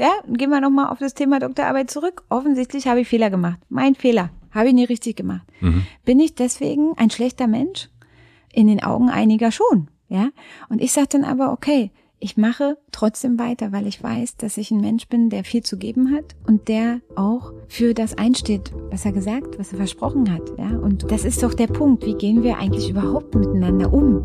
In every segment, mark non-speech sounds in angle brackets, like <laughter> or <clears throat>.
Ja, gehen wir nochmal auf das Thema Doktorarbeit zurück. Offensichtlich habe ich Fehler gemacht. Mein Fehler. Habe ich nie richtig gemacht. Mhm. Bin ich deswegen ein schlechter Mensch? In den Augen einiger schon. Ja. Und ich sage dann aber, okay, ich mache trotzdem weiter, weil ich weiß, dass ich ein Mensch bin, der viel zu geben hat und der auch für das einsteht, was er gesagt, was er versprochen hat. Ja, und das ist doch der Punkt. Wie gehen wir eigentlich überhaupt miteinander um?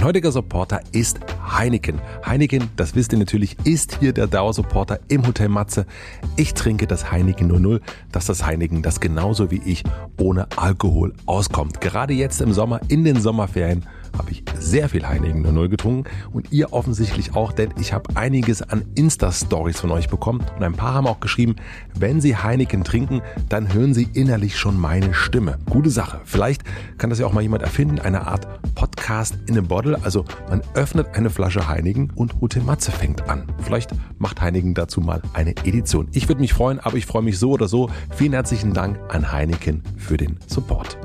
Mein heutiger Supporter ist Heineken. Heineken, das wisst ihr natürlich, ist hier der Dauersupporter im Hotel Matze. Ich trinke das Heineken 00, dass das Heineken, das genauso wie ich ohne Alkohol auskommt. Gerade jetzt im Sommer, in den Sommerferien, habe ich sehr viel Heineken 00 getrunken und ihr offensichtlich auch, denn ich habe einiges an Insta-Stories von euch bekommen und ein paar haben auch geschrieben, wenn sie Heineken trinken, dann hören sie innerlich schon meine Stimme. Gute Sache. Vielleicht kann das ja auch mal jemand erfinden, eine Art Podcast in a Bottle. Also man öffnet eine Flasche Heineken und Hotel Matze fängt an. Vielleicht macht Heineken dazu mal eine Edition. Ich würde mich freuen, aber ich freue mich so oder so. Vielen herzlichen Dank an Heineken für den Support.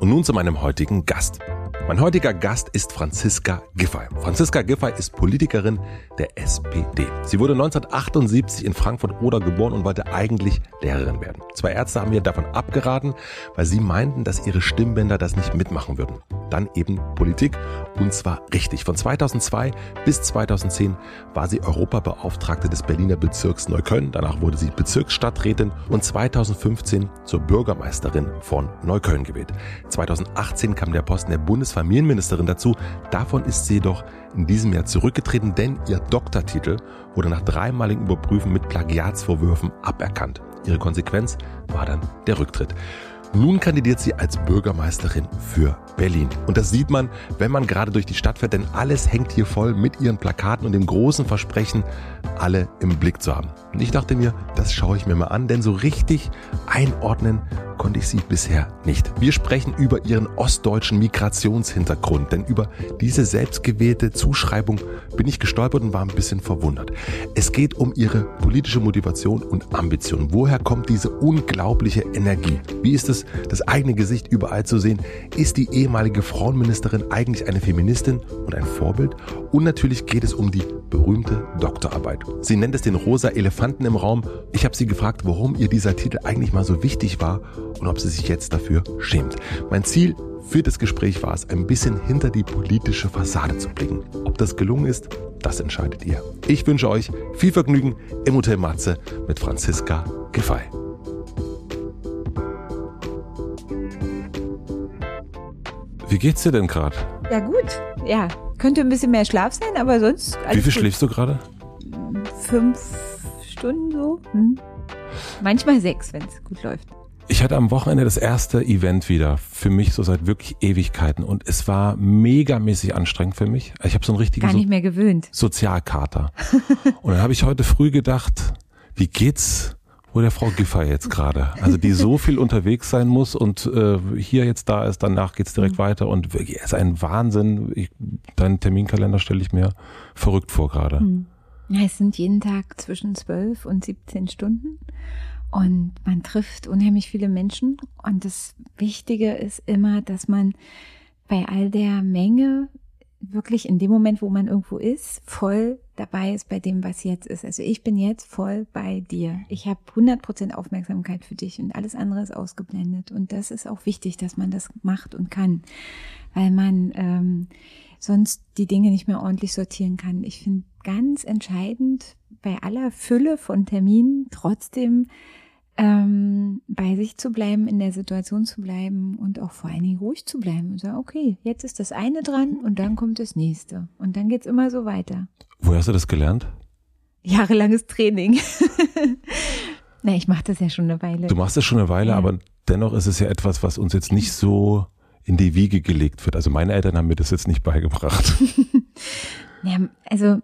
Und nun zu meinem heutigen Gast. Mein heutiger Gast ist Franziska Giffey. Franziska Giffey ist Politikerin der SPD. Sie wurde 1978 in Frankfurt-Oder geboren und wollte eigentlich Lehrerin werden. Zwei Ärzte haben ihr davon abgeraten, weil sie meinten, dass ihre Stimmbänder das nicht mitmachen würden. Dann eben Politik und zwar richtig. Von 2002 bis 2010 war sie Europabeauftragte des Berliner Bezirks Neukölln. Danach wurde sie Bezirksstadträtin und 2015 zur Bürgermeisterin von Neukölln gewählt. 2018 kam der Posten der Bundesverwaltung Familienministerin dazu. Davon ist sie jedoch in diesem Jahr zurückgetreten, denn ihr Doktortitel wurde nach dreimaligen Überprüfen mit Plagiatsvorwürfen aberkannt. Ihre Konsequenz war dann der Rücktritt. Nun kandidiert sie als Bürgermeisterin für Berlin. Und das sieht man, wenn man gerade durch die Stadt fährt, denn alles hängt hier voll mit ihren Plakaten und dem großen Versprechen, alle im Blick zu haben. Und ich dachte mir, das schaue ich mir mal an, denn so richtig einordnen konnte ich sie bisher nicht. Wir sprechen über ihren ostdeutschen Migrationshintergrund, denn über diese selbstgewählte Zuschreibung bin ich gestolpert und war ein bisschen verwundert. Es geht um ihre politische Motivation und Ambition. Woher kommt diese unglaubliche Energie? Wie ist es, das eigene Gesicht überall zu sehen? Ist die ehemalige Frauenministerin eigentlich eine Feministin und ein Vorbild? Und natürlich geht es um die berühmte Doktorarbeit. Sie nennt es den rosa Elefanten im Raum. Ich habe sie gefragt, warum ihr dieser Titel eigentlich mal so wichtig war und ob sie sich jetzt dafür schämt. Mein Ziel für das Gespräch war es, ein bisschen hinter die politische Fassade zu blicken. Ob das gelungen ist, das entscheidet ihr. Ich wünsche euch viel Vergnügen im Hotel Matze mit Franziska Giffey. Wie geht's dir denn gerade? Ja gut, ja. Könnte ein bisschen mehr Schlaf sein, aber sonst. Wie viel gut. schläfst du gerade? Fünf Stunden so. Hm. Manchmal sechs, wenn es gut läuft. Ich hatte am Wochenende das erste Event wieder, für mich so seit wirklich Ewigkeiten und es war megamäßig anstrengend für mich. Ich habe so einen richtigen Gar nicht mehr gewöhnt. Sozialkater. und dann habe ich heute früh gedacht, wie geht's wo der Frau Giffer jetzt gerade, also die so viel unterwegs sein muss und äh, hier jetzt da ist, danach geht's direkt mhm. weiter und wirklich, ist ein Wahnsinn. Ich, deinen Terminkalender stelle ich mir verrückt vor gerade. Mhm. Es sind jeden Tag zwischen zwölf und 17 Stunden. Und man trifft unheimlich viele Menschen. Und das Wichtige ist immer, dass man bei all der Menge wirklich in dem Moment, wo man irgendwo ist, voll dabei ist bei dem, was jetzt ist. Also ich bin jetzt voll bei dir. Ich habe 100% Aufmerksamkeit für dich und alles andere ist ausgeblendet. Und das ist auch wichtig, dass man das macht und kann, weil man ähm, sonst die Dinge nicht mehr ordentlich sortieren kann. Ich finde ganz entscheidend bei aller Fülle von Terminen trotzdem ähm, bei sich zu bleiben, in der Situation zu bleiben und auch vor allen Dingen ruhig zu bleiben und sagen, okay, jetzt ist das eine dran und dann kommt das nächste. Und dann geht's immer so weiter. Woher hast du das gelernt? Jahrelanges Training. <laughs> Na, ich mache das ja schon eine Weile. Du machst das schon eine Weile, ja. aber dennoch ist es ja etwas, was uns jetzt nicht so in die Wiege gelegt wird. Also meine Eltern haben mir das jetzt nicht beigebracht. <laughs> ja, also,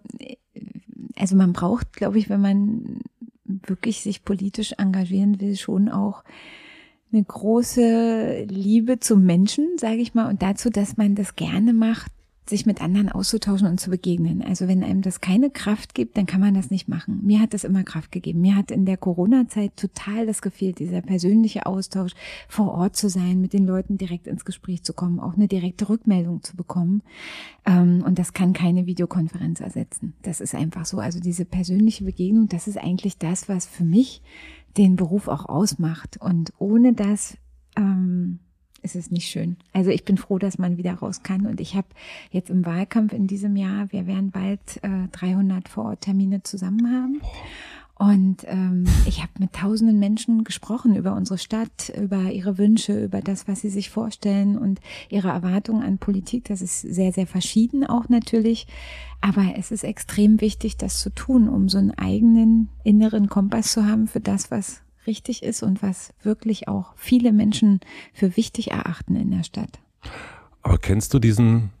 also man braucht, glaube ich, wenn man wirklich sich politisch engagieren will, schon auch eine große Liebe zum Menschen, sage ich mal, und dazu, dass man das gerne macht, sich mit anderen auszutauschen und zu begegnen. Also wenn einem das keine Kraft gibt, dann kann man das nicht machen. Mir hat das immer Kraft gegeben. Mir hat in der Corona-Zeit total das gefehlt, dieser persönliche Austausch, vor Ort zu sein, mit den Leuten direkt ins Gespräch zu kommen, auch eine direkte Rückmeldung zu bekommen. Ähm, und das kann keine Videokonferenz ersetzen. Das ist einfach so. Also diese persönliche Begegnung, das ist eigentlich das, was für mich den Beruf auch ausmacht. Und ohne das ähm, ist es nicht schön. Also ich bin froh, dass man wieder raus kann. Und ich habe jetzt im Wahlkampf in diesem Jahr, wir werden bald äh, 300 Vororttermine zusammen haben. Und ähm, ich habe mit tausenden Menschen gesprochen über unsere Stadt, über ihre Wünsche, über das, was sie sich vorstellen und ihre Erwartungen an Politik. Das ist sehr, sehr verschieden auch natürlich. Aber es ist extrem wichtig, das zu tun, um so einen eigenen inneren Kompass zu haben für das, was richtig ist und was wirklich auch viele Menschen für wichtig erachten in der Stadt. Aber kennst du diesen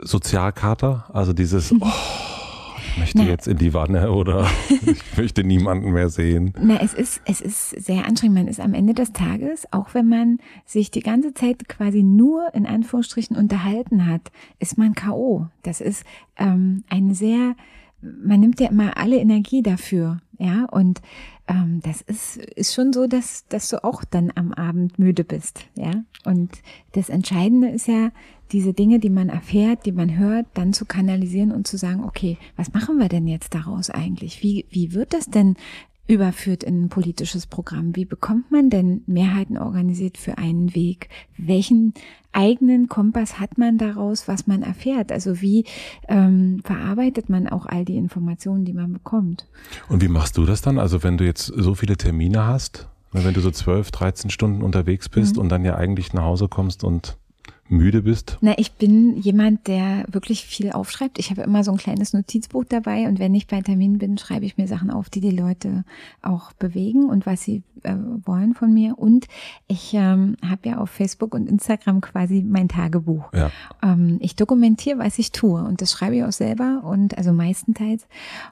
Sozialkater? Also dieses, oh, ich möchte Na, jetzt in die Wanne oder <laughs> ich möchte niemanden mehr sehen. Na, es ist, es ist sehr anstrengend. Man ist am Ende des Tages, auch wenn man sich die ganze Zeit quasi nur in Anführungsstrichen unterhalten hat, ist man K.O. Das ist ähm, eine sehr, man nimmt ja immer alle Energie dafür, ja, und ähm, das ist, ist schon so, dass, dass du auch dann am Abend müde bist, ja. Und das Entscheidende ist ja, diese Dinge, die man erfährt, die man hört, dann zu kanalisieren und zu sagen, okay, was machen wir denn jetzt daraus eigentlich? Wie, wie wird das denn überführt in ein politisches Programm? Wie bekommt man denn Mehrheiten organisiert für einen Weg? Welchen eigenen Kompass hat man daraus, was man erfährt? Also wie ähm, verarbeitet man auch all die Informationen, die man bekommt? Und wie machst du das dann? Also wenn du jetzt so viele Termine hast, ne, wenn du so 12, 13 Stunden unterwegs bist mhm. und dann ja eigentlich nach Hause kommst und müde bist? Na, ich bin jemand, der wirklich viel aufschreibt. Ich habe immer so ein kleines Notizbuch dabei und wenn ich bei Terminen bin, schreibe ich mir Sachen auf, die die Leute auch bewegen und was sie äh, wollen von mir. Und ich ähm, habe ja auf Facebook und Instagram quasi mein Tagebuch. Ja. Ähm, ich dokumentiere, was ich tue und das schreibe ich auch selber und also meistenteils.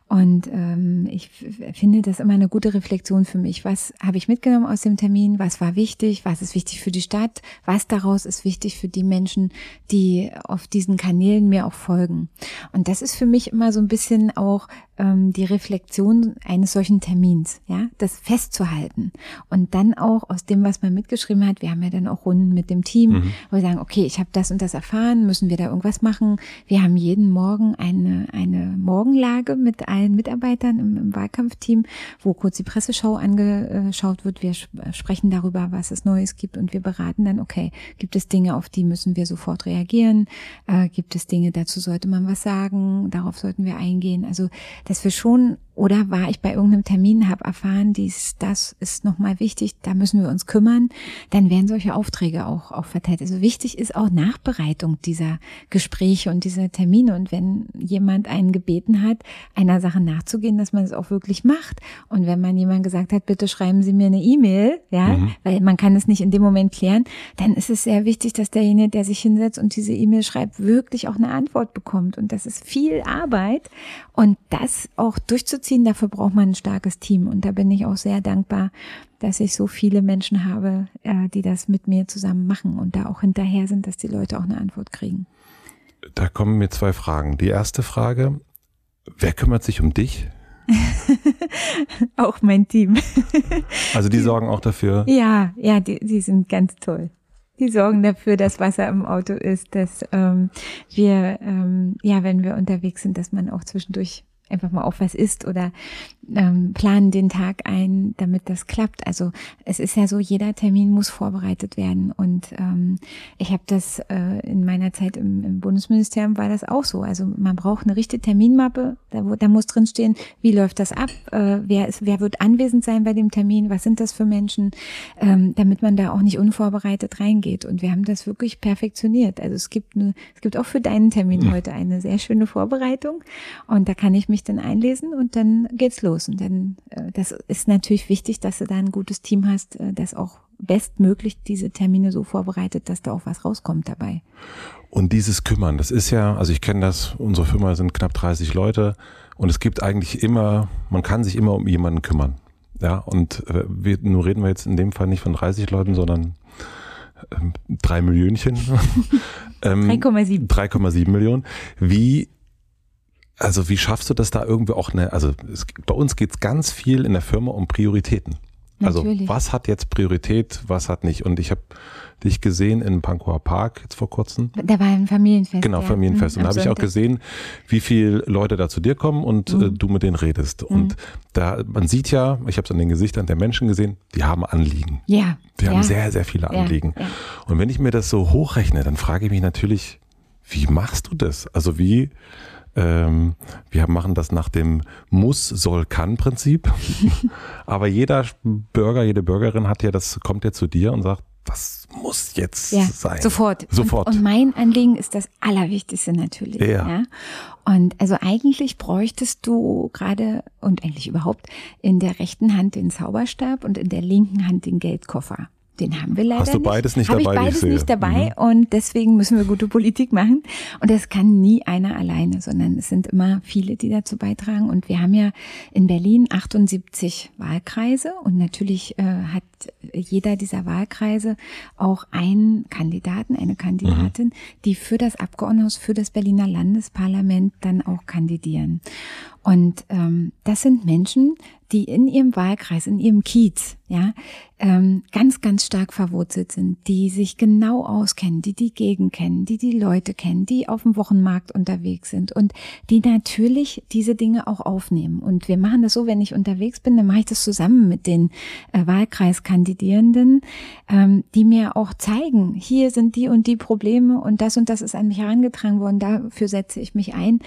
Und ähm, ich finde das immer eine gute Reflexion für mich. Was habe ich mitgenommen aus dem Termin? Was war wichtig? Was ist wichtig für die Stadt? Was daraus ist wichtig für die Menschen, die auf diesen Kanälen mir auch folgen? Und das ist für mich immer so ein bisschen auch ähm, die Reflexion eines solchen Termins, ja, das festzuhalten und dann auch aus dem, was man mitgeschrieben hat, wir haben ja dann auch Runden mit dem Team, mhm. wo wir sagen, okay, ich habe das und das erfahren, müssen wir da irgendwas machen? Wir haben jeden Morgen eine eine Morgenlage mit allen Mitarbeitern im, im Wahlkampfteam, wo kurz die Presseschau angeschaut wird. Wir sprechen darüber, was es Neues gibt und wir beraten dann, okay, gibt es Dinge, auf die müssen wir sofort reagieren? Äh, gibt es Dinge, dazu sollte man was sagen? Darauf sollten wir eingehen. Also dass wir schon oder war ich bei irgendeinem Termin, habe erfahren, dies, das ist nochmal wichtig, da müssen wir uns kümmern, dann werden solche Aufträge auch, auch verteilt. Also wichtig ist auch Nachbereitung dieser Gespräche und dieser Termine. Und wenn jemand einen gebeten hat, einer Sache nachzugehen, dass man es auch wirklich macht. Und wenn man jemand gesagt hat, bitte schreiben Sie mir eine E-Mail, ja, mhm. weil man kann es nicht in dem Moment klären, dann ist es sehr wichtig, dass derjenige, der sich hinsetzt und diese E-Mail schreibt, wirklich auch eine Antwort bekommt. Und das ist viel Arbeit. Und das auch durchzuziehen, dafür braucht man ein starkes Team. Und da bin ich auch sehr dankbar, dass ich so viele Menschen habe, äh, die das mit mir zusammen machen und da auch hinterher sind, dass die Leute auch eine Antwort kriegen. Da kommen mir zwei Fragen. Die erste Frage, wer kümmert sich um dich? <laughs> auch mein Team. also die sorgen auch dafür? Ja, ja, die, die sind ganz toll. Die sorgen dafür, dass Wasser im Auto ist, dass ähm, wir, ähm, ja, wenn wir unterwegs sind, dass man auch zwischendurch einfach mal auf was isst oder ähm, planen den Tag ein, damit das klappt. Also es ist ja so, jeder Termin muss vorbereitet werden. Und ähm, ich habe das äh, in meiner Zeit im, im Bundesministerium war das auch so. Also man braucht eine richtige Terminmappe, da, wo, da muss drin stehen, wie läuft das ab, äh, wer ist, wer wird anwesend sein bei dem Termin, was sind das für Menschen, ähm, damit man da auch nicht unvorbereitet reingeht. Und wir haben das wirklich perfektioniert. Also es gibt eine, es gibt auch für deinen Termin heute eine sehr schöne Vorbereitung. Und da kann ich mich dann einlesen und dann geht's los. Und dann, äh, das ist natürlich wichtig, dass du da ein gutes Team hast, äh, das auch bestmöglich diese Termine so vorbereitet, dass da auch was rauskommt dabei. Und dieses Kümmern, das ist ja, also ich kenne das, unsere Firma sind knapp 30 Leute und es gibt eigentlich immer, man kann sich immer um jemanden kümmern. Ja, und äh, wir, nur reden wir jetzt in dem Fall nicht von 30 Leuten, sondern ähm, drei Millionchen. <laughs> 3,7. 3,7 Millionen. Wie, also wie schaffst du das da irgendwie auch eine, also es, bei uns geht's ganz viel in der Firma um Prioritäten. Also Natürlich. was hat jetzt Priorität, was hat nicht. Und ich habe dich gesehen in Pankower Park jetzt vor kurzem. Da war ein Familienfest. Genau, ja. Familienfest. Mhm, Und da habe ich auch gesehen, wie viele Leute da zu dir kommen und äh, Mhm. du mit denen redest. Und da, man sieht ja, ich habe es an den Gesichtern der Menschen gesehen, die haben Anliegen. Ja. Die ja. haben sehr, sehr viele Ja, Anliegen. ja. Und wenn ich mir das so hochrechne, dann frage ich mich natürlich, wie machst du das? Also wie, ähm, wir machen das nach dem Muss, soll, kann Prinzip. <laughs> Aber jeder Bürger, jede Bürgerin hat ja das, kommt ja zu dir und sagt, das muss jetzt Ja, sein. sofort. Sofort. Und, und mein Anliegen ist das Allerwichtigste natürlich. Ja. Und also eigentlich bräuchtest du gerade und eigentlich überhaupt in der rechten Hand den Zauberstab und in der linken Hand den Geldkoffer. Den haben wir leider Hast du nicht. beides nicht Hab dabei, wie Ich ich beides. Mhm. nicht dabei und deswegen müssen wir gute Politik machen. Und das kann nie einer alleine, sondern es sind immer viele, die dazu beitragen. Und wir haben ja in Berlin 78 Wahlkreise und natürlich äh, hat jeder dieser Wahlkreise auch einen Kandidaten, eine Kandidatin, die für das Abgeordnetenhaus, für das Berliner Landesparlament dann auch kandidieren. Und ähm, das sind Menschen, die in ihrem Wahlkreis, in ihrem Kiez, ja, ähm, ganz, ganz stark verwurzelt sind, die sich genau auskennen, die die Gegend kennen, die die Leute kennen, die auf dem Wochenmarkt unterwegs sind und die natürlich diese Dinge auch aufnehmen. Und wir machen das so, wenn ich unterwegs bin, dann mache ich das zusammen mit den äh, Wahlkreiskandidierenden, ähm, die mir auch zeigen, hier sind die und die Probleme und das und das ist an mich herangetragen worden, dafür setze ich mich ein.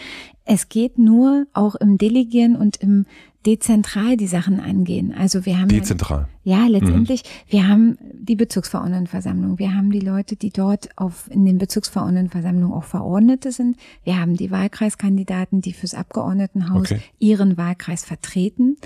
Es geht nur auch im Delegieren und im dezentral die Sachen angehen. Also wir haben Dezentral. ja, letztendlich, wir haben die Bezirksverordnetenversammlung, wir haben die Leute, die dort auf, in den Bezirksverordnetenversammlungen auch Verordnete sind, wir haben die Wahlkreiskandidaten, die fürs Abgeordnetenhaus Okay. ihren Wahlkreis vertreten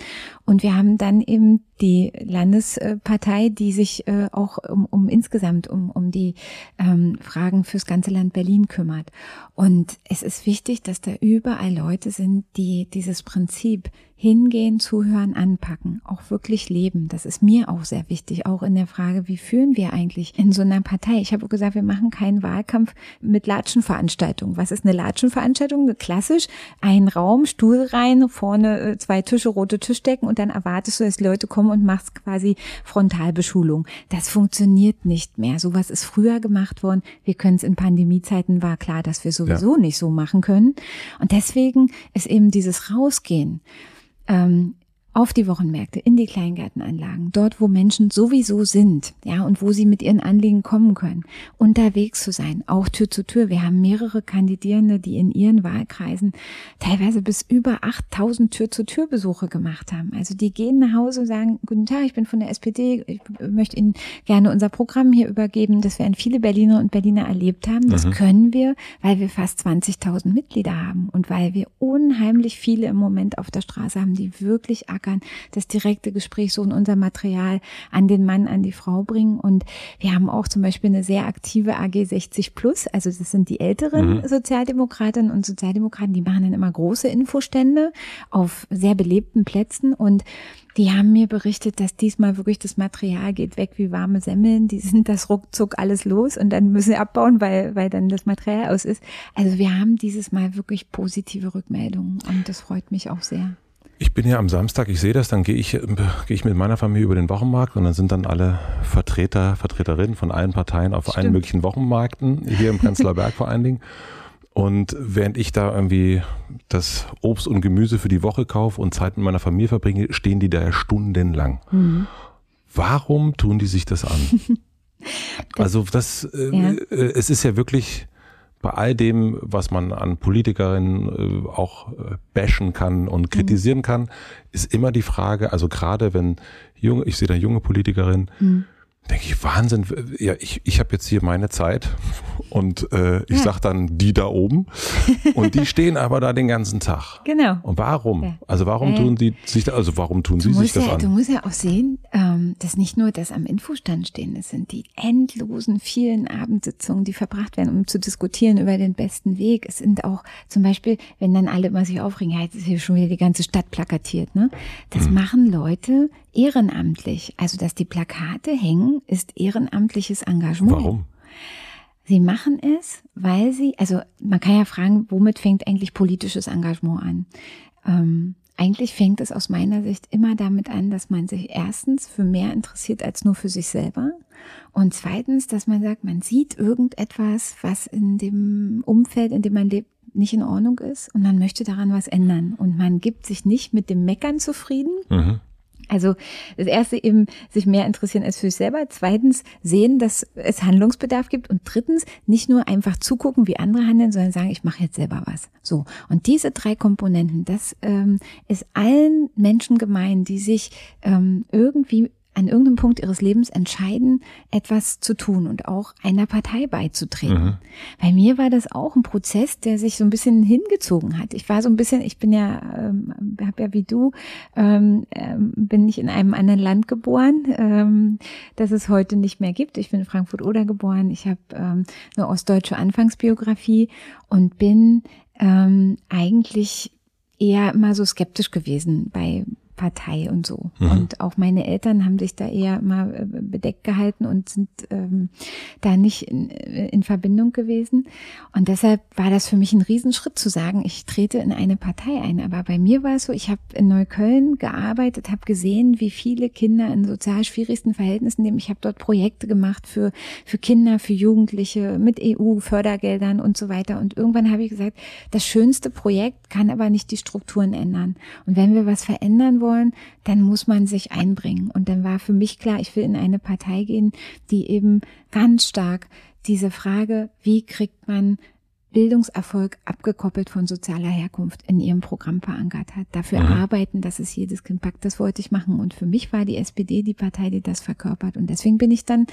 und wir haben dann eben die Landespartei, die sich äh, auch um, um insgesamt um, um die ähm, Fragen fürs ganze Land Berlin kümmert. Und es ist wichtig, dass da überall Leute sind, die dieses Prinzip hingehen, zuhören, anpacken, auch wirklich leben. Das ist mir auch sehr wichtig, auch in der Frage, wie führen wir eigentlich in so einer Partei? Ich habe gesagt, wir machen keinen Wahlkampf mit Latschenveranstaltungen. Was ist eine Latschenveranstaltung? Klassisch, ein Raum, Stuhl rein, vorne äh, zwei Tische, rote Tischdecken und dann erwartest du, dass Leute kommen und machst quasi Frontalbeschulung. Das funktioniert nicht mehr. Sowas ist früher gemacht worden. Wir können es in Pandemiezeiten, war klar, dass wir sowieso nicht so machen können. Und deswegen ist eben dieses Rausgehen, ähm, auf die Wochenmärkte, in die Kleingärtenanlagen, dort, wo Menschen sowieso sind, ja, und wo sie mit ihren Anliegen kommen können, unterwegs zu sein, auch Tür zu Tür. Wir haben mehrere Kandidierende, die in ihren Wahlkreisen teilweise bis über 8000 Tür zu Tür Besuche gemacht haben. Also die gehen nach Hause und sagen, guten Tag, ich bin von der SPD, ich möchte Ihnen gerne unser Programm hier übergeben, das werden viele Berliner und Berliner erlebt haben. Das können wir, weil wir fast 20.000 Mitglieder haben und weil wir unheimlich viele im Moment auf der Straße haben, die wirklich ackern, das direkte Gespräch so in unser Material an den Mann, an die Frau bringen. Und wir haben auch zum Beispiel eine sehr aktive AG 60 Plus, also das sind die älteren Sozialdemokratinnen und Sozialdemokraten, die machen dann immer große Infostände auf sehr belebten Plätzen und die haben mir berichtet, dass diesmal wirklich das Material geht weg wie warme Semmeln. Die sind das ruckzuck alles los und dann müssen sie abbauen, weil, weil dann das Material aus ist. Also wir haben dieses Mal wirklich positive Rückmeldungen und das freut mich auch sehr. Ich bin ja am Samstag, ich sehe das, dann gehe ich, gehe ich mit meiner Familie über den Wochenmarkt und dann sind dann alle Vertreter, Vertreterinnen von allen Parteien auf allen Stimmt. möglichen Wochenmärkten, hier im Prenzlauer Berg vor allen Dingen. Und während ich da irgendwie das Obst und Gemüse für die Woche kaufe und Zeit mit meiner Familie verbringe, stehen die da stundenlang. Mhm. Warum tun die sich das an? <laughs> also das, äh, Ja. äh, es ist ja wirklich bei all dem, was man an Politikerinnen äh, auch äh, bashen kann und kritisieren kann, ist immer die Frage, also gerade wenn junge, ich sehe da junge Politikerinnen, denke ich, Wahnsinn, ja, ich, ich habe jetzt hier meine Zeit und äh, ich ja. sag dann die da oben und die stehen aber da den ganzen Tag. Genau. Und warum? Ja. Also warum äh, tun die sich da, also warum tun sie sich das ja, an? Du musst ja auch sehen, ähm, dass nicht nur das am Infostand stehen, es sind die endlosen vielen Abendsitzungen, die verbracht werden, um zu diskutieren über den besten Weg. Es sind auch zum Beispiel, wenn dann alle immer sich aufregen, ja, jetzt ist hier schon wieder die ganze Stadt plakatiert, ne? Das hm. machen Leute ehrenamtlich. Also, dass die Plakate hängen, ist ehrenamtliches Engagement. Warum? Sie machen es, weil sie, also man kann ja fragen, womit fängt eigentlich politisches Engagement an? Ähm, eigentlich fängt es aus meiner Sicht immer damit an, dass man sich erstens für mehr interessiert als nur für sich selber und zweitens, dass man sagt, man sieht irgendetwas, was in dem Umfeld, in dem man lebt, nicht in Ordnung ist und man möchte daran was ändern und man gibt sich nicht mit dem Meckern zufrieden, mhm. Also das erste eben sich mehr interessieren als für sich selber. Zweitens sehen, dass es Handlungsbedarf gibt. Und drittens nicht nur einfach zugucken, wie andere handeln, sondern sagen, ich mache jetzt selber was. So. Und diese drei Komponenten, das ähm, ist allen Menschen gemein, die sich ähm, irgendwie an irgendeinem Punkt ihres Lebens entscheiden, etwas zu tun und auch einer Partei beizutreten. Mhm. Bei mir war das auch ein Prozess, der sich so ein bisschen hingezogen hat. Ich war so ein bisschen, ich bin ja, ähm, habe ja wie du, ähm, ähm, bin ich in einem anderen Land geboren, ähm, das es heute nicht mehr gibt. Ich bin in Frankfurt-Oder geboren. Ich habe ähm, eine ostdeutsche Anfangsbiografie und bin ähm, eigentlich eher immer so skeptisch gewesen bei Partei und so. Mhm. Und auch meine Eltern haben sich da eher mal äh, bedeckt gehalten und sind ähm, da nicht in, äh, in Verbindung gewesen. Und deshalb war das für mich ein Riesenschritt zu sagen, ich trete in eine Partei ein. Aber bei mir war es so, ich habe in Neukölln gearbeitet, habe gesehen, wie viele Kinder in sozial schwierigsten Verhältnissen leben. Ich habe dort Projekte gemacht für, für Kinder, für Jugendliche mit EU-Fördergeldern und so weiter. Und irgendwann habe ich gesagt, das schönste Projekt kann aber nicht die Strukturen ändern. Und wenn wir was verändern wollen, dann muss man sich einbringen. Und dann war für mich klar, ich will in eine Partei gehen, die eben ganz stark diese Frage, wie kriegt man Bildungserfolg abgekoppelt von sozialer Herkunft in ihrem Programm verankert hat. Dafür mhm. arbeiten, dass es jedes Kind packt. Das wollte ich machen. Und für mich war die SPD die Partei, die das verkörpert. Und deswegen bin ich dann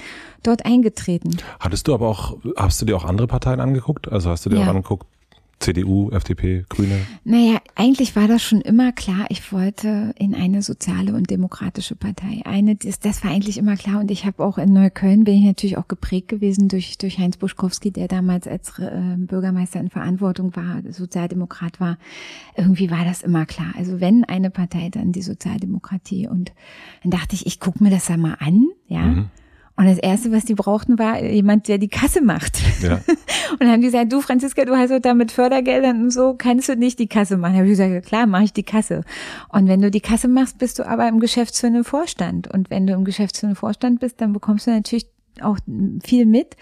dort eingetreten. Hattest du aber auch, hast du dir auch andere Parteien angeguckt? Also hast du dir ja. auch angeguckt, CDU, FDP, Grüne? Naja, eigentlich war das schon immer klar. Ich wollte in eine soziale und demokratische Partei. Eine, das, das war eigentlich immer klar. Und ich habe auch in Neukölln bin ich natürlich auch geprägt gewesen durch, durch Heinz Buschkowski, der damals als äh, Bürgermeister in Verantwortung war, Sozialdemokrat war. Irgendwie war das immer klar. Also wenn eine Partei, dann die Sozialdemokratie. Und dann dachte ich, ich gucke mir das da mal an, ja. Mhm. Und das Erste, was die brauchten, war jemand, der die Kasse macht. Ja. <laughs> Und dann haben die gesagt, du Franziska, du hast doch da mit Fördergeldern und so, kannst du nicht die Kasse machen? Da habe ich gesagt, klar, mache ich die Kasse. Und wenn du die Kasse machst, bist du aber im geschäftsführenden Vorstand. Und wenn du im geschäftsführenden Vorstand bist, dann bekommst du natürlich auch viel mit.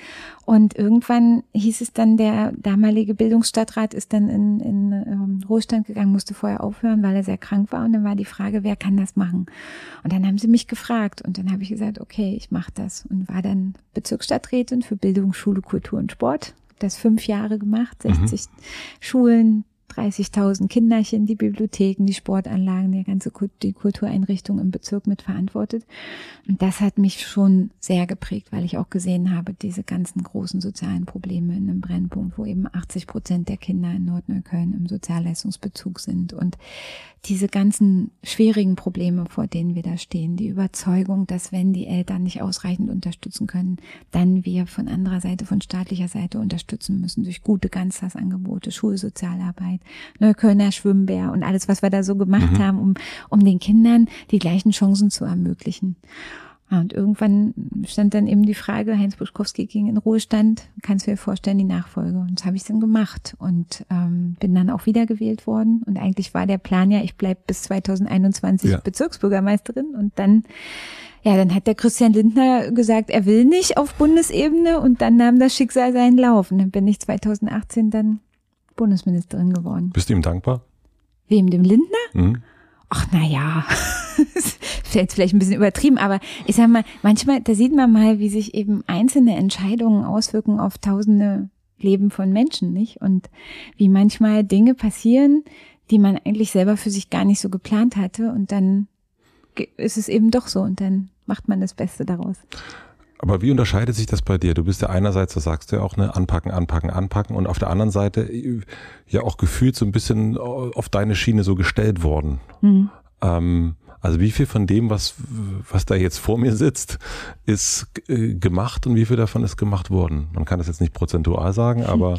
Und irgendwann hieß es dann, der damalige Bildungsstadtrat ist dann in, in ähm, Ruhestand gegangen, musste vorher aufhören, weil er sehr krank war. Und dann war die Frage, wer kann das machen? Und dann haben sie mich gefragt. Und dann habe ich gesagt, okay, ich mache das. Und war dann Bezirksstadträtin für Bildung, Schule, Kultur und Sport. Das fünf Jahre gemacht, 60 mhm. Schulen, 30.000 Kinderchen, die Bibliotheken, die Sportanlagen, die ganze die Kultureinrichtung im Bezirk mitverantwortet. Und das hat mich schon sehr geprägt, weil ich auch gesehen habe, diese ganzen großen sozialen Probleme in einem Brennpunkt, wo eben 80 Prozent der Kinder in Nordneukölln im Sozialleistungsbezug sind und diese ganzen schwierigen Probleme, vor denen wir da stehen, die Überzeugung, dass wenn die Eltern nicht ausreichend unterstützen können, dann wir von anderer Seite, von staatlicher Seite unterstützen müssen durch gute Ganztagsangebote, Schulsozialarbeit, Neuköllner Schwimmbär und alles, was wir da so gemacht mhm. haben, um, um den Kindern die gleichen Chancen zu ermöglichen. Und irgendwann stand dann eben die Frage, Heinz Buschkowski ging in Ruhestand, kannst du dir vorstellen, die Nachfolge. Und das habe ich dann gemacht und ähm, bin dann auch wiedergewählt worden. Und eigentlich war der Plan ja, ich bleib bis 2021 ja. Bezirksbürgermeisterin. Und dann, ja, dann hat der Christian Lindner gesagt, er will nicht auf Bundesebene. Und dann nahm das Schicksal seinen Lauf. Und dann bin ich 2018 dann Bundesministerin geworden. Bist du ihm dankbar? Wem, dem Lindner? Mhm. Ach, na ja, <laughs> ist jetzt vielleicht ein bisschen übertrieben, aber ich sag mal, manchmal, da sieht man mal, wie sich eben einzelne Entscheidungen auswirken auf tausende Leben von Menschen, nicht? Und wie manchmal Dinge passieren, die man eigentlich selber für sich gar nicht so geplant hatte und dann ist es eben doch so und dann macht man das Beste daraus. Aber wie unterscheidet sich das bei dir? Du bist ja einerseits, das sagst du ja auch, ne, anpacken, anpacken, anpacken und auf der anderen Seite äh, ja auch gefühlt so ein bisschen auf deine Schiene so gestellt worden. Mhm. Ähm, also wie viel von dem, was, was da jetzt vor mir sitzt, ist äh, gemacht und wie viel davon ist gemacht worden? Man kann das jetzt nicht prozentual sagen, <laughs> aber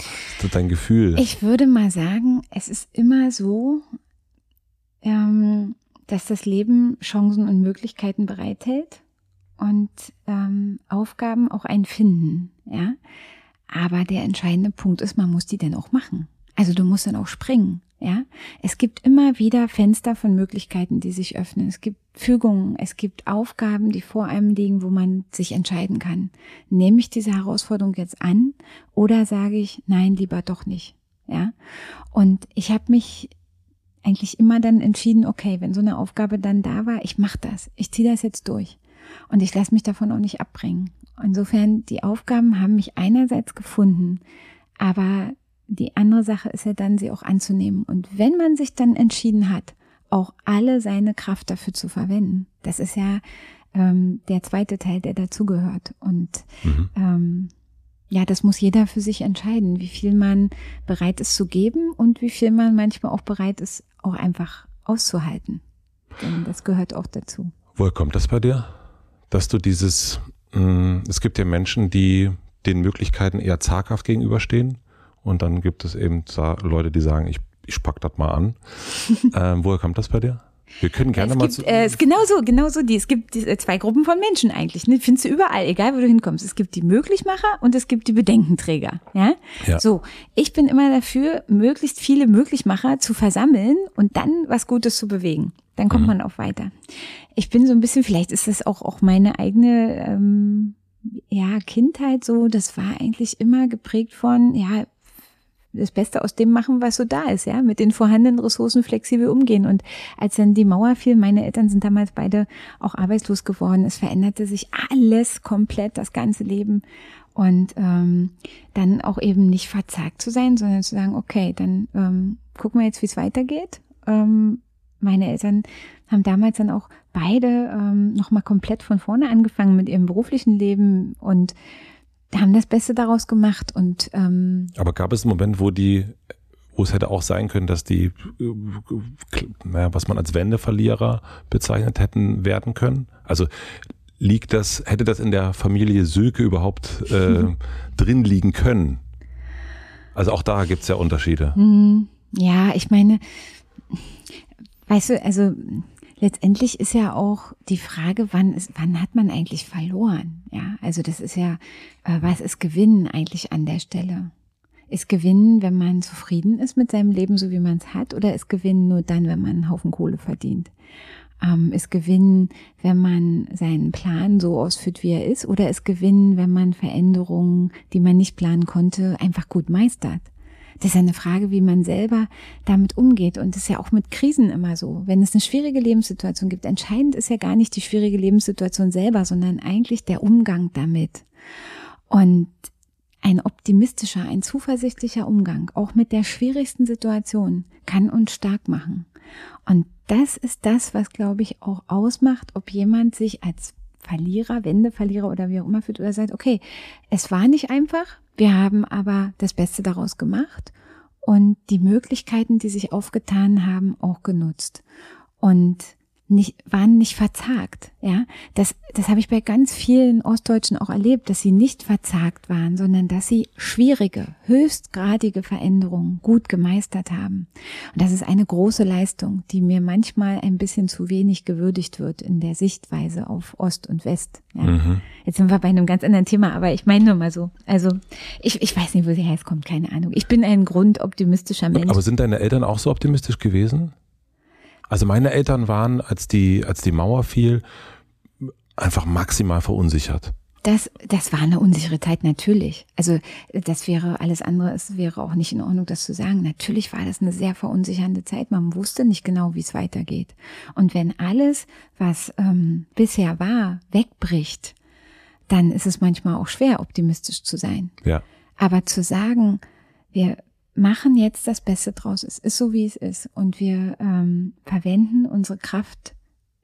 dein Gefühl? Ich würde mal sagen, es ist immer so, ähm, dass das Leben Chancen und Möglichkeiten bereithält und ähm, Aufgaben auch einen finden, ja. Aber der entscheidende Punkt ist, man muss die denn auch machen. Also du musst dann auch springen, ja. Es gibt immer wieder Fenster von Möglichkeiten, die sich öffnen. Es gibt Fügungen, es gibt Aufgaben, die vor einem liegen, wo man sich entscheiden kann. Nehme ich diese Herausforderung jetzt an oder sage ich, nein, lieber doch nicht, ja. Und ich habe mich eigentlich immer dann entschieden, okay, wenn so eine Aufgabe dann da war, ich mache das, ich ziehe das jetzt durch und ich lasse mich davon auch nicht abbringen. Insofern, die Aufgaben haben mich einerseits gefunden, aber die andere Sache ist ja dann, sie auch anzunehmen. Und wenn man sich dann entschieden hat, auch alle seine Kraft dafür zu verwenden, das ist ja ähm, der zweite Teil, der dazugehört. Und mhm. ähm, ja, das muss jeder für sich entscheiden, wie viel man bereit ist zu geben und wie viel man manchmal auch bereit ist, auch einfach auszuhalten. Denn das gehört auch dazu. Woher kommt das bei dir? Dass du dieses, mh, mm, es gibt ja Menschen, die den Möglichkeiten eher zaghaft gegenüberstehen. Und dann gibt es eben Leute, die sagen, ich, ich pack das mal an. <laughs> ähm, woher kommt das bei dir? Wir können gerne es mal gibt, zu. Äh, es genauso, genauso die. Es gibt die, äh, zwei Gruppen von Menschen eigentlich. Ne? Findest du überall, egal wo du hinkommst. Es gibt die Möglichmacher und es gibt die Bedenkenträger. Ja? ja. So, ich bin immer dafür, möglichst viele Möglichmacher zu versammeln und dann was Gutes zu bewegen. Dann kommt mhm. man auch weiter. Ich bin so ein bisschen, vielleicht ist das auch auch meine eigene ähm, ja Kindheit so. Das war eigentlich immer geprägt von ja das Beste aus dem machen, was so da ist, ja, mit den vorhandenen Ressourcen flexibel umgehen. Und als dann die Mauer fiel, meine Eltern sind damals beide auch arbeitslos geworden. Es veränderte sich alles komplett, das ganze Leben. Und ähm, dann auch eben nicht verzagt zu sein, sondern zu sagen, okay, dann ähm, gucken wir jetzt, wie es weitergeht. Ähm, meine Eltern haben damals dann auch beide ähm, nochmal komplett von vorne angefangen mit ihrem beruflichen Leben und haben das Beste daraus gemacht und ähm, aber gab es einen Moment, wo die wo es hätte auch sein können, dass die, naja, was man als Wendeverlierer bezeichnet hätten werden können. Also liegt das, hätte das in der Familie Söke überhaupt äh, <laughs> drin liegen können? Also auch da gibt's ja Unterschiede. Hm, ja, ich meine, weißt du, also letztendlich ist ja auch die Frage, wann ist, wann hat man eigentlich verloren? Ja, also das ist ja, äh, was ist Gewinnen eigentlich an der Stelle? Ist Gewinnen, wenn man zufrieden ist mit seinem Leben, so wie man es hat, oder ist Gewinnen nur dann, wenn man einen Haufen Kohle verdient? Ähm, ist Gewinnen, wenn man seinen Plan so ausführt, wie er ist, oder ist Gewinnen, wenn man Veränderungen, die man nicht planen konnte, einfach gut meistert? Das ist eine Frage, wie man selber damit umgeht. Und das ist ja auch mit Krisen immer so. Wenn es eine schwierige Lebenssituation gibt, entscheidend ist ja gar nicht die schwierige Lebenssituation selber, sondern eigentlich der Umgang damit. Und ein optimistischer, ein zuversichtlicher Umgang, auch mit der schwierigsten Situation, kann uns stark machen. Und das ist das, was, glaube ich, auch ausmacht, ob jemand sich als Verlierer, Wendeverlierer oder wie auch immer fühlt oder sagt, okay, es war nicht einfach, wir haben aber das Beste daraus gemacht und die Möglichkeiten, die sich aufgetan haben, auch genutzt. Und nicht, waren nicht verzagt. Ja, das, das habe ich bei ganz vielen Ostdeutschen auch erlebt, dass sie nicht verzagt waren, sondern dass sie schwierige, höchstgradige Veränderungen gut gemeistert haben. Und das ist eine große Leistung, die mir manchmal ein bisschen zu wenig gewürdigt wird in der Sichtweise auf Ost und West. Ja. Mhm. Jetzt sind wir bei einem ganz anderen Thema, aber ich meine nur mal so. Also ich, ich weiß nicht, wo sie herkommt, keine Ahnung. Ich bin ein grundoptimistischer Mensch. Aber sind deine Eltern auch so optimistisch gewesen? Also meine Eltern waren, als die, als die Mauer fiel, einfach maximal verunsichert. Das, das war eine unsichere Zeit, natürlich. Also das wäre alles andere, es wäre auch nicht in Ordnung, das zu sagen. Natürlich war das eine sehr verunsichernde Zeit. Man wusste nicht genau, wie es weitergeht. Und wenn alles, was ähm, bisher war, wegbricht, dann ist es manchmal auch schwer, optimistisch zu sein. Ja. Aber zu sagen, wir, machen jetzt das Beste draus. Es ist so, wie es ist. Und wir ähm, verwenden unsere Kraft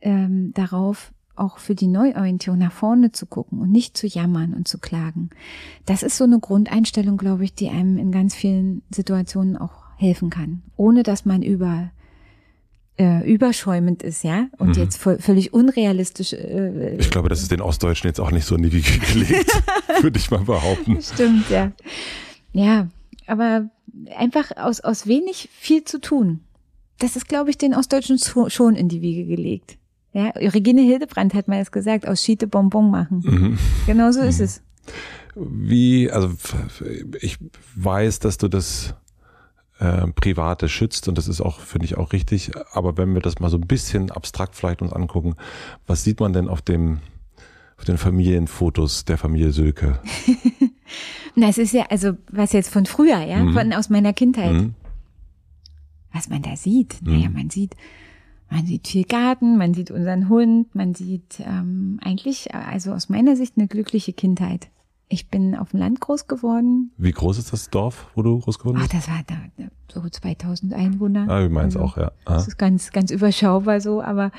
ähm, darauf, auch für die Neuorientierung nach vorne zu gucken und nicht zu jammern und zu klagen. Das ist so eine Grundeinstellung, glaube ich, die einem in ganz vielen Situationen auch helfen kann, ohne dass man über äh, überschäumend ist, ja, und mhm. jetzt völlig unrealistisch. Äh, ich glaube, das ist den Ostdeutschen jetzt auch nicht so in die Wiege gelegt, <laughs> würde ich mal behaupten. Stimmt, ja. Ja, aber einfach aus, aus wenig viel zu tun. Das ist, glaube ich, den Ostdeutschen schon in die Wiege gelegt. Ja, Regine Hildebrand hat mal das gesagt, aus Schiete Bonbon machen. Mhm. Genau so ist mhm. es. Wie, also ich weiß, dass du das äh, Private schützt und das ist auch, finde ich, auch richtig. Aber wenn wir das mal so ein bisschen abstrakt vielleicht uns angucken, was sieht man denn auf dem, auf den Familienfotos der Familie Sölke? <laughs> Na, es ist ja, also was jetzt von früher, ja, mhm. von aus meiner Kindheit. Mhm. Was man da sieht, mhm. naja, man sieht, man sieht viel Garten, man sieht unseren Hund, man sieht ähm, eigentlich, also aus meiner Sicht eine glückliche Kindheit. Ich bin auf dem Land groß geworden. Wie groß ist das Dorf, wo du groß geworden bist? Ach, das war da, so 2000 Einwohner. Ah, wie meinst also, auch, ja. Ah. Das ist ganz, ganz überschaubar so, aber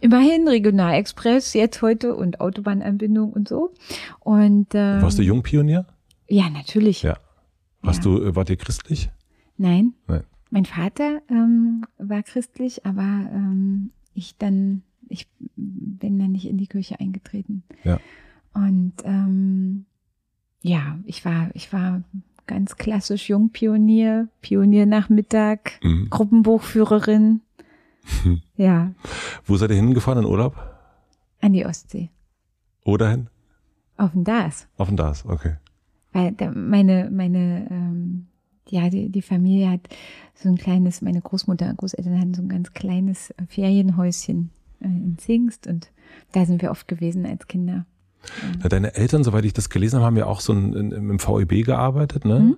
immerhin Regionalexpress jetzt heute und Autobahnanbindung und so. Und ähm, warst du Jungpionier? Ja, natürlich. Ja. Warst ja. du, äh, wart ihr christlich? Nein. Nein. Mein Vater ähm, war christlich, aber ähm, ich dann, ich bin dann nicht in die Kirche eingetreten. Ja. Und ähm, ja, ich war, ich war ganz klassisch Jungpionier, Pioniernachmittag, mhm. Gruppenbuchführerin. <laughs> Ja. Wo seid ihr hingefahren in Urlaub? An die Ostsee. Oder hin? Auf den Dars. Auf den Dars, okay. Weil meine, meine, ähm, ja, die, die Familie hat so ein kleines, meine Großmutter, Großeltern hatten so ein ganz kleines Ferienhäuschen äh, in Zingst und da sind wir oft gewesen als Kinder. Ja, deine Eltern, soweit ich das gelesen habe, haben ja auch so ein, in, im VEB gearbeitet, ne? Mhm.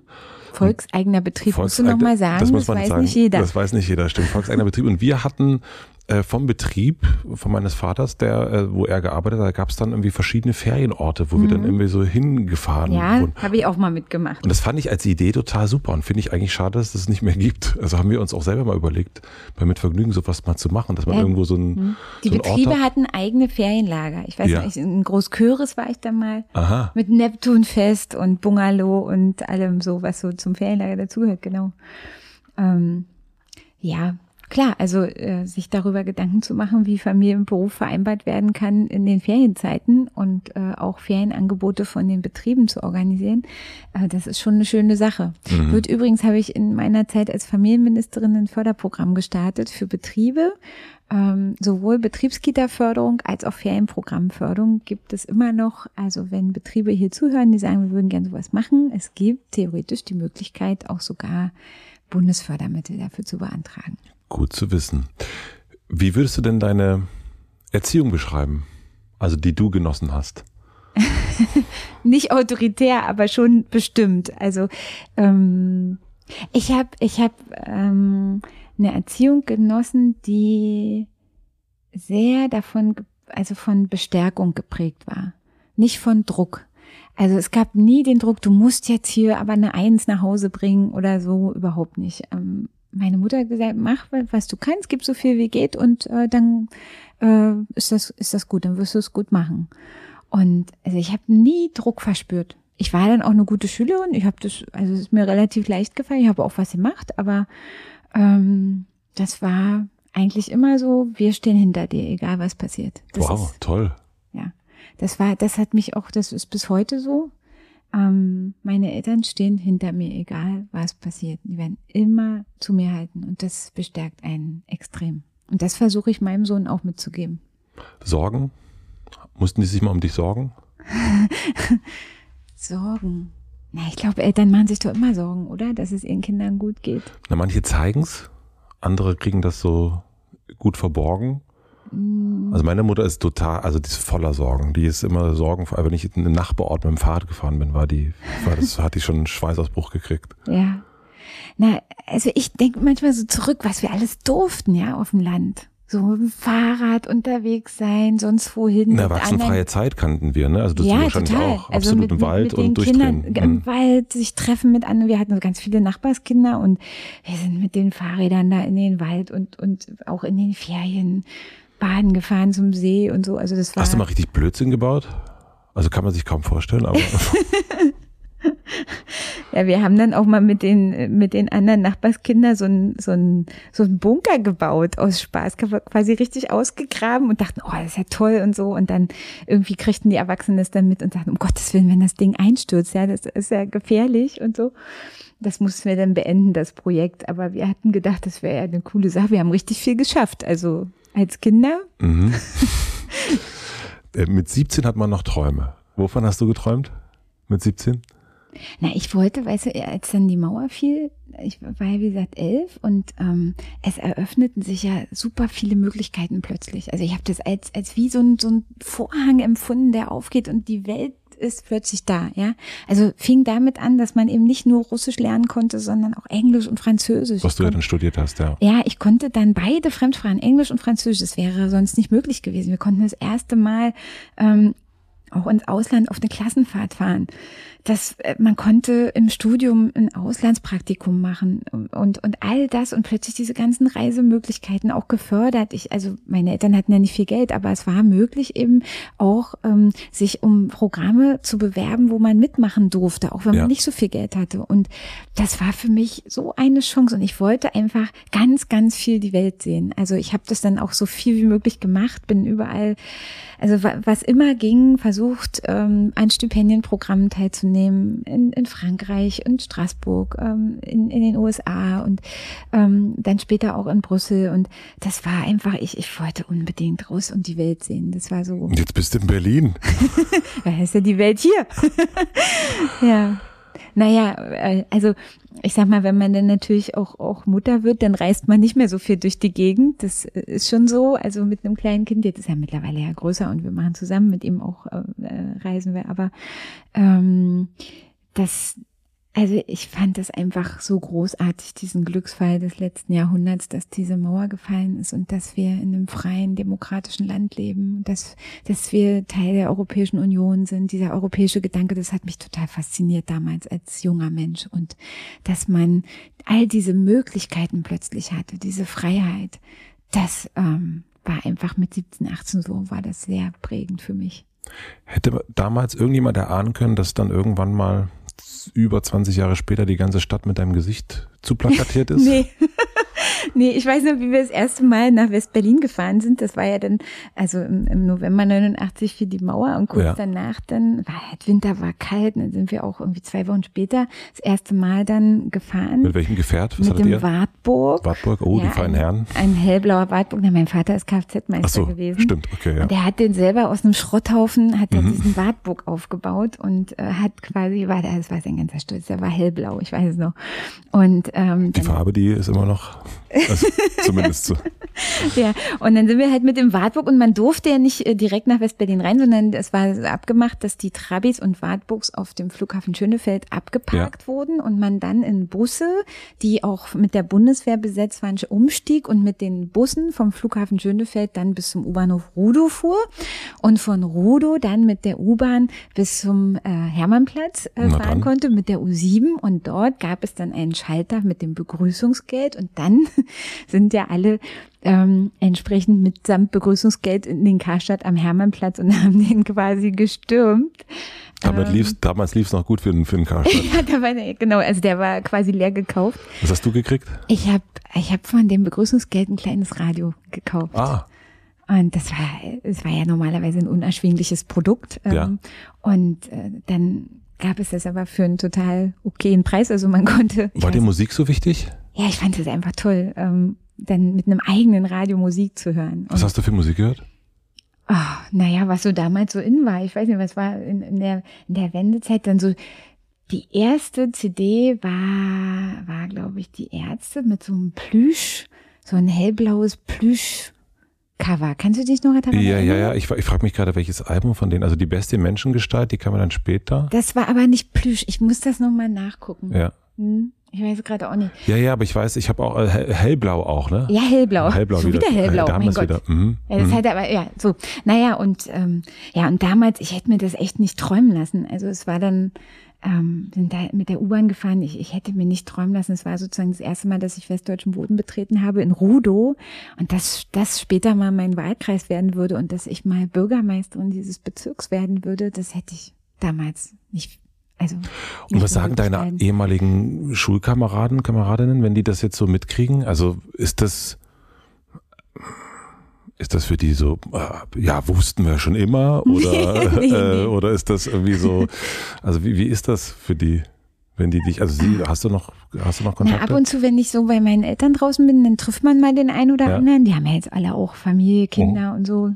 Volkseigener Betrieb, Volkseigner, musst du nochmal sagen, das, muss man das weiß sagen. nicht jeder. Das weiß nicht jeder, stimmt. Volkseigener Betrieb. Und wir hatten äh, vom Betrieb von meines Vaters, der, äh, wo er gearbeitet hat, da gab es dann irgendwie verschiedene Ferienorte, wo mhm. wir dann mhm. irgendwie so hingefahren ja, wurden. Ja, habe ich auch mal mitgemacht. Und das fand ich als Idee total super und finde ich eigentlich schade, dass es das nicht mehr gibt. Also haben wir uns auch selber mal überlegt, bei Mitvergnügen sowas mal zu machen, dass man ja. irgendwo so ein mhm. Die so Betriebe Ort hatten eigene Ferienlager. Ich weiß ja. nicht, in Großköris war ich da mal Aha. mit Neptunfest und Bungalow und allem so, was so zum Ferienlager dazugehört, genau. Ähm, ja, Klar, also äh, sich darüber Gedanken zu machen, wie Familie und Beruf vereinbart werden kann in den Ferienzeiten und äh, auch Ferienangebote von den Betrieben zu organisieren, äh, das ist schon eine schöne Sache. Mhm. Wird übrigens habe ich in meiner Zeit als Familienministerin ein Förderprogramm gestartet für Betriebe. Ähm, sowohl Betriebskita-Förderung als auch Ferienprogrammförderung gibt es immer noch. Also wenn Betriebe hier zuhören, die sagen, wir würden gerne sowas machen, es gibt theoretisch die Möglichkeit, auch sogar Bundesfördermittel dafür zu beantragen. Gut zu wissen. Wie würdest du denn deine Erziehung beschreiben? Also die du genossen hast? <laughs> Nicht autoritär, aber schon bestimmt. Also ähm, ich habe ich hab, ähm, eine Erziehung genossen, die sehr davon, also von Bestärkung geprägt war, nicht von Druck. Also es gab nie den Druck, du musst jetzt hier aber eine Eins nach Hause bringen oder so, überhaupt nicht. Ähm, meine Mutter hat gesagt, mach, was du kannst, gib so viel wie geht und äh, dann äh, ist, das, ist das gut, dann wirst du es gut machen. Und also ich habe nie Druck verspürt. Ich war dann auch eine gute Schülerin. Ich habe das, also es ist mir relativ leicht gefallen. Ich habe auch was gemacht, aber ähm, das war eigentlich immer so, wir stehen hinter dir, egal was passiert. Das wow, ist, toll. Ja, das war, das hat mich auch, das ist bis heute so. Ähm, meine Eltern stehen hinter mir, egal was passiert. Die werden immer zu mir halten und das bestärkt einen extrem. Und das versuche ich meinem Sohn auch mitzugeben. Sorgen? Mussten die sich mal um dich sorgen? <laughs> sorgen. Na, ich glaube, Eltern machen sich doch immer Sorgen, oder? Dass es ihren Kindern gut geht. Na, manche zeigen's, andere kriegen das so gut verborgen. Mhm. Also meine Mutter ist total, also die ist voller Sorgen. Die ist immer Sorgen, wenn ich in den Nachbarort mit dem Fahrrad gefahren bin, war die, war das, hat die schon einen Schweißausbruch gekriegt. Ja. Na, also ich denke manchmal so zurück, was wir alles durften, ja, auf dem Land. So mit dem Fahrrad unterwegs sein, sonst wohin. Na, erwachsenenfreie Zeit kannten wir, ne? Also das ja, wahrscheinlich total. auch also absolut mit, im Wald mit, mit und durchdrehen. Kindern, Im mhm. Wald sich treffen mit anderen. Wir hatten so ganz viele Nachbarskinder und wir sind mit den Fahrrädern da in den Wald und, und auch in den Ferien baden gefahren zum See und so. Also das war. Hast du mal richtig Blödsinn gebaut? Also kann man sich kaum vorstellen, aber. <laughs> ja, wir haben dann auch mal mit den, mit den anderen Nachbarskindern so ein, so ein, so ein Bunker gebaut aus Spaß, quasi richtig ausgegraben und dachten, oh, das ist ja toll und so. Und dann irgendwie kriegten die Erwachsenen das dann mit und sagten, um Gottes Willen, wenn das Ding einstürzt, ja, das ist ja gefährlich und so. Das mussten wir dann beenden, das Projekt. Aber wir hatten gedacht, das wäre ja eine coole Sache. Wir haben richtig viel geschafft. Also als Kinder. Mhm. <laughs> Äh, mit 17 hat man noch Träume. Wovon hast du geträumt? Mit 17? Na, ich wollte, weißt du, als dann die Mauer fiel, ich war ja wie gesagt elf und ähm, es eröffneten sich ja super viele Möglichkeiten plötzlich. Also ich habe das als, als wie so ein, so ein Vorhang empfunden, der aufgeht und die Welt ist plötzlich da, ja. Also fing damit an, dass man eben nicht nur Russisch lernen konnte, sondern auch Englisch und Französisch. Was du ja dann studiert hast, ja. Ja, ich konnte dann beide Fremdsprachen, Englisch und Französisch. Das wäre sonst nicht möglich gewesen. Wir konnten das erste Mal ähm, auch ins Ausland auf eine Klassenfahrt fahren dass äh, man konnte im Studium ein Auslandspraktikum machen und, und all das und plötzlich diese ganzen Reisemöglichkeiten auch gefördert. Ich, also meine Eltern hatten ja nicht viel Geld, aber es war möglich eben auch, ähm, sich um Programme zu bewerben, wo man mitmachen durfte, auch wenn ja. man nicht so viel Geld hatte. Und das war für mich so eine Chance und ich wollte einfach ganz, ganz viel die Welt sehen. Also ich habe das dann auch so viel wie möglich gemacht, bin überall, also was immer ging, versucht, ähm, an Stipendienprogrammen teilzunehmen teilnehmen in, in Frankreich, in Straßburg, ähm, in, in den USA und ähm, dann später auch in Brüssel. Und das war einfach, ich, ich wollte unbedingt raus und die Welt sehen. Das war so. Und jetzt bist du in Berlin. <laughs> ja, ist ja die Welt hier. <laughs> ja. Naja, äh, also ich sag mal, wenn man dann natürlich auch, auch Mutter wird, dann reist man nicht mehr so viel durch die Gegend. Das ist schon so. Also mit einem kleinen Kind, jetzt ist er mittlerweile ja größer und wir machen zusammen mit ihm auch äh, reisen wir. Aber ähm, das, also ich fand das einfach so großartig, diesen Glücksfall des letzten Jahrhunderts, dass diese Mauer gefallen ist und dass wir in einem freien, demokratischen Land leben, dass, dass wir Teil der Europäischen Union sind. Dieser europäische Gedanke, das hat mich total fasziniert damals als junger Mensch und dass man all diese Möglichkeiten plötzlich hatte, diese Freiheit, das ähm, war einfach mit 17, 18 so, war das sehr prägend für mich. Hätte damals irgendjemand erahnen können, dass dann irgendwann mal über 20 Jahre später die ganze Stadt mit deinem Gesicht zu plakatiert <laughs> ist? nee. Nee, ich weiß noch, wie wir das erste Mal nach West-Berlin gefahren sind. Das war ja dann, also im, im November 89 für die Mauer und kurz ja. danach dann, war halt Winter, war kalt, dann sind wir auch irgendwie zwei Wochen später das erste Mal dann gefahren. Mit welchem Gefährt? Was Mit dem ihr? Wartburg. Wartburg, oh, ja, die feinen Herren. Ein hellblauer Wartburg. Na, mein Vater ist Kfz-Meister so, gewesen. stimmt, okay, ja. Und der hat den selber aus einem Schrotthaufen, hat er mhm. diesen Wartburg aufgebaut und äh, hat quasi, war das war sein ganzer Stolz, der war hellblau, ich weiß es noch. Und ähm, die Farbe, die ist immer noch, also zumindest so. <laughs> ja, und dann sind wir halt mit dem Wartburg und man durfte ja nicht äh, direkt nach West-Berlin rein, sondern es war abgemacht, dass die Trabis und Wartburgs auf dem Flughafen Schönefeld abgeparkt ja. wurden und man dann in Busse, die auch mit der Bundeswehr besetzt waren, umstieg und mit den Bussen vom Flughafen Schönefeld dann bis zum U-Bahnhof Rudow fuhr und von Rudow dann mit der U-Bahn bis zum äh, Hermannplatz äh, fahren konnte mit der U7 und dort gab es dann einen Schalter mit dem Begrüßungsgeld und dann sind ja alle ähm, entsprechend mitsamt Begrüßungsgeld in den Karstadt am Hermannplatz und <laughs> haben den quasi gestürmt. Damit ähm, lief's, damals lief es noch gut für den, für den <laughs> Karstadt. ja, da war genau, also der war quasi leer gekauft. Was hast du gekriegt? Ich habe ich hab von dem Begrüßungsgeld ein kleines Radio gekauft. Ah. Und das war, es war ja normalerweise ein unerschwingliches Produkt. Ähm, ja. Und äh, dann gab es das aber für einen total okayen Preis. Also man <laughs> konnte. War dir Musik so wichtig? Ja, ich fand es einfach toll, ähm, dann mit einem eigenen Radio Musik zu hören. Was hast du für Musik gehört? Oh, naja, was so damals so in war. Ich weiß nicht, was war in, in, der, in der Wendezeit dann so. Die erste CD war, war glaube ich, die Ärzte mit so einem Plüsch, so ein hellblaues Plüsch Cover. Kannst du dich noch daran Ja, ja, ja. Ich, ich frage mich gerade, welches Album von denen, also die beste Menschengestalt, die kann man dann später. Das war aber nicht Plüsch. Ich muss das nochmal nachgucken. Ja. Hm? Ich weiß gerade auch nicht. Ja, ja, aber ich weiß, ich habe auch äh, hellblau auch, ne? Ja, hellblau. Hellblau Schon wieder. wieder hellblau, äh, mein Gott. Wieder. Mhm. Ja, das mhm. halt aber, ja, so. Naja, und ähm, ja, und damals, ich hätte mir das echt nicht träumen lassen. Also es war dann, ähm, sind da mit der U-Bahn gefahren. Ich, ich hätte mir nicht träumen lassen. Es war sozusagen das erste Mal, dass ich westdeutschen Boden betreten habe in Rudow und dass das später mal mein Wahlkreis werden würde und dass ich mal Bürgermeisterin dieses Bezirks werden würde, das hätte ich damals nicht also und was sagen deine werden. ehemaligen Schulkameraden, Kameradinnen, wenn die das jetzt so mitkriegen? Also ist das ist das für die so, äh, ja, wussten wir schon immer? <laughs> Oder, nee, nee. Äh, oder ist das irgendwie so, also wie, wie ist das für die? Wenn die dich, also sie, hast du noch, hast du noch Kontakt? ab und zu, wenn ich so bei meinen Eltern draußen bin, dann trifft man mal den einen oder ja. anderen. Die haben ja jetzt alle auch Familie, Kinder oh. und so.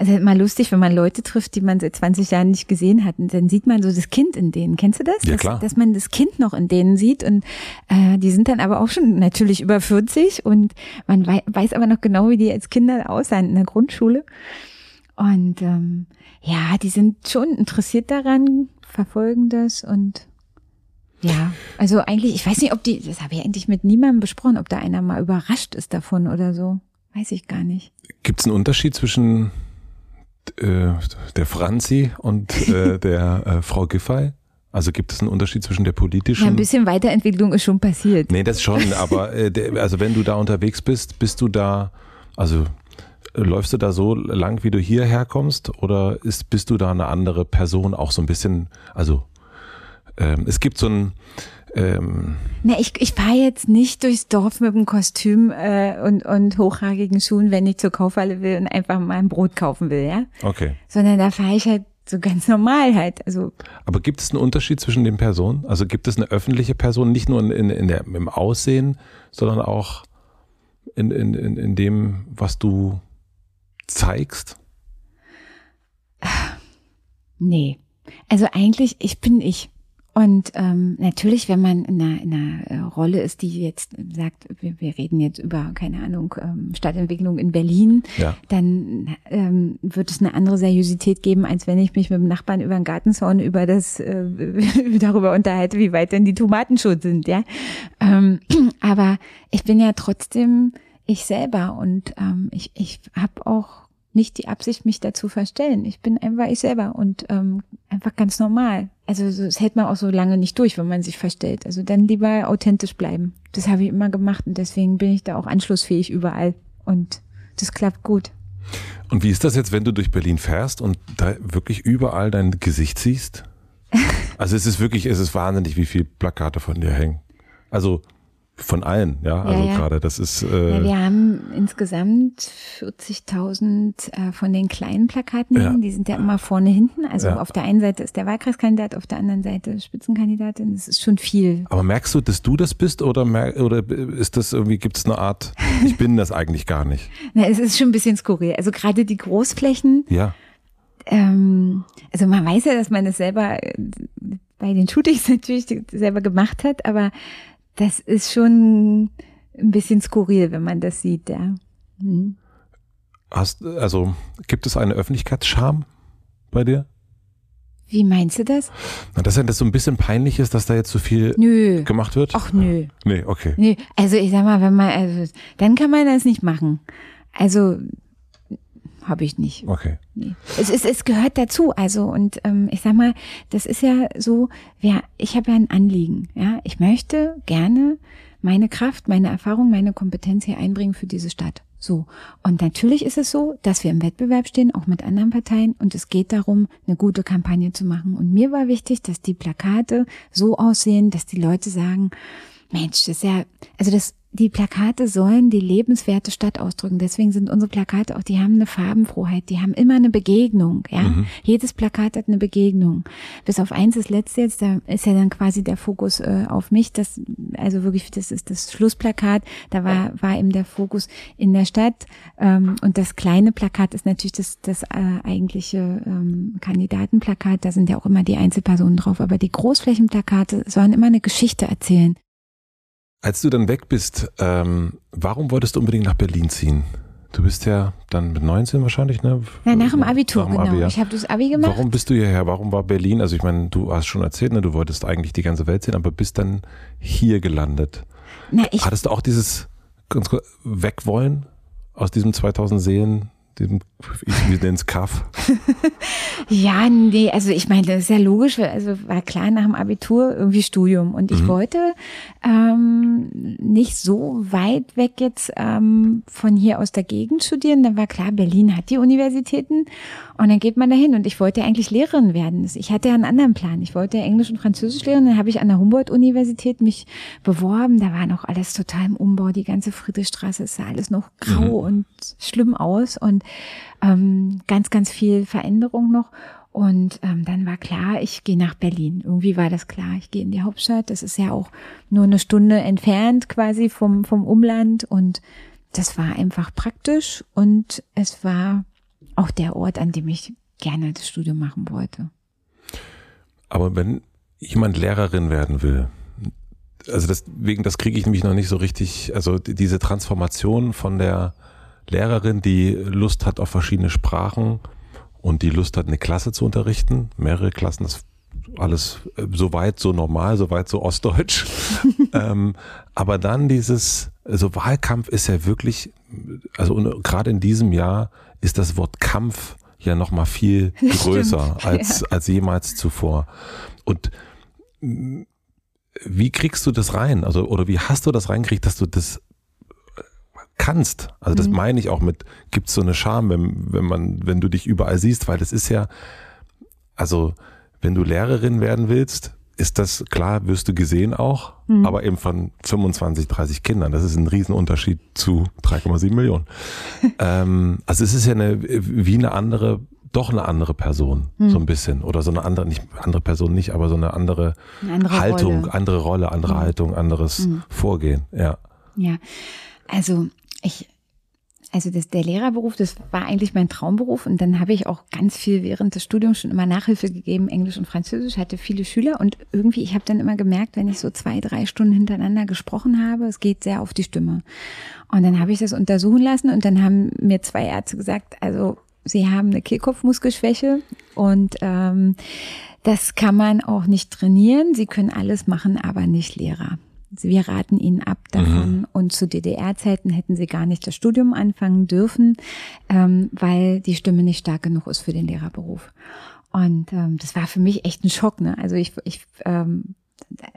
Also immer lustig, wenn man Leute trifft, die man seit 20 Jahren nicht gesehen hat. Und dann sieht man so das Kind in denen. Kennst du das? Ja, klar. Dass, dass man das Kind noch in denen sieht. Und äh, die sind dann aber auch schon natürlich über 40 und man wei weiß aber noch genau, wie die als Kinder aussahen in der Grundschule. Und ähm, ja, die sind schon interessiert daran, verfolgen das und ja, also eigentlich, ich weiß nicht, ob die, das habe ich eigentlich mit niemandem besprochen, ob da einer mal überrascht ist davon oder so. Weiß ich gar nicht. Gibt es einen Unterschied zwischen äh, der Franzi und äh, <laughs> der äh, Frau Giffey? Also gibt es einen Unterschied zwischen der politischen? Ja, ein bisschen Weiterentwicklung ist schon passiert. Nee, das schon, <laughs> aber äh, der, also wenn du da unterwegs bist, bist du da, also läufst du da so lang, wie du hierher kommst oder ist, bist du da eine andere Person auch so ein bisschen, also ähm, es gibt so ein, ähm Na, ich, ich fahre jetzt nicht durchs Dorf mit dem Kostüm äh, und, und hochragigen Schuhen, wenn ich zur Kaufhalle will und einfach mal ein Brot kaufen will, ja? Okay. Sondern da fahre ich halt so ganz normal halt. Also Aber gibt es einen Unterschied zwischen den Personen? Also gibt es eine öffentliche Person, nicht nur in, in, in der, im Aussehen, sondern auch in, in, in, in dem, was du zeigst? Nee. Also eigentlich, ich bin ich. Und ähm, natürlich, wenn man in einer, in einer äh, Rolle ist, die jetzt sagt, wir, wir reden jetzt über, keine Ahnung, ähm, Stadtentwicklung in Berlin, ja. dann ähm, wird es eine andere Seriosität geben, als wenn ich mich mit dem Nachbarn über den Gartenzaun über das äh, <laughs> darüber unterhalte, wie weit denn die Tomaten schon sind, ja. Ähm, <clears throat> aber ich bin ja trotzdem ich selber und ähm, ich, ich habe auch nicht die Absicht, mich dazu verstellen. Ich bin einfach ich selber und ähm, einfach ganz normal. Also das hält man auch so lange nicht durch, wenn man sich verstellt. Also dann lieber authentisch bleiben. Das habe ich immer gemacht und deswegen bin ich da auch anschlussfähig überall und das klappt gut. Und wie ist das jetzt, wenn du durch Berlin fährst und da wirklich überall dein Gesicht siehst? <laughs> Also es ist wirklich, es ist wahnsinnig, wie viele Plakate von dir hängen. Also von allen, ja. Also ja, ja. gerade, das ist. Äh ja, wir haben insgesamt 40.000 äh, von den kleinen Plakaten. Ja. Die sind ja immer vorne hinten. Also auf der einen Seite ist der Wahlkreiskandidat, auf der anderen Seite Spitzenkandidatin. Das ist schon viel. Aber merkst du, dass du das bist oder mer oder ist das irgendwie? Gibt es eine Art? Ich bin das eigentlich gar nicht. <laughs> Na, es ist schon ein bisschen skurril. Also gerade die Großflächen. Ja. Ähm, also man weiß ja, dass man das selber äh, bei den Shootings <laughs> natürlich selber gemacht hat, aber das ist schon ein bisschen skurril, wenn man das sieht, ja. Hm. Hast, also gibt es eine Öffentlichkeitsscham bei dir? Wie meinst du das? Na, dass das so ein bisschen peinlich ist, dass da jetzt so viel nö. gemacht wird? Ach nö. Nee, okay. Nö. Also ich sag mal, wenn man, also, dann kann man das nicht machen. Also habe ich nicht. Okay. Nee. Es, ist, es gehört dazu. Also und ähm, ich sag mal, das ist ja so, ja, ich habe ja ein Anliegen. Ja, ich möchte gerne meine Kraft, meine Erfahrung, meine Kompetenz hier einbringen für diese Stadt. So. Und natürlich ist es so, dass wir im Wettbewerb stehen, auch mit anderen Parteien. Und es geht darum, eine gute Kampagne zu machen. Und mir war wichtig, dass die Plakate so aussehen, dass die Leute sagen, Mensch, das ist ja, also das die Plakate sollen die lebenswerte Stadt ausdrücken. Deswegen sind unsere Plakate auch, die haben eine Farbenfroheit, die haben immer eine Begegnung. Ja, mhm. jedes Plakat hat eine Begegnung. Bis auf eins, das letzte jetzt, da ist ja dann quasi der Fokus äh, auf mich. Das, also wirklich, das ist das Schlussplakat. Da war war eben der Fokus in der Stadt ähm, und das kleine Plakat ist natürlich das das äh, eigentliche ähm, Kandidatenplakat. Da sind ja auch immer die Einzelpersonen drauf. Aber die Großflächenplakate sollen immer eine Geschichte erzählen. Als du dann weg bist, ähm, warum wolltest du unbedingt nach Berlin ziehen? Du bist ja dann mit 19 wahrscheinlich, ne? Ja, nach dem Abitur, nach dem genau. Abi, ja. Ich habe das Abi gemacht. Warum bist du hierher? Warum war Berlin? Also ich meine, du hast schon erzählt, ne, du wolltest eigentlich die ganze Welt sehen, aber bist dann hier gelandet. Na, ich Hattest du auch dieses ganz kurz, Wegwollen aus diesem 2000 Seelen dem, ich nenne es Kaff. <laughs> ja, nee, also ich meine, das ist ja logisch, also war klar nach dem Abitur irgendwie Studium und ich mhm. wollte ähm, nicht so weit weg jetzt ähm, von hier aus der Gegend studieren. Dann war klar, Berlin hat die Universitäten und dann geht man dahin und ich wollte eigentlich Lehrerin werden. Ich hatte ja einen anderen Plan. Ich wollte Englisch und Französisch lehren. Dann habe ich an der Humboldt-Universität mich beworben. Da war noch alles total im Umbau. Die ganze Friedrichstraße sah alles noch grau mhm. und schlimm aus und ähm, ganz, ganz viel Veränderung noch. Und ähm, dann war klar, ich gehe nach Berlin. Irgendwie war das klar, ich gehe in die Hauptstadt. Das ist ja auch nur eine Stunde entfernt quasi vom, vom Umland. Und das war einfach praktisch und es war auch der Ort, an dem ich gerne das Studium machen wollte. Aber wenn jemand Lehrerin werden will, also deswegen, das kriege ich nämlich noch nicht so richtig, also diese Transformation von der Lehrerin, die Lust hat auf verschiedene Sprachen und die Lust hat, eine Klasse zu unterrichten, mehrere Klassen, das alles äh, so weit so normal, so weit so ostdeutsch. <laughs> ähm, aber dann dieses, also Wahlkampf ist ja wirklich, also gerade in diesem Jahr ist das Wort Kampf ja noch mal viel <laughs> größer als, ja. als jemals zuvor. Und mm, wie kriegst du das rein? Also, oder wie hast du das reingekriegt, dass du das kannst? Also, das mhm. meine ich auch mit, gibt's so eine Scham, wenn, wenn man, wenn du dich überall siehst, weil das ist ja, also, wenn du Lehrerin werden willst, ist das klar, wirst du gesehen auch, mhm. aber eben von 25, 30 Kindern. Das ist ein Riesenunterschied zu 3,7 Millionen. <laughs> ähm, also es ist ja eine, wie eine andere, doch eine andere Person, mhm. so ein bisschen. Oder so eine andere, nicht andere Person nicht, aber so eine andere, eine andere Haltung, Rolle. andere Rolle, andere mhm. Haltung, anderes mhm. Vorgehen, ja. Ja, also ich also das, der Lehrerberuf, das war eigentlich mein Traumberuf und dann habe ich auch ganz viel während des Studiums schon immer Nachhilfe gegeben, Englisch und Französisch, hatte viele Schüler und irgendwie, ich habe dann immer gemerkt, wenn ich so zwei, drei Stunden hintereinander gesprochen habe, es geht sehr auf die Stimme. Und dann habe ich das untersuchen lassen und dann haben mir zwei Ärzte gesagt, also sie haben eine Kehlkopfmuskelschwäche und ähm, das kann man auch nicht trainieren. Sie können alles machen, aber nicht Lehrer. Wir raten ihnen ab davon. Mhm. Und zu DDR-Zeiten hätten sie gar nicht das Studium anfangen dürfen, ähm, weil die Stimme nicht stark genug ist für den Lehrerberuf. Und ähm, das war für mich echt ein Schock. Ne? Also ich, ich ähm,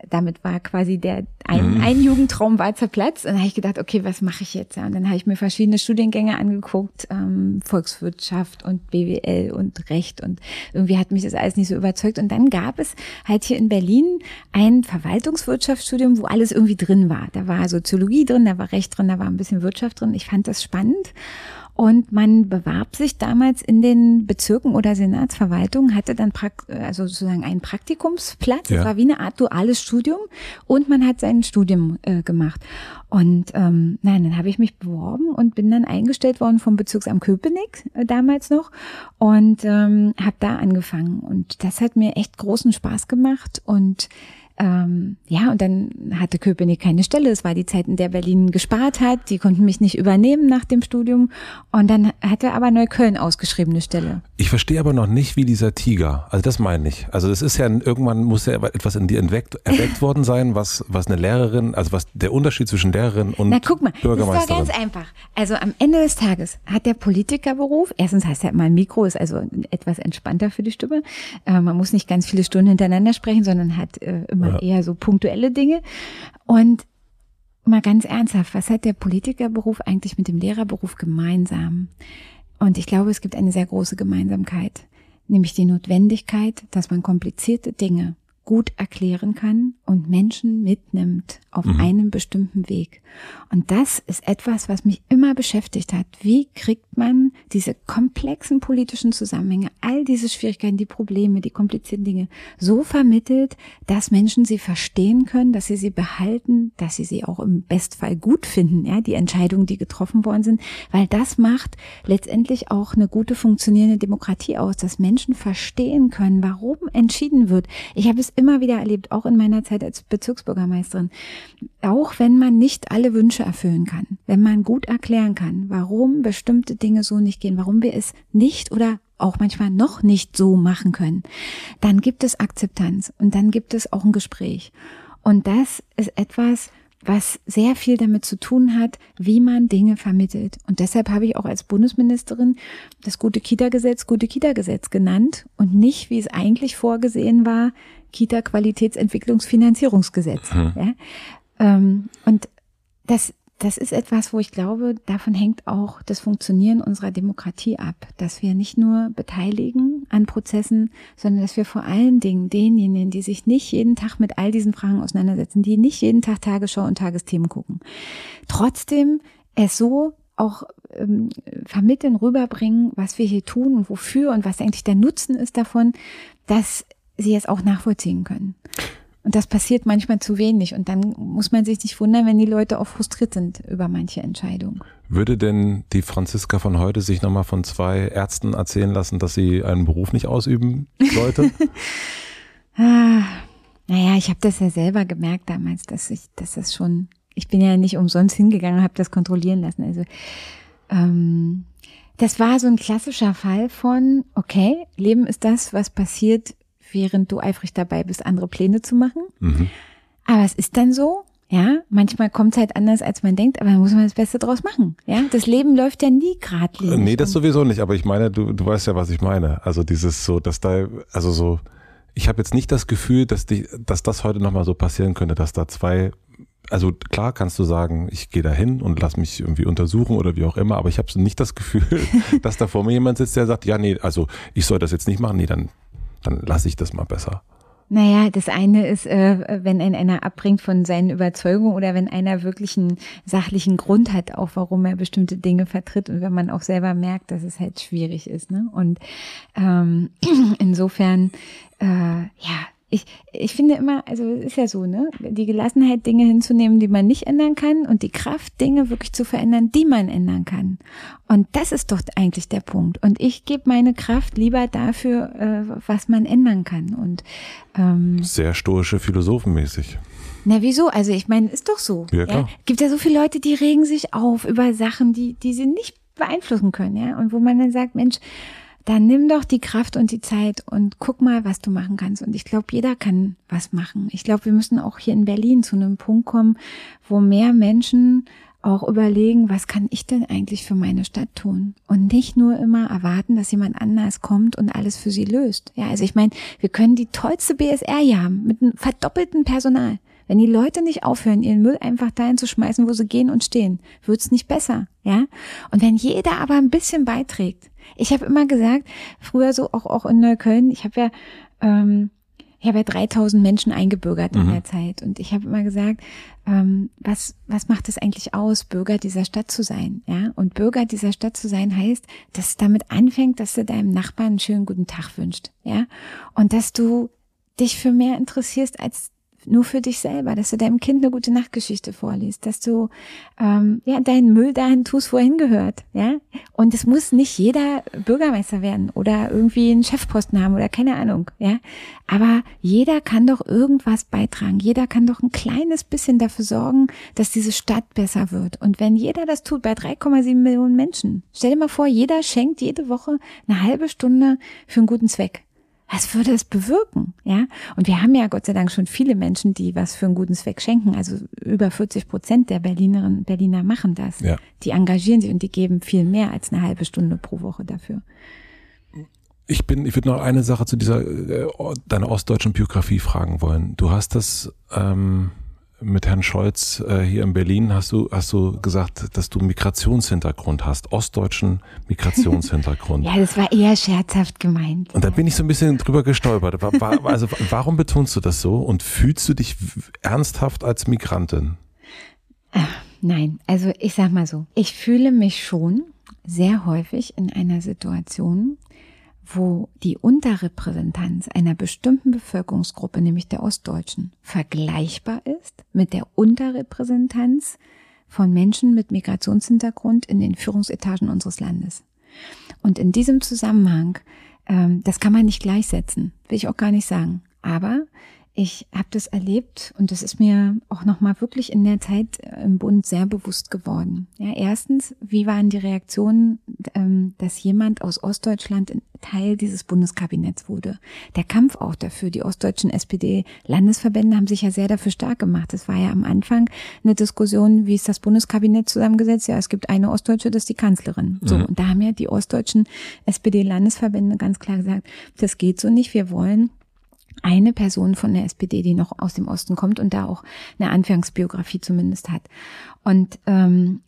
damit war quasi der ein, mhm. ein Jugendtraum war zerplatzt. Und dann habe ich gedacht, okay, was mache ich jetzt? Und dann habe ich mir verschiedene Studiengänge angeguckt, ähm, Volkswirtschaft und BWL und Recht und irgendwie hat mich das alles nicht so überzeugt. Und dann gab es halt hier in Berlin ein Verwaltungswirtschaftsstudium, wo alles irgendwie drin war. Da war Soziologie drin, da war Recht drin, da war ein bisschen Wirtschaft drin. Ich fand das spannend. Und man bewarb sich damals in den Bezirken oder Senatsverwaltungen, hatte dann also sozusagen einen Praktikumsplatz. Ja. Das war wie eine Art duales Studium und man hat sein Studium äh, gemacht. Und ähm, nein, dann habe ich mich beworben und bin dann eingestellt worden vom Bezirksamt Köpenick äh, damals noch und ähm, habe da angefangen. Und das hat mir echt großen Spaß gemacht und ähm, ja, und dann hatte Köpenick keine Stelle. Es war die Zeit, in der Berlin gespart hat. Die konnten mich nicht übernehmen nach dem Studium. Und dann hatte aber Neukölln ausgeschriebene Stelle. Ich verstehe aber noch nicht, wie dieser Tiger, also das meine ich. Also das ist ja, irgendwann muss ja etwas in dir erweckt, erweckt <laughs> worden sein, was, was eine Lehrerin, also was der Unterschied zwischen Lehrerin und Na guck mal, das war ganz einfach. Also am Ende des Tages hat der Politikerberuf, erstens heißt er immer Mikro, ist also etwas entspannter für die Stimme. Äh, man muss nicht ganz viele Stunden hintereinander sprechen, sondern hat äh, mal ja. eher so punktuelle Dinge. Und mal ganz ernsthaft, was hat der Politikerberuf eigentlich mit dem Lehrerberuf gemeinsam? Und ich glaube, es gibt eine sehr große Gemeinsamkeit, nämlich die Notwendigkeit, dass man komplizierte Dinge gut erklären kann und Menschen mitnimmt auf mhm. einem bestimmten Weg. Und das ist etwas, was mich immer beschäftigt hat. Wie kriegt man diese komplexen politischen Zusammenhänge, all diese Schwierigkeiten, die Probleme, die komplizierten Dinge so vermittelt, dass Menschen sie verstehen können, dass sie sie behalten, dass sie sie auch im Bestfall gut finden, ja, die Entscheidungen, die getroffen worden sind, weil das macht letztendlich auch eine gute funktionierende Demokratie aus, dass Menschen verstehen können, warum entschieden wird. Ich habe es immer wieder erlebt, auch in meiner Zeit als Bezirksbürgermeisterin. Auch wenn man nicht alle Wünsche erfüllen kann, wenn man gut erklären kann, warum bestimmte Dinge so nicht gehen, warum wir es nicht oder auch manchmal noch nicht so machen können, dann gibt es Akzeptanz und dann gibt es auch ein Gespräch. Und das ist etwas, was sehr viel damit zu tun hat, wie man Dinge vermittelt. Und deshalb habe ich auch als Bundesministerin das gute Kita-Gesetz gute Kita-Gesetz genannt und nicht, wie es eigentlich vorgesehen war, Kita-Qualitätsentwicklungsfinanzierungsgesetz. Mhm. Ja? Ähm, und das das ist etwas, wo ich glaube, davon hängt auch das Funktionieren unserer Demokratie ab, dass wir nicht nur beteiligen an Prozessen, sondern dass wir vor allen Dingen denjenigen, die sich nicht jeden Tag mit all diesen Fragen auseinandersetzen, die nicht jeden Tag Tagesschau und Tagesthemen gucken, trotzdem es so auch ähm, vermitteln, rüberbringen, was wir hier tun und wofür und was eigentlich der Nutzen ist davon, dass sie es auch nachvollziehen können. Und das passiert manchmal zu wenig. Und dann muss man sich nicht wundern, wenn die Leute auch frustriert sind über manche Entscheidungen. Würde denn die Franziska von heute sich nochmal von zwei Ärzten erzählen lassen, dass sie einen Beruf nicht ausüben sollte? <laughs> ah, naja, ich habe das ja selber gemerkt damals, dass ich, dass das schon, ich bin ja nicht umsonst hingegangen, habe das kontrollieren lassen. Also ähm, das war so ein klassischer Fall von, okay, Leben ist das, was passiert, während du eifrig dabei bist, andere Pläne zu machen. Mhm. Aber es ist dann so, ja, manchmal kommt es halt anders, als man denkt, aber da muss man das Beste draus machen. Ja, das Leben läuft ja nie geradlinig. Nee, das sowieso nicht, aber ich meine, du, du weißt ja, was ich meine. Also dieses so, dass da, also so, ich habe jetzt nicht das Gefühl, dass, die, dass das heute nochmal so passieren könnte, dass da zwei also klar kannst du sagen, ich gehe da hin und lass mich irgendwie untersuchen oder wie auch immer, aber ich habe nicht das Gefühl, <laughs> dass da vor mir jemand sitzt, der sagt, ja, nee, also ich soll das jetzt nicht machen, nee, dann dann lasse ich das mal besser. Naja, das eine ist, äh, wenn ein einer abbringt von seinen Überzeugungen oder wenn einer wirklich einen sachlichen Grund hat, auch warum er bestimmte Dinge vertritt und wenn man auch selber merkt, dass es halt schwierig ist. Ne? Und ähm, <clears throat> insofern, äh, ja, ich, ich finde immer, also es ist ja so, ne, die Gelassenheit, Dinge hinzunehmen, die man nicht ändern kann und die Kraft, Dinge wirklich zu verändern, die man ändern kann. Und das ist doch eigentlich der Punkt. Und ich gebe meine Kraft lieber dafür, äh, was man ändern kann. Und ähm, sehr stoische Philosophenmäßig. Na, wieso? Also ich meine, ist doch so. Ja, klar. Ja? Gibt ja so viele Leute, die regen sich auf über Sachen, die, die sie nicht beeinflussen können, ja. Und wo man dann sagt, Mensch, dann nimm doch die Kraft und die Zeit und guck mal, was du machen kannst. Und ich glaube, jeder kann was machen. Ich glaube, wir müssen auch hier in Berlin zu einem Punkt kommen, wo mehr Menschen auch überlegen, was kann ich denn eigentlich für meine Stadt tun? Und nicht nur immer erwarten, dass jemand anders kommt und alles für sie löst. Ja, also ich meine, wir können die tollste BSR hier haben, mit einem verdoppelten Personal. Wenn die Leute nicht aufhören, ihren Müll einfach dahin zu schmeißen, wo sie gehen und stehen, wird's nicht besser, ja? Und wenn jeder aber ein bisschen beiträgt, ich habe immer gesagt, früher so auch, auch in Neukölln, ich habe ja, ähm, ich habe ja 3000 Menschen eingebürgert in mhm. der Zeit und ich habe immer gesagt, ähm, was, was macht es eigentlich aus, Bürger dieser Stadt zu sein? Ja, und Bürger dieser Stadt zu sein heißt, dass es damit anfängt, dass du deinem Nachbarn einen schönen guten Tag wünscht. Ja, und dass du dich für mehr interessierst als nur für dich selber, dass du deinem Kind eine gute Nachtgeschichte vorliest, dass du ähm, ja deinen Müll dahin tust, wo er hingehört, ja. Und es muss nicht jeder Bürgermeister werden oder irgendwie einen Chefposten haben oder keine Ahnung, ja. Aber jeder kann doch irgendwas beitragen. Jeder kann doch ein kleines bisschen dafür sorgen, dass diese Stadt besser wird. Und wenn jeder das tut bei 3,7 Millionen Menschen, stell dir mal vor, jeder schenkt jede Woche eine halbe Stunde für einen guten Zweck was würde es bewirken? Ja, und wir haben ja Gott sei Dank schon viele Menschen, die was für einen guten Zweck schenken. Also über 40 Prozent der Berlinerinnen Berliner machen das. Ja. Die engagieren sich und die geben viel mehr als eine halbe Stunde pro Woche dafür. Ich bin, ich würde noch eine Sache zu dieser äh, deiner ostdeutschen Biografie fragen wollen. Du hast das ähm, mit Herrn Scholz äh, hier in Berlin hast du, hast du gesagt, dass du Migrationshintergrund hast, ostdeutschen <laughs> Migrationshintergrund. ja, das war eher scherzhaft gemeint. Und da bin ich so ein bisschen drüber gestolpert. Also warum betonst du das so und fühlst du dich ernsthaft als Migrantin? Ach, nein, also ich sag mal so, ich fühle mich schon sehr häufig in einer Situation, wo die Unterrepräsentanz einer bestimmten Bevölkerungsgruppe, nämlich der Ostdeutschen, vergleichbar ist mit der Unterrepräsentanz von Menschen mit Migrationshintergrund in den Führungsetagen unseres Landes. Und in diesem Zusammenhang, ähm, das kann man nicht gleichsetzen, will ich auch gar nicht sagen. Aber ich habe das erlebt und das ist mir auch nochmal wirklich in der Zeit äh, im Bund sehr bewusst geworden. Ja, erstens, wie waren die Reaktionen, ähm, dass jemand aus Ostdeutschland Teil dieses Bundeskabinetts wurde? Der Kampf auch dafür. Die ostdeutschen SPD-Landesverbände haben sich ja sehr dafür stark gemacht. Es war ja am Anfang eine Diskussion, wie ist das Bundeskabinett zusammengesetzt? Ja, es gibt eine Ostdeutsche, das ist die Kanzlerin. So, mhm. und da haben ja die ostdeutschen SPD-Landesverbände ganz klar gesagt, das geht so nicht. Wir wollen eine Person von der SPD, die noch aus dem Osten kommt und da auch eine Anfangsbiografie zumindest hat. Und ähm,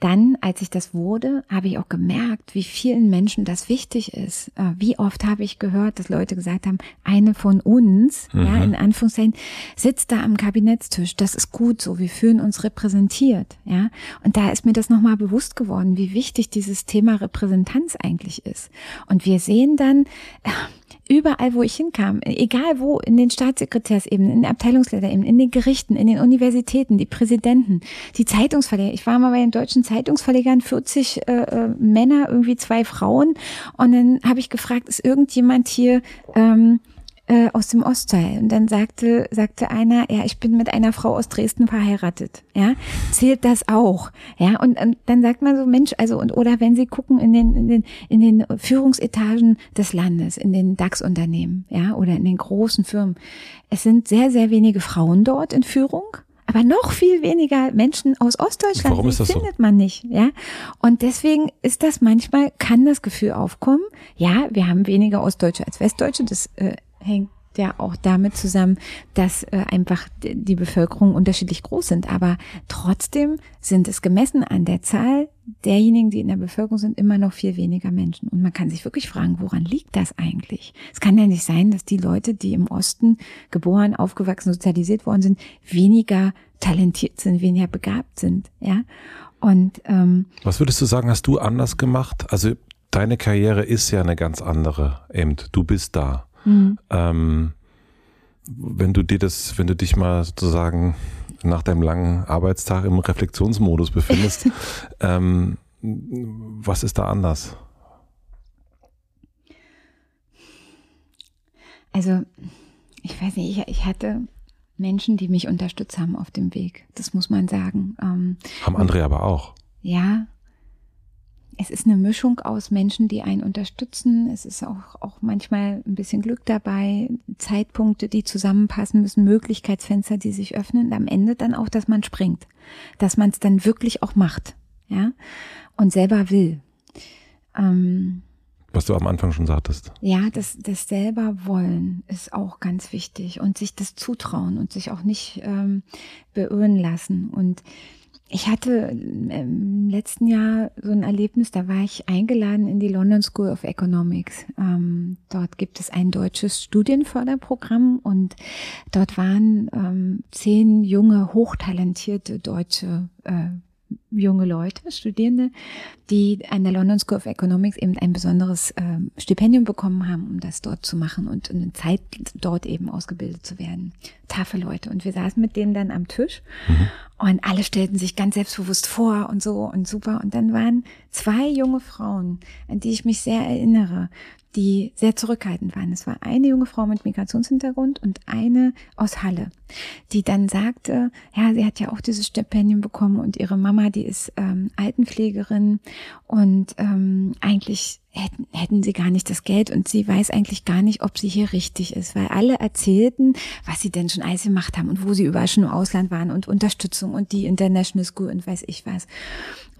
dann, als ich das wurde, habe ich auch gemerkt, wie vielen Menschen das wichtig ist. Äh, wie oft habe ich gehört, dass Leute gesagt haben, eine von uns, mhm. ja, in Anführungszeichen, sitzt da am Kabinettstisch. Das ist gut so. Wir fühlen uns repräsentiert, ja. Und da ist mir das nochmal bewusst geworden, wie wichtig dieses Thema Repräsentanz eigentlich ist. Und wir sehen dann, äh, überall, wo ich hinkam, egal wo, in den Staatssekretärsebenen, in den Abteilungsleiterebenen, in den Gerichten, in den Universitäten, die Präsidenten, die Zeitungsverleger. Ich war mal bei den deutschen Zeitungsverlegern, 40 äh, äh, Männer, irgendwie zwei Frauen. Und dann habe ich gefragt, ist irgendjemand hier ähm, äh, aus dem Ostteil. Und dann sagte, sagte einer, ja, ich bin mit einer Frau aus Dresden verheiratet. Ja, zählt das auch? Ja, und, und dann sagt man so, Mensch, also, und, oder wenn Sie gucken in den, in den, in den Führungsetagen des Landes, in den DAX-Unternehmen, ja, oder in den großen Firmen. Es sind sehr, sehr wenige Frauen dort in Führung aber noch viel weniger Menschen aus Ostdeutschland Warum ist das findet so? man nicht, ja. Und deswegen ist das manchmal kann das Gefühl aufkommen, ja, wir haben weniger Ostdeutsche als Westdeutsche, das äh, hängt ja auch damit zusammen, dass äh, einfach die Bevölkerung unterschiedlich groß sind. Aber trotzdem sind es gemessen an der Zahl derjenigen, die in der Bevölkerung sind, immer noch viel weniger Menschen. Und man kann sich wirklich fragen, woran liegt das eigentlich? Es kann ja nicht sein, dass die Leute, die im Osten geboren, aufgewachsen, sozialisiert worden sind, weniger talentiert sind, weniger begabt sind. Ja. Und ähm, was würdest du sagen, hast du anders gemacht? Also deine Karriere ist ja eine ganz andere. Eben, du bist da. Mhm. Ähm, wenn du dir das, wenn du dich mal sozusagen nach deinem langen Arbeitstag im Reflexionsmodus befindest, <laughs> ähm, was ist da anders? Also, ich weiß nicht, ich, ich hatte Menschen, die mich unterstützt haben auf dem Weg. Das muss man sagen. Ähm, haben andere aber auch. Ja, es ist eine Mischung aus Menschen, die einen unterstützen. Es ist auch, auch manchmal ein bisschen Glück dabei, Zeitpunkte, die zusammenpassen müssen, Möglichkeitsfenster, die sich öffnen. Und am Ende dann auch, dass man springt, dass man es dann wirklich auch macht, ja, und selber will. Ähm, was du am Anfang schon sagtest. Ja, das, das selber wollen ist auch ganz wichtig und sich das zutrauen und sich auch nicht ähm, beirren lassen. Und ich hatte im letzten Jahr so ein Erlebnis, da war ich eingeladen in die London School of Economics. Ähm, dort gibt es ein deutsches Studienförderprogramm und dort waren ähm, zehn junge, hochtalentierte deutsche äh, junge Leute, Studierende, die an der London School of Economics eben ein besonderes äh, Stipendium bekommen haben, um das dort zu machen und eine Zeit dort eben ausgebildet zu werden. Taffe Leute. Und wir saßen mit denen dann am Tisch mhm. und alle stellten sich ganz selbstbewusst vor und so und super. Und dann waren zwei junge Frauen, an die ich mich sehr erinnere, die sehr zurückhaltend waren. Es war eine junge Frau mit Migrationshintergrund und eine aus Halle, die dann sagte, ja, sie hat ja auch dieses Stipendium bekommen und ihre Mama, die ist ähm, Altenpflegerin und ähm, eigentlich hätten, hätten sie gar nicht das Geld und sie weiß eigentlich gar nicht, ob sie hier richtig ist, weil alle erzählten, was sie denn schon alles gemacht haben und wo sie überall schon im Ausland waren und Unterstützung und die International School und weiß ich was.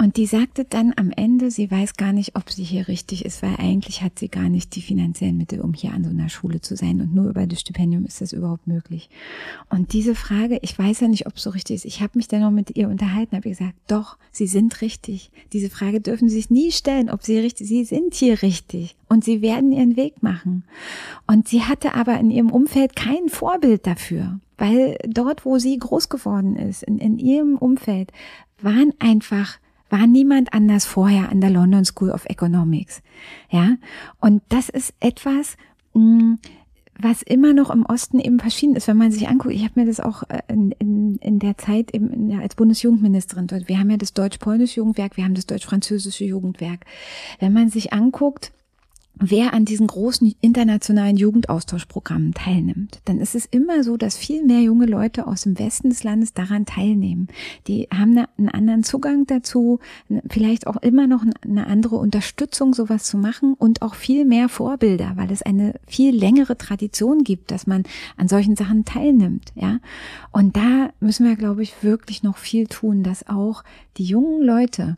Und die sagte dann am Ende, sie weiß gar nicht, ob sie hier richtig ist, weil eigentlich hat sie gar nicht die finanziellen Mittel, um hier an so einer Schule zu sein. Und nur über das Stipendium ist das überhaupt möglich. Und diese Frage, ich weiß ja nicht, ob es so richtig ist. Ich habe mich dann noch mit ihr unterhalten, habe gesagt, doch, sie sind richtig. Diese Frage dürfen Sie sich nie stellen, ob sie richtig, sie sind hier richtig. Und sie werden ihren Weg machen. Und sie hatte aber in ihrem Umfeld kein Vorbild dafür. Weil dort, wo sie groß geworden ist, in, in ihrem Umfeld, waren einfach war niemand anders vorher an der London School of Economics. Ja, und das ist etwas, mm, was immer noch im Osten eben verschieden ist, wenn man sich anguckt. Ich habe mir das auch äh, in, in, in der Zeit eben als Bundesjugendministerin dort. Wir haben ja das deutsch-polnische Jugendwerk, wir haben das deutsch-französische Jugendwerk. Wenn man sich anguckt, wer an diesen großen internationalen Jugendaustauschprogrammen teilnimmt, dann ist es immer so, dass viel mehr junge Leute aus dem Westen des Landes daran teilnehmen. Die haben einen anderen Zugang dazu, vielleicht auch immer noch eine andere Unterstützung, sowas zu machen und auch viel mehr Vorbilder, weil es eine viel längere Tradition gibt, dass man an solchen Sachen teilnimmt, ja. Und da müssen wir, glaube ich, wirklich noch viel tun, dass auch die jungen Leute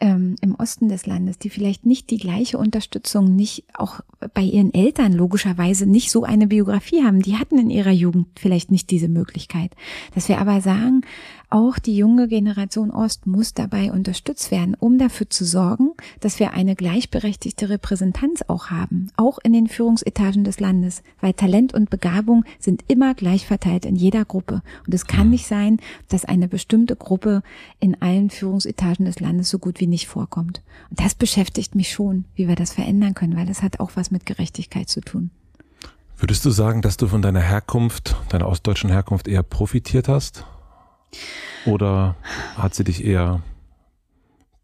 ähm, im Osten des Landes, die vielleicht nicht die gleiche Unterstützung, nicht auch bei ihren Eltern logischerweise nicht so eine Biografie haben, die hatten in ihrer Jugend vielleicht nicht diese Möglichkeit. Dass wir aber sagen, auch die junge Generation Ost muss dabei unterstützt werden, um dafür zu sorgen, dass wir eine gleichberechtigte Repräsentanz auch haben, auch in den Führungsetagen des Landes, weil Talent und Begabung sind immer gleich verteilt in jeder Gruppe. Und es kann nicht sein, dass eine bestimmte Gruppe in allen Führungsetagen des Landes so gut wie nicht vorkommt. Und das beschäftigt mich schon, wie wir das verändern können, weil das hat auch was mit Gerechtigkeit zu tun. Würdest du sagen, dass du von deiner Herkunft, deiner ostdeutschen Herkunft eher profitiert hast? Oder hat sie dich eher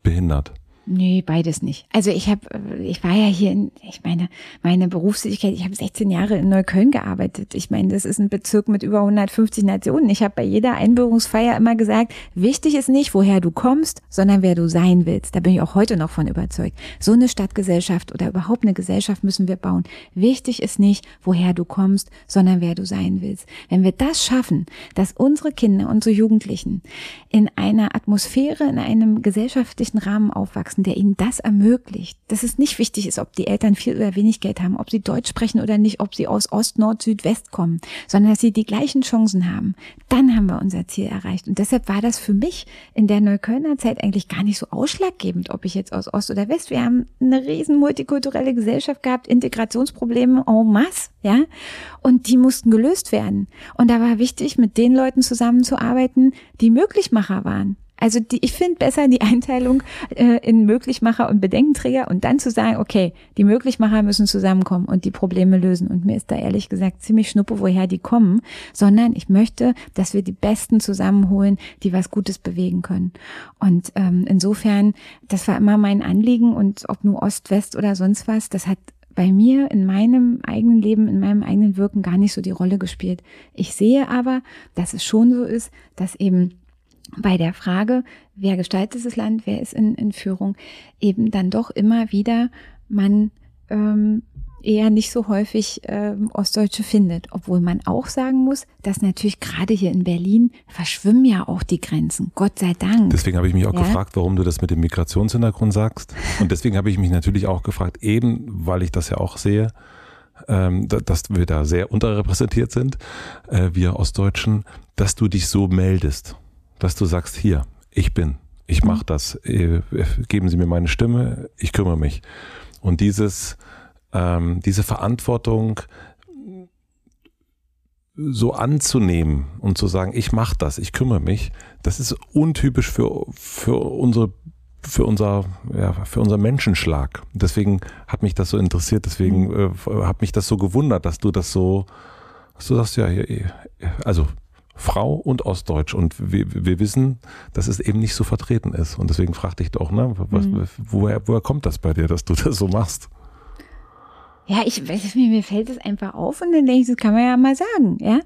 behindert? Nee, beides nicht. Also ich habe, ich war ja hier in, ich meine, meine Berufstätigkeit, ich habe 16 Jahre in Neukölln gearbeitet. Ich meine, das ist ein Bezirk mit über 150 Nationen. Ich habe bei jeder Einbürgerungsfeier immer gesagt, wichtig ist nicht, woher du kommst, sondern wer du sein willst. Da bin ich auch heute noch von überzeugt. So eine Stadtgesellschaft oder überhaupt eine Gesellschaft müssen wir bauen. Wichtig ist nicht, woher du kommst, sondern wer du sein willst. Wenn wir das schaffen, dass unsere Kinder, unsere Jugendlichen in einer Atmosphäre, in einem gesellschaftlichen Rahmen aufwachsen, aufwachsen, der ihnen das ermöglicht. Dass es nicht wichtig ist, ob die Eltern viel oder wenig Geld haben, ob sie Deutsch sprechen oder nicht, ob sie aus Ost, Nord, Süd, West kommen, sondern dass sie die gleichen Chancen haben. Dann haben wir unser Ziel erreicht. Und deshalb war das für mich in der Neuköllner Zeit eigentlich gar nicht so ausschlaggebend, ob ich jetzt aus Ost oder West. Wir haben eine riesen multikulturelle Gesellschaft gehabt, Integrationsprobleme en masse, ja. Und die mussten gelöst werden. Und da war wichtig, mit den Leuten zusammenzuarbeiten, die Möglichmacher waren. Also die, ich finde besser die Einteilung äh, in Möglichmacher und Bedenkenträger und dann zu sagen, okay, die Möglichmacher müssen zusammenkommen und die Probleme lösen. Und mir ist da ehrlich gesagt ziemlich schnuppe, woher die kommen, sondern ich möchte, dass wir die Besten zusammenholen, die was Gutes bewegen können. Und ähm, insofern, das war immer mein Anliegen und ob nur Ost, West oder sonst was, das hat bei mir in meinem eigenen Leben, in meinem eigenen Wirken gar nicht so die Rolle gespielt. Ich sehe aber, dass es schon so ist, dass eben bei der Frage, wer gestaltet das Land, wer ist in, in Führung, eben dann doch immer wieder man ähm, eher nicht so häufig ähm, Ostdeutsche findet. Obwohl man auch sagen muss, dass natürlich gerade hier in Berlin verschwimmen ja auch die Grenzen. Gott sei Dank. Deswegen habe ich mich auch ja? gefragt, warum du das mit dem Migrationshintergrund sagst. Und deswegen habe ich mich natürlich auch gefragt, eben weil ich das ja auch sehe, ähm, dass wir da sehr unterrepräsentiert sind, äh, wir Ostdeutschen, dass du dich so meldest dass du sagst, hier, ich bin, ich mache mhm. das, äh, geben Sie mir meine Stimme, ich kümmere mich. Und dieses, ähm, diese Verantwortung so anzunehmen und zu sagen, ich mache das, ich kümmere mich, das ist untypisch für, für unsere für unser ja, für unser Menschenschlag. Deswegen hat mich das so interessiert, deswegen mhm. äh, hat mich das so gewundert, dass du das so, dass du sagst, ja, also Frau und Ostdeutsch. Und wir, wir wissen, dass es eben nicht so vertreten ist. Und deswegen fragte ich doch, ne, was, mhm. woher, woher kommt das bei dir, dass du das so machst? Ja, ich, mir, mir fällt es einfach auf und dann denke ich, das kann man ja mal sagen, ja.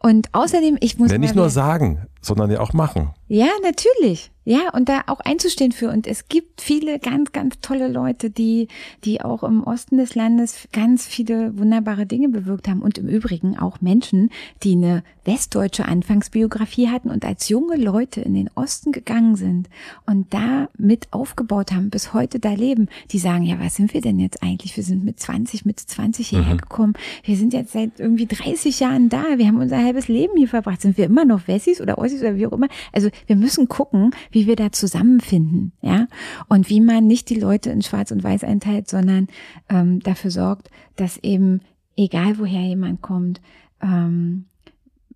Und außerdem, ich muss. Ja, nicht nur sagen, sondern ja auch machen. Ja, natürlich. Ja, und da auch einzustehen für. Und es gibt viele ganz, ganz tolle Leute, die, die auch im Osten des Landes ganz viele wunderbare Dinge bewirkt haben. Und im Übrigen auch Menschen, die eine westdeutsche Anfangsbiografie hatten und als junge Leute in den Osten gegangen sind und da mit aufgebaut haben, bis heute da leben. Die sagen, ja, was sind wir denn jetzt eigentlich? Wir sind mit 20, mit 20 hierher mhm. gekommen. Wir sind jetzt seit irgendwie 30 Jahren da. Wir haben unser halbes Leben hier verbracht. Sind wir immer noch Wessis oder Ossis oder wie auch immer? Also wir müssen gucken, wie wir da zusammenfinden, ja, und wie man nicht die Leute in Schwarz und Weiß einteilt, sondern ähm, dafür sorgt, dass eben egal woher jemand kommt, ähm,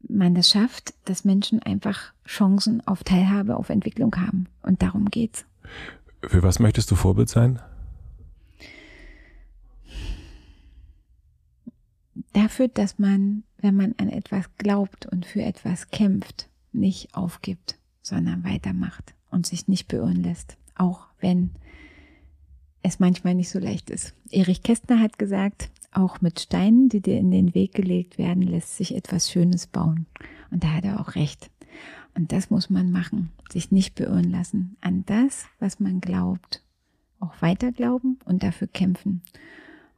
man das schafft, dass Menschen einfach Chancen auf Teilhabe, auf Entwicklung haben. Und darum geht's. Für was möchtest du Vorbild sein? Dafür, dass man, wenn man an etwas glaubt und für etwas kämpft, nicht aufgibt, sondern weitermacht und sich nicht beirren lässt, auch wenn es manchmal nicht so leicht ist. Erich Kästner hat gesagt, auch mit Steinen, die dir in den Weg gelegt werden, lässt sich etwas Schönes bauen. Und da hat er auch recht. Und das muss man machen, sich nicht beirren lassen. An das, was man glaubt, auch weiter glauben und dafür kämpfen.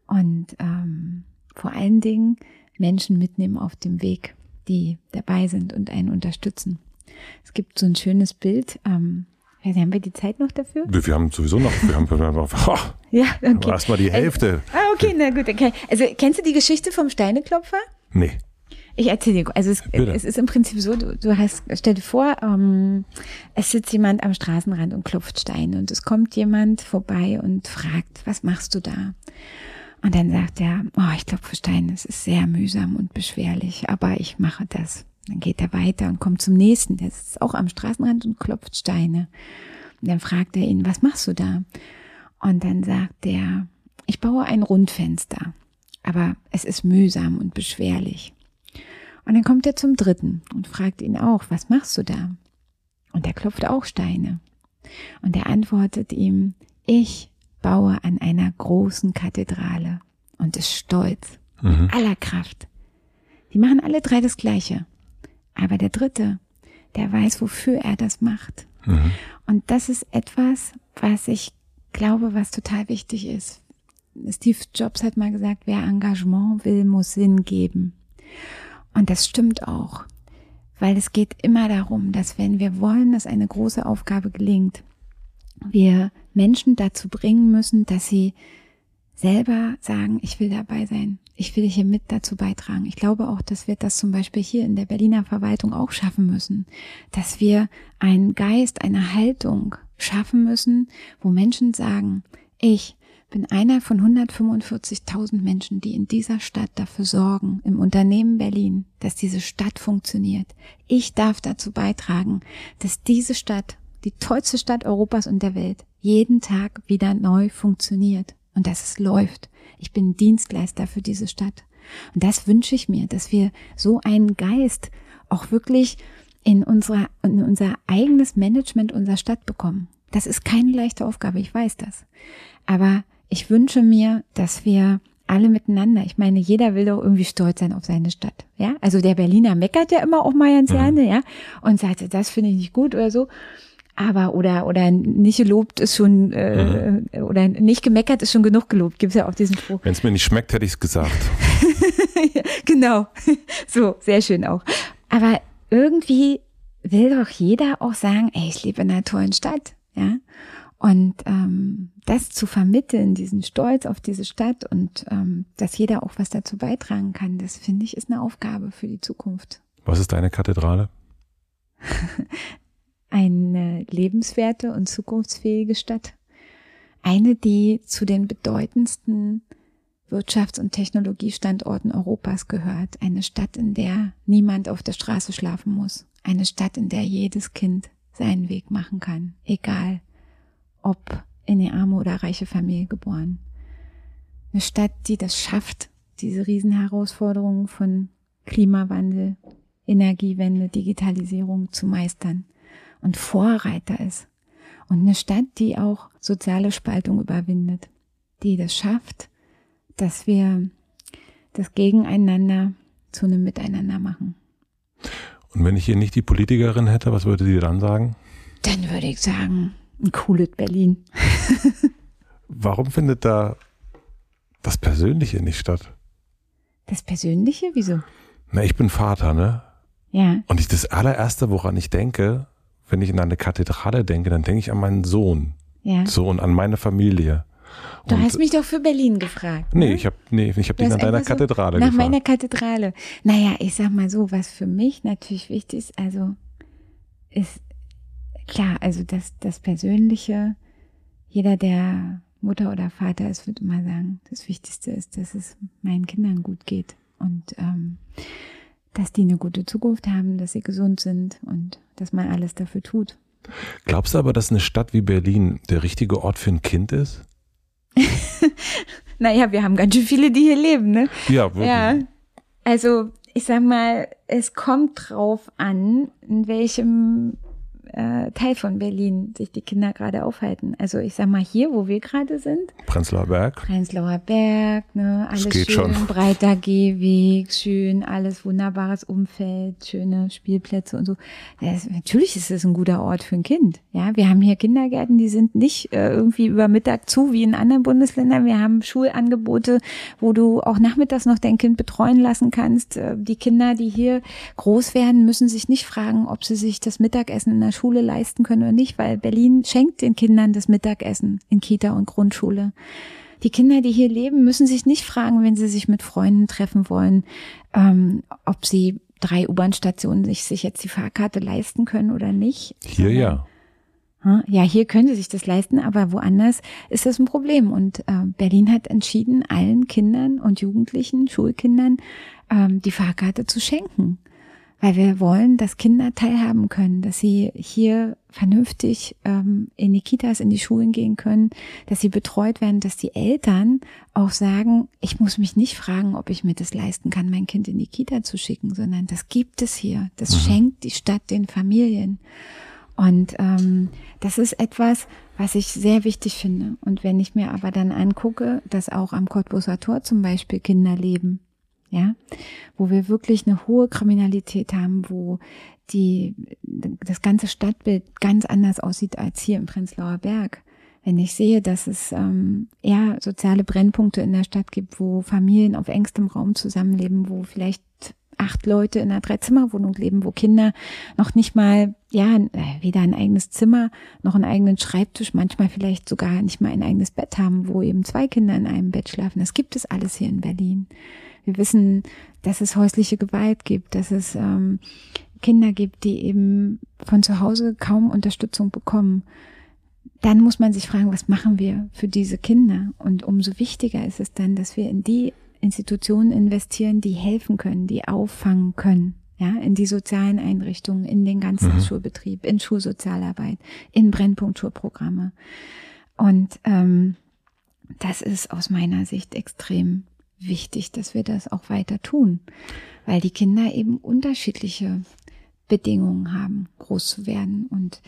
Und ähm, vor allen Dingen Menschen mitnehmen auf dem Weg, die dabei sind und einen unterstützen. Es gibt so ein schönes Bild. Ähm, haben wir die Zeit noch dafür? Wir, wir haben sowieso noch, wir haben noch oh, <laughs> ja, okay. erstmal die Hälfte. Also, ah, okay, na gut, okay. Also kennst du die Geschichte vom Steineklopfer? Nee. Ich erzähle dir, also es, es, ist im Prinzip so, du, du hast, stell dir vor, ähm, es sitzt jemand am Straßenrand und klopft Steine und es kommt jemand vorbei und fragt, was machst du da? Und dann sagt er, oh, ich klopfe Steine, es ist sehr mühsam und beschwerlich, aber ich mache das. Dann geht er weiter und kommt zum nächsten, der sitzt auch am Straßenrand und klopft Steine. Und dann fragt er ihn, was machst du da? Und dann sagt er, ich baue ein Rundfenster, aber es ist mühsam und beschwerlich. Und dann kommt er zum dritten und fragt ihn auch, was machst du da? Und er klopft auch Steine. Und er antwortet ihm, ich baue an einer großen Kathedrale und ist stolz, mhm. aller Kraft. Die machen alle drei das Gleiche. Aber der dritte, der weiß, wofür er das macht. Mhm. Und das ist etwas, was ich glaube, was total wichtig ist. Steve Jobs hat mal gesagt, wer Engagement will, muss Sinn geben. Und das stimmt auch, weil es geht immer darum, dass wenn wir wollen, dass eine große Aufgabe gelingt, wir Menschen dazu bringen müssen, dass sie selber sagen, ich will dabei sein, ich will hier mit dazu beitragen. Ich glaube auch, dass wir das zum Beispiel hier in der Berliner Verwaltung auch schaffen müssen, dass wir einen Geist, eine Haltung schaffen müssen, wo Menschen sagen, ich bin einer von 145.000 Menschen, die in dieser Stadt dafür sorgen, im Unternehmen Berlin, dass diese Stadt funktioniert. Ich darf dazu beitragen, dass diese Stadt, die tollste Stadt Europas und der Welt, jeden Tag wieder neu funktioniert und dass es läuft. Ich bin Dienstleister für diese Stadt. Und das wünsche ich mir, dass wir so einen Geist auch wirklich in, unserer, in unser eigenes Management unserer Stadt bekommen. Das ist keine leichte Aufgabe, ich weiß das. Aber ich wünsche mir, dass wir alle miteinander. Ich meine, jeder will doch irgendwie stolz sein auf seine Stadt. Ja, also der Berliner meckert ja immer auch mal ganz mhm. gerne, ja, und sagt, das finde ich nicht gut oder so. Aber oder oder nicht gelobt ist schon äh, mhm. oder nicht gemeckert ist schon genug gelobt. Gibt es ja auch diesen Spruch. Wenn es mir nicht schmeckt, hätte ich es gesagt. <laughs> genau, <laughs> so sehr schön auch. Aber irgendwie will doch jeder auch sagen, ey, ich lebe in einer tollen Stadt, ja. Und ähm, das zu vermitteln, diesen Stolz auf diese Stadt und ähm, dass jeder auch was dazu beitragen kann, das finde ich ist eine Aufgabe für die Zukunft. Was ist deine Kathedrale? <laughs> eine lebenswerte und zukunftsfähige Stadt. Eine, die zu den bedeutendsten Wirtschafts- und Technologiestandorten Europas gehört. Eine Stadt, in der niemand auf der Straße schlafen muss. Eine Stadt, in der jedes Kind seinen Weg machen kann, egal ob in eine arme oder reiche Familie geboren. Eine Stadt, die das schafft, diese Riesenherausforderungen von Klimawandel, Energiewende, Digitalisierung zu meistern und Vorreiter ist. Und eine Stadt, die auch soziale Spaltung überwindet, die das schafft, dass wir das Gegeneinander zu einem Miteinander machen. Und wenn ich hier nicht die Politikerin hätte, was würde sie dann sagen? Dann würde ich sagen, ein cooles Berlin. <laughs> Warum findet da das Persönliche nicht statt? Das Persönliche? Wieso? Na, ich bin Vater, ne? Ja. Und ich, das allererste, woran ich denke, wenn ich in eine Kathedrale denke, dann denke ich an meinen Sohn. Ja. So und an meine Familie. Du und, hast mich doch für Berlin gefragt. Ne? Nee, ich habe nee, ich hab dich nach deiner so Kathedrale nach gefragt. Nach meiner Kathedrale. Naja, ich sag mal so, was für mich natürlich wichtig ist, also ist klar, also das, das Persönliche, jeder, der Mutter oder Vater ist, wird immer sagen, das Wichtigste ist, dass es meinen Kindern gut geht und ähm, dass die eine gute Zukunft haben, dass sie gesund sind und dass man alles dafür tut. Glaubst du aber, dass eine Stadt wie Berlin der richtige Ort für ein Kind ist? <laughs> naja, wir haben ganz schön viele, die hier leben, ne? Ja, wirklich. Ja. Also, ich sag mal, es kommt drauf an, in welchem äh, Teil von Berlin sich die Kinder gerade aufhalten. Also ich sag mal hier, wo wir gerade sind. Prenzlauer Berg. Prenzlauer Berg, ne, alles schön, schon. breiter Gehweg, schön, alles wunderbares Umfeld, schöne Spielplätze und so. Das, natürlich ist es ein guter Ort für ein Kind. Ja, wir haben hier Kindergärten, die sind nicht äh, irgendwie über Mittag zu wie in anderen Bundesländern. Wir haben Schulangebote, wo du auch nachmittags noch dein Kind betreuen lassen kannst. Äh, die Kinder, die hier groß werden, müssen sich nicht fragen, ob sie sich das Mittagessen in der Schule leisten können oder nicht, weil Berlin schenkt den Kindern das Mittagessen in Kita und Grundschule. Die Kinder, die hier leben, müssen sich nicht fragen, wenn sie sich mit Freunden treffen wollen, ähm, ob sie drei U-Bahn-Stationen sich, sich jetzt die Fahrkarte leisten können oder nicht. Hier ja. Ja, hier können sie sich das leisten, aber woanders ist das ein Problem. Und äh, Berlin hat entschieden, allen Kindern und Jugendlichen, Schulkindern, ähm, die Fahrkarte zu schenken weil wir wollen, dass Kinder teilhaben können, dass sie hier vernünftig ähm, in die Kitas, in die Schulen gehen können, dass sie betreut werden, dass die Eltern auch sagen, ich muss mich nicht fragen, ob ich mir das leisten kann, mein Kind in die Kita zu schicken, sondern das gibt es hier. Das mhm. schenkt die Stadt den Familien. Und ähm, das ist etwas, was ich sehr wichtig finde. Und wenn ich mir aber dann angucke, dass auch am Cottbuser Tor zum Beispiel Kinder leben, ja, wo wir wirklich eine hohe Kriminalität haben, wo die, das ganze Stadtbild ganz anders aussieht als hier im Prenzlauer Berg. Wenn ich sehe, dass es ähm, eher soziale Brennpunkte in der Stadt gibt, wo Familien auf engstem Raum zusammenleben, wo vielleicht acht Leute in einer Dreizimmerwohnung leben, wo Kinder noch nicht mal, ja, weder ein eigenes Zimmer noch einen eigenen Schreibtisch, manchmal vielleicht sogar nicht mal ein eigenes Bett haben, wo eben zwei Kinder in einem Bett schlafen. Das gibt es alles hier in Berlin. Wir wissen, dass es häusliche Gewalt gibt, dass es ähm, Kinder gibt, die eben von zu Hause kaum Unterstützung bekommen. Dann muss man sich fragen, was machen wir für diese Kinder? Und umso wichtiger ist es dann, dass wir in die Institutionen investieren, die helfen können, die auffangen können. Ja, in die sozialen Einrichtungen, in den ganzen mhm. Schulbetrieb, in Schulsozialarbeit, in Brennpunktschulprogramme. Und ähm, das ist aus meiner Sicht extrem wichtig, dass wir das auch weiter tun, weil die Kinder eben unterschiedliche Bedingungen haben, groß zu werden. Und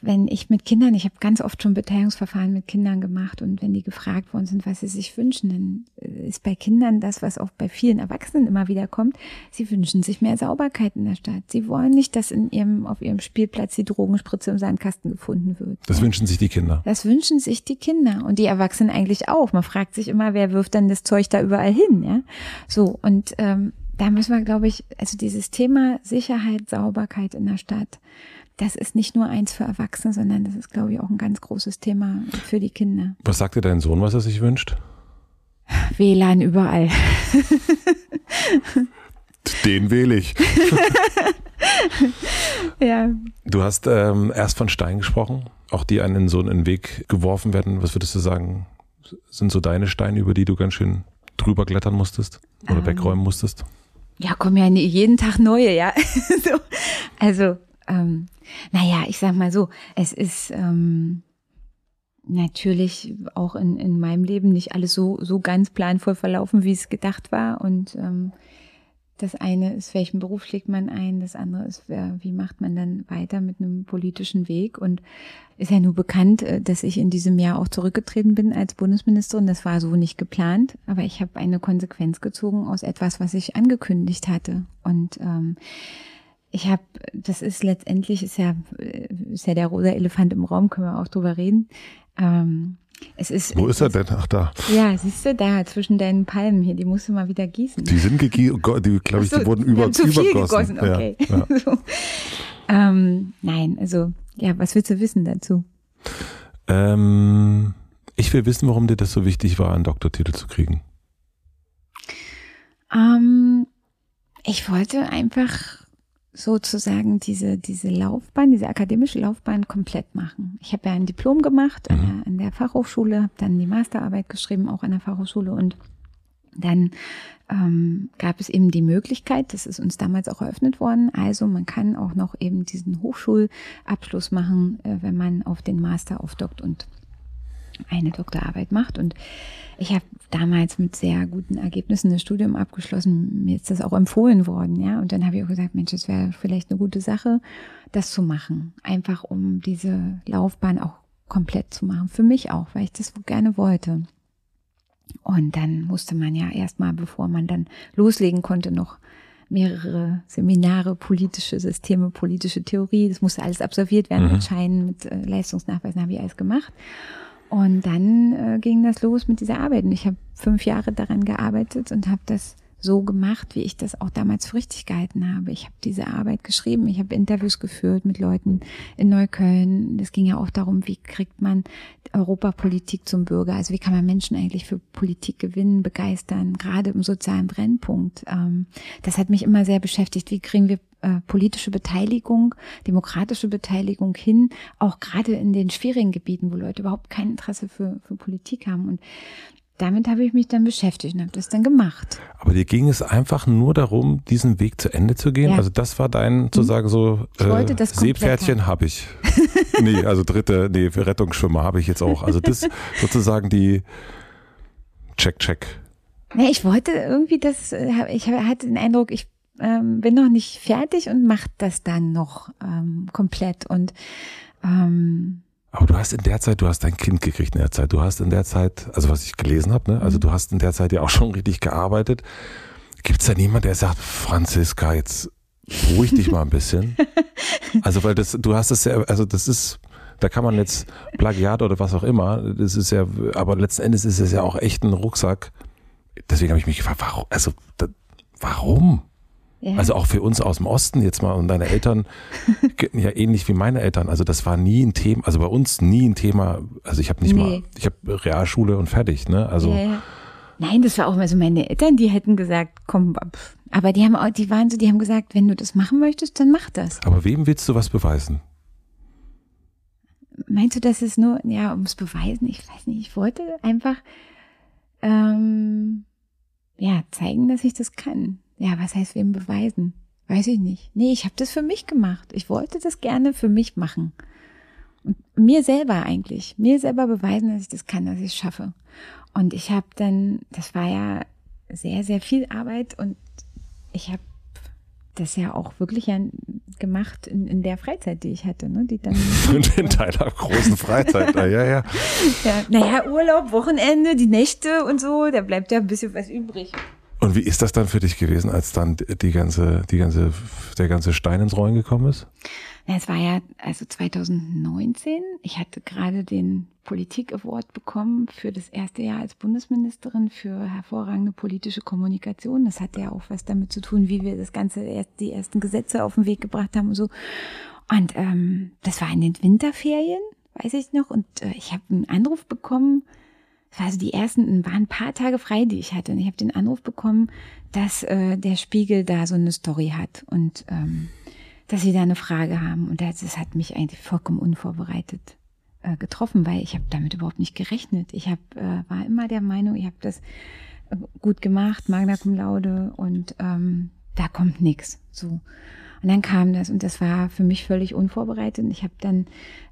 wenn ich mit Kindern, ich habe ganz oft schon Beteiligungsverfahren mit Kindern gemacht und wenn die gefragt worden sind, was sie sich wünschen, dann ist bei Kindern das, was auch bei vielen Erwachsenen immer wieder kommt, sie wünschen sich mehr Sauberkeit in der Stadt. Sie wollen nicht, dass in ihrem, auf ihrem Spielplatz die Drogenspritze im Sandkasten gefunden wird. Das wünschen sich die Kinder. Das wünschen sich die Kinder und die Erwachsenen eigentlich auch. Man fragt sich immer, wer wirft dann das Zeug da überall hin, ja? So und ähm, da müssen wir, glaube ich, also dieses Thema Sicherheit, Sauberkeit in der Stadt das ist nicht nur eins für Erwachsene, sondern das ist, glaube ich, auch ein ganz großes Thema für die Kinder. Was sagt dir dein Sohn, was er sich wünscht? WLAN überall. Den wähle ich. <laughs> ja. Du hast ähm, erst von Stein gesprochen, auch die einen so in den Weg geworfen werden. Was würdest du sagen, sind so deine Steine, über die du ganz schön drüber klettern musstest oder um, ähm. wegräumen musstest? Ja, kommen ja jeden Tag neue, ja. <laughs> so, also ähm, naja, ich sag mal so, es ist ähm, natürlich auch in, in meinem Leben nicht alles so, so ganz planvoll verlaufen, wie es gedacht war. Und ähm, das eine ist, welchen Beruf schlägt man ein, das andere ist, wie macht man dann weiter mit einem politischen Weg. Und ist ja nur bekannt, äh, dass ich in diesem Jahr auch zurückgetreten bin als Bundesministerin. Das war so nicht geplant, aber ich habe eine Konsequenz gezogen aus etwas, was ich angekündigt hatte. Und ähm, ich habe, das ist letztendlich, ist ja, ist ja der rosa Elefant im Raum, können wir auch drüber reden. Ähm, es ist, Wo ist er denn? Ach da. Ja, siehst du, da zwischen deinen Palmen hier, die musst du mal wieder gießen. Die sind gegießen, die glaube ich, so, die wurden über, zu viel übergossen. Gegossen, okay. Ja, ja. <laughs> so. ähm, nein, also, ja, was willst du wissen dazu? Ähm, ich will wissen, warum dir das so wichtig war, einen Doktortitel zu kriegen. Ähm, ich wollte einfach sozusagen diese, diese Laufbahn, diese akademische Laufbahn komplett machen. Ich habe ja ein Diplom gemacht mhm. an, der, an der Fachhochschule, habe dann die Masterarbeit geschrieben, auch an der Fachhochschule und dann ähm, gab es eben die Möglichkeit, das ist uns damals auch eröffnet worden, also man kann auch noch eben diesen Hochschulabschluss machen, äh, wenn man auf den Master aufdockt und eine Doktorarbeit macht. Und ich habe damals mit sehr guten Ergebnissen das Studium abgeschlossen. Mir ist das auch empfohlen worden, ja. Und dann habe ich auch gesagt, Mensch, das wäre vielleicht eine gute Sache, das zu machen. Einfach um diese Laufbahn auch komplett zu machen. Für mich auch, weil ich das gerne wollte. Und dann musste man ja erstmal, bevor man dann loslegen konnte, noch mehrere Seminare, politische Systeme, politische Theorie. Das musste alles absolviert werden mhm. mit Scheinen, mit äh, Leistungsnachweisen, habe ich alles gemacht. Und dann äh, ging das los mit dieser Arbeit. Und ich habe fünf Jahre daran gearbeitet und habe das so gemacht, wie ich das auch damals für richtig gehalten habe. Ich habe diese Arbeit geschrieben, ich habe Interviews geführt mit Leuten in Neukölln. Es ging ja auch darum, wie kriegt man Europapolitik zum Bürger, also wie kann man Menschen eigentlich für Politik gewinnen, begeistern, gerade im sozialen Brennpunkt. Ähm, das hat mich immer sehr beschäftigt. Wie kriegen wir äh, politische Beteiligung, demokratische Beteiligung hin, auch gerade in den schwierigen Gebieten, wo Leute überhaupt kein Interesse für, für Politik haben. Und damit habe ich mich dann beschäftigt und habe das dann gemacht. Aber dir ging es einfach nur darum, diesen Weg zu Ende zu gehen? Ja. Also das war dein, mhm. sozusagen so, äh, Seepferdchen habe ich. <laughs> nee, also dritte, nee, Rettungsschwimmer habe ich jetzt auch. Also das <laughs> sozusagen die Check, Check. Nee, ich wollte irgendwie das, äh, ich hatte den Eindruck, ich ähm, bin noch nicht fertig und mache das dann noch ähm, komplett und ähm, aber du hast in der Zeit, du hast dein Kind gekriegt in der Zeit. Du hast in der Zeit, also was ich gelesen habe, ne? also mhm. du hast in der Zeit ja auch schon richtig gearbeitet. Gibt es da niemand, der sagt, Franziska, jetzt ruhig dich mal ein bisschen? <laughs> also weil das, du hast es ja, also das ist, da kann man jetzt Plagiat oder was auch immer, das ist ja, aber letzten Endes ist es ja auch echt ein Rucksack. Deswegen habe ich mich gefragt, warum, also da, warum? Ja. Also auch für uns aus dem Osten jetzt mal und deine Eltern <laughs> ja ähnlich wie meine Eltern. Also das war nie ein Thema, also bei uns nie ein Thema. Also ich habe nicht nee. mal, ich habe Realschule und fertig, ne? Also ja, ja. Nein, das war auch mal so meine Eltern, die hätten gesagt, komm, aber die haben auch, die waren so, die haben gesagt, wenn du das machen möchtest, dann mach das. Aber wem willst du was beweisen? Meinst du, dass es nur, ja, ums Beweisen? Ich weiß nicht, ich wollte einfach ähm, ja zeigen, dass ich das kann. Ja, was heißt wem beweisen? Weiß ich nicht. Nee, ich habe das für mich gemacht. Ich wollte das gerne für mich machen. Und mir selber eigentlich, mir selber beweisen, dass ich das kann, dass ich es schaffe. Und ich habe dann, das war ja sehr, sehr viel Arbeit und ich habe das ja auch wirklich gemacht in, in der Freizeit, die ich hatte, ne? Die dann <laughs> in deiner großen Freizeit, ja, ja. ja. ja naja, Urlaub, Wochenende, die Nächte und so, da bleibt ja ein bisschen was übrig. Und wie ist das dann für dich gewesen, als dann die ganze, die ganze, der ganze Stein ins Rollen gekommen ist? Es war ja also 2019. Ich hatte gerade den Politik Award bekommen für das erste Jahr als Bundesministerin für hervorragende politische Kommunikation. Das hatte ja auch was damit zu tun, wie wir das ganze die ersten Gesetze auf den Weg gebracht haben und so. Und ähm, das war in den Winterferien, weiß ich noch. Und äh, ich habe einen Anruf bekommen also die ersten, waren ein paar Tage frei, die ich hatte. Und ich habe den Anruf bekommen, dass äh, der Spiegel da so eine Story hat und ähm, dass sie da eine Frage haben. Und das, das hat mich eigentlich vollkommen unvorbereitet äh, getroffen, weil ich habe damit überhaupt nicht gerechnet. Ich hab, äh, war immer der Meinung, ich habe das äh, gut gemacht, Magna Cum Laude und ähm, da kommt nix. So. Und dann kam das und das war für mich völlig unvorbereitet. Und ich habe dann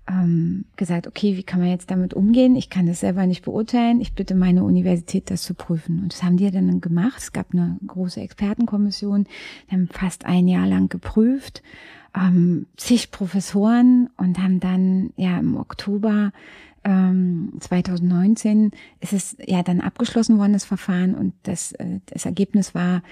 ähm, gesagt, okay, wie kann man jetzt damit umgehen? Ich kann das selber nicht beurteilen. Ich bitte meine Universität, das zu prüfen. Und das haben die dann gemacht. Es gab eine große Expertenkommission, haben fast ein Jahr lang geprüft, ähm, zig Professoren und haben dann ja im Oktober 2019 ähm, ist es ja dann abgeschlossen worden, das Verfahren, und das, äh, das Ergebnis war,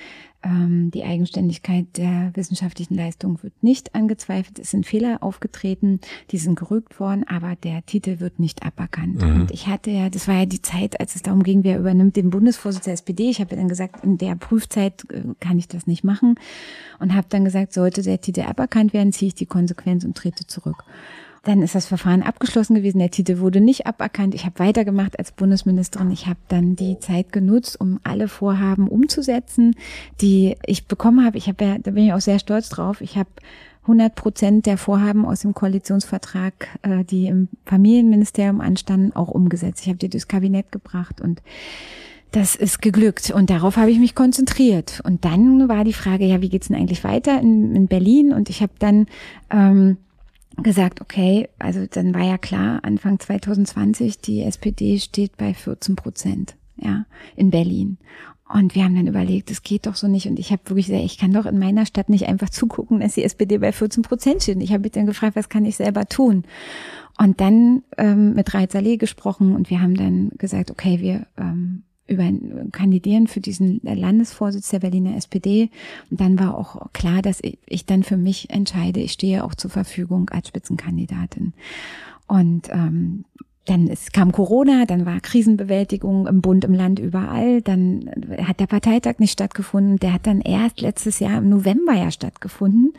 ähm, die Eigenständigkeit der wissenschaftlichen Leistung wird nicht angezweifelt. Es sind Fehler aufgetreten, die sind gerügt worden, aber der Titel wird nicht aberkannt. Mhm. Und ich hatte ja, das war ja die Zeit, als es darum ging, wer übernimmt den Bundesvorsitz der SPD. Ich habe ja dann gesagt, in der Prüfzeit äh, kann ich das nicht machen und habe dann gesagt, sollte der Titel aberkannt werden, ziehe ich die Konsequenz und trete zurück. Dann ist das Verfahren abgeschlossen gewesen. Der Titel wurde nicht aberkannt. Ich habe weitergemacht als Bundesministerin. Ich habe dann die Zeit genutzt, um alle Vorhaben umzusetzen, die ich bekommen habe. Ich habe ja, da bin ich auch sehr stolz drauf. Ich habe 100 Prozent der Vorhaben aus dem Koalitionsvertrag, äh, die im Familienministerium anstanden, auch umgesetzt. Ich habe die durchs Kabinett gebracht und das ist geglückt und darauf habe ich mich konzentriert. Und dann war die Frage, ja, wie geht's denn eigentlich weiter in, in Berlin? Und ich habe dann ähm, gesagt, okay, also dann war ja klar, Anfang 2020, die SPD steht bei 14 Prozent, ja, in Berlin. Und wir haben dann überlegt, es geht doch so nicht. Und ich habe wirklich gesagt, ich kann doch in meiner Stadt nicht einfach zugucken, dass die SPD bei 14 Prozent steht. Ich habe mich dann gefragt, was kann ich selber tun? Und dann ähm, mit Reit Saleh gesprochen und wir haben dann gesagt, okay, wir ähm, über kandidieren für diesen Landesvorsitz der Berliner SPD. Und dann war auch klar, dass ich, ich dann für mich entscheide, ich stehe auch zur Verfügung als Spitzenkandidatin. Und ähm, dann es kam Corona, dann war Krisenbewältigung im Bund, im Land, überall. Dann hat der Parteitag nicht stattgefunden. Der hat dann erst letztes Jahr im November ja stattgefunden.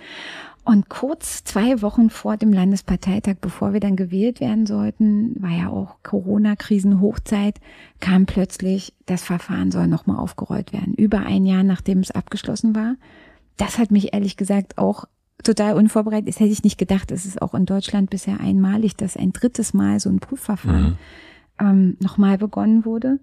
Und kurz zwei Wochen vor dem Landesparteitag, bevor wir dann gewählt werden sollten, war ja auch Corona-Krisen-Hochzeit, kam plötzlich, das Verfahren soll nochmal aufgerollt werden. Über ein Jahr, nachdem es abgeschlossen war. Das hat mich ehrlich gesagt auch total unvorbereitet. Das hätte ich nicht gedacht. Es ist auch in Deutschland bisher einmalig, dass ein drittes Mal so ein Prüfverfahren mhm. ähm, nochmal begonnen wurde.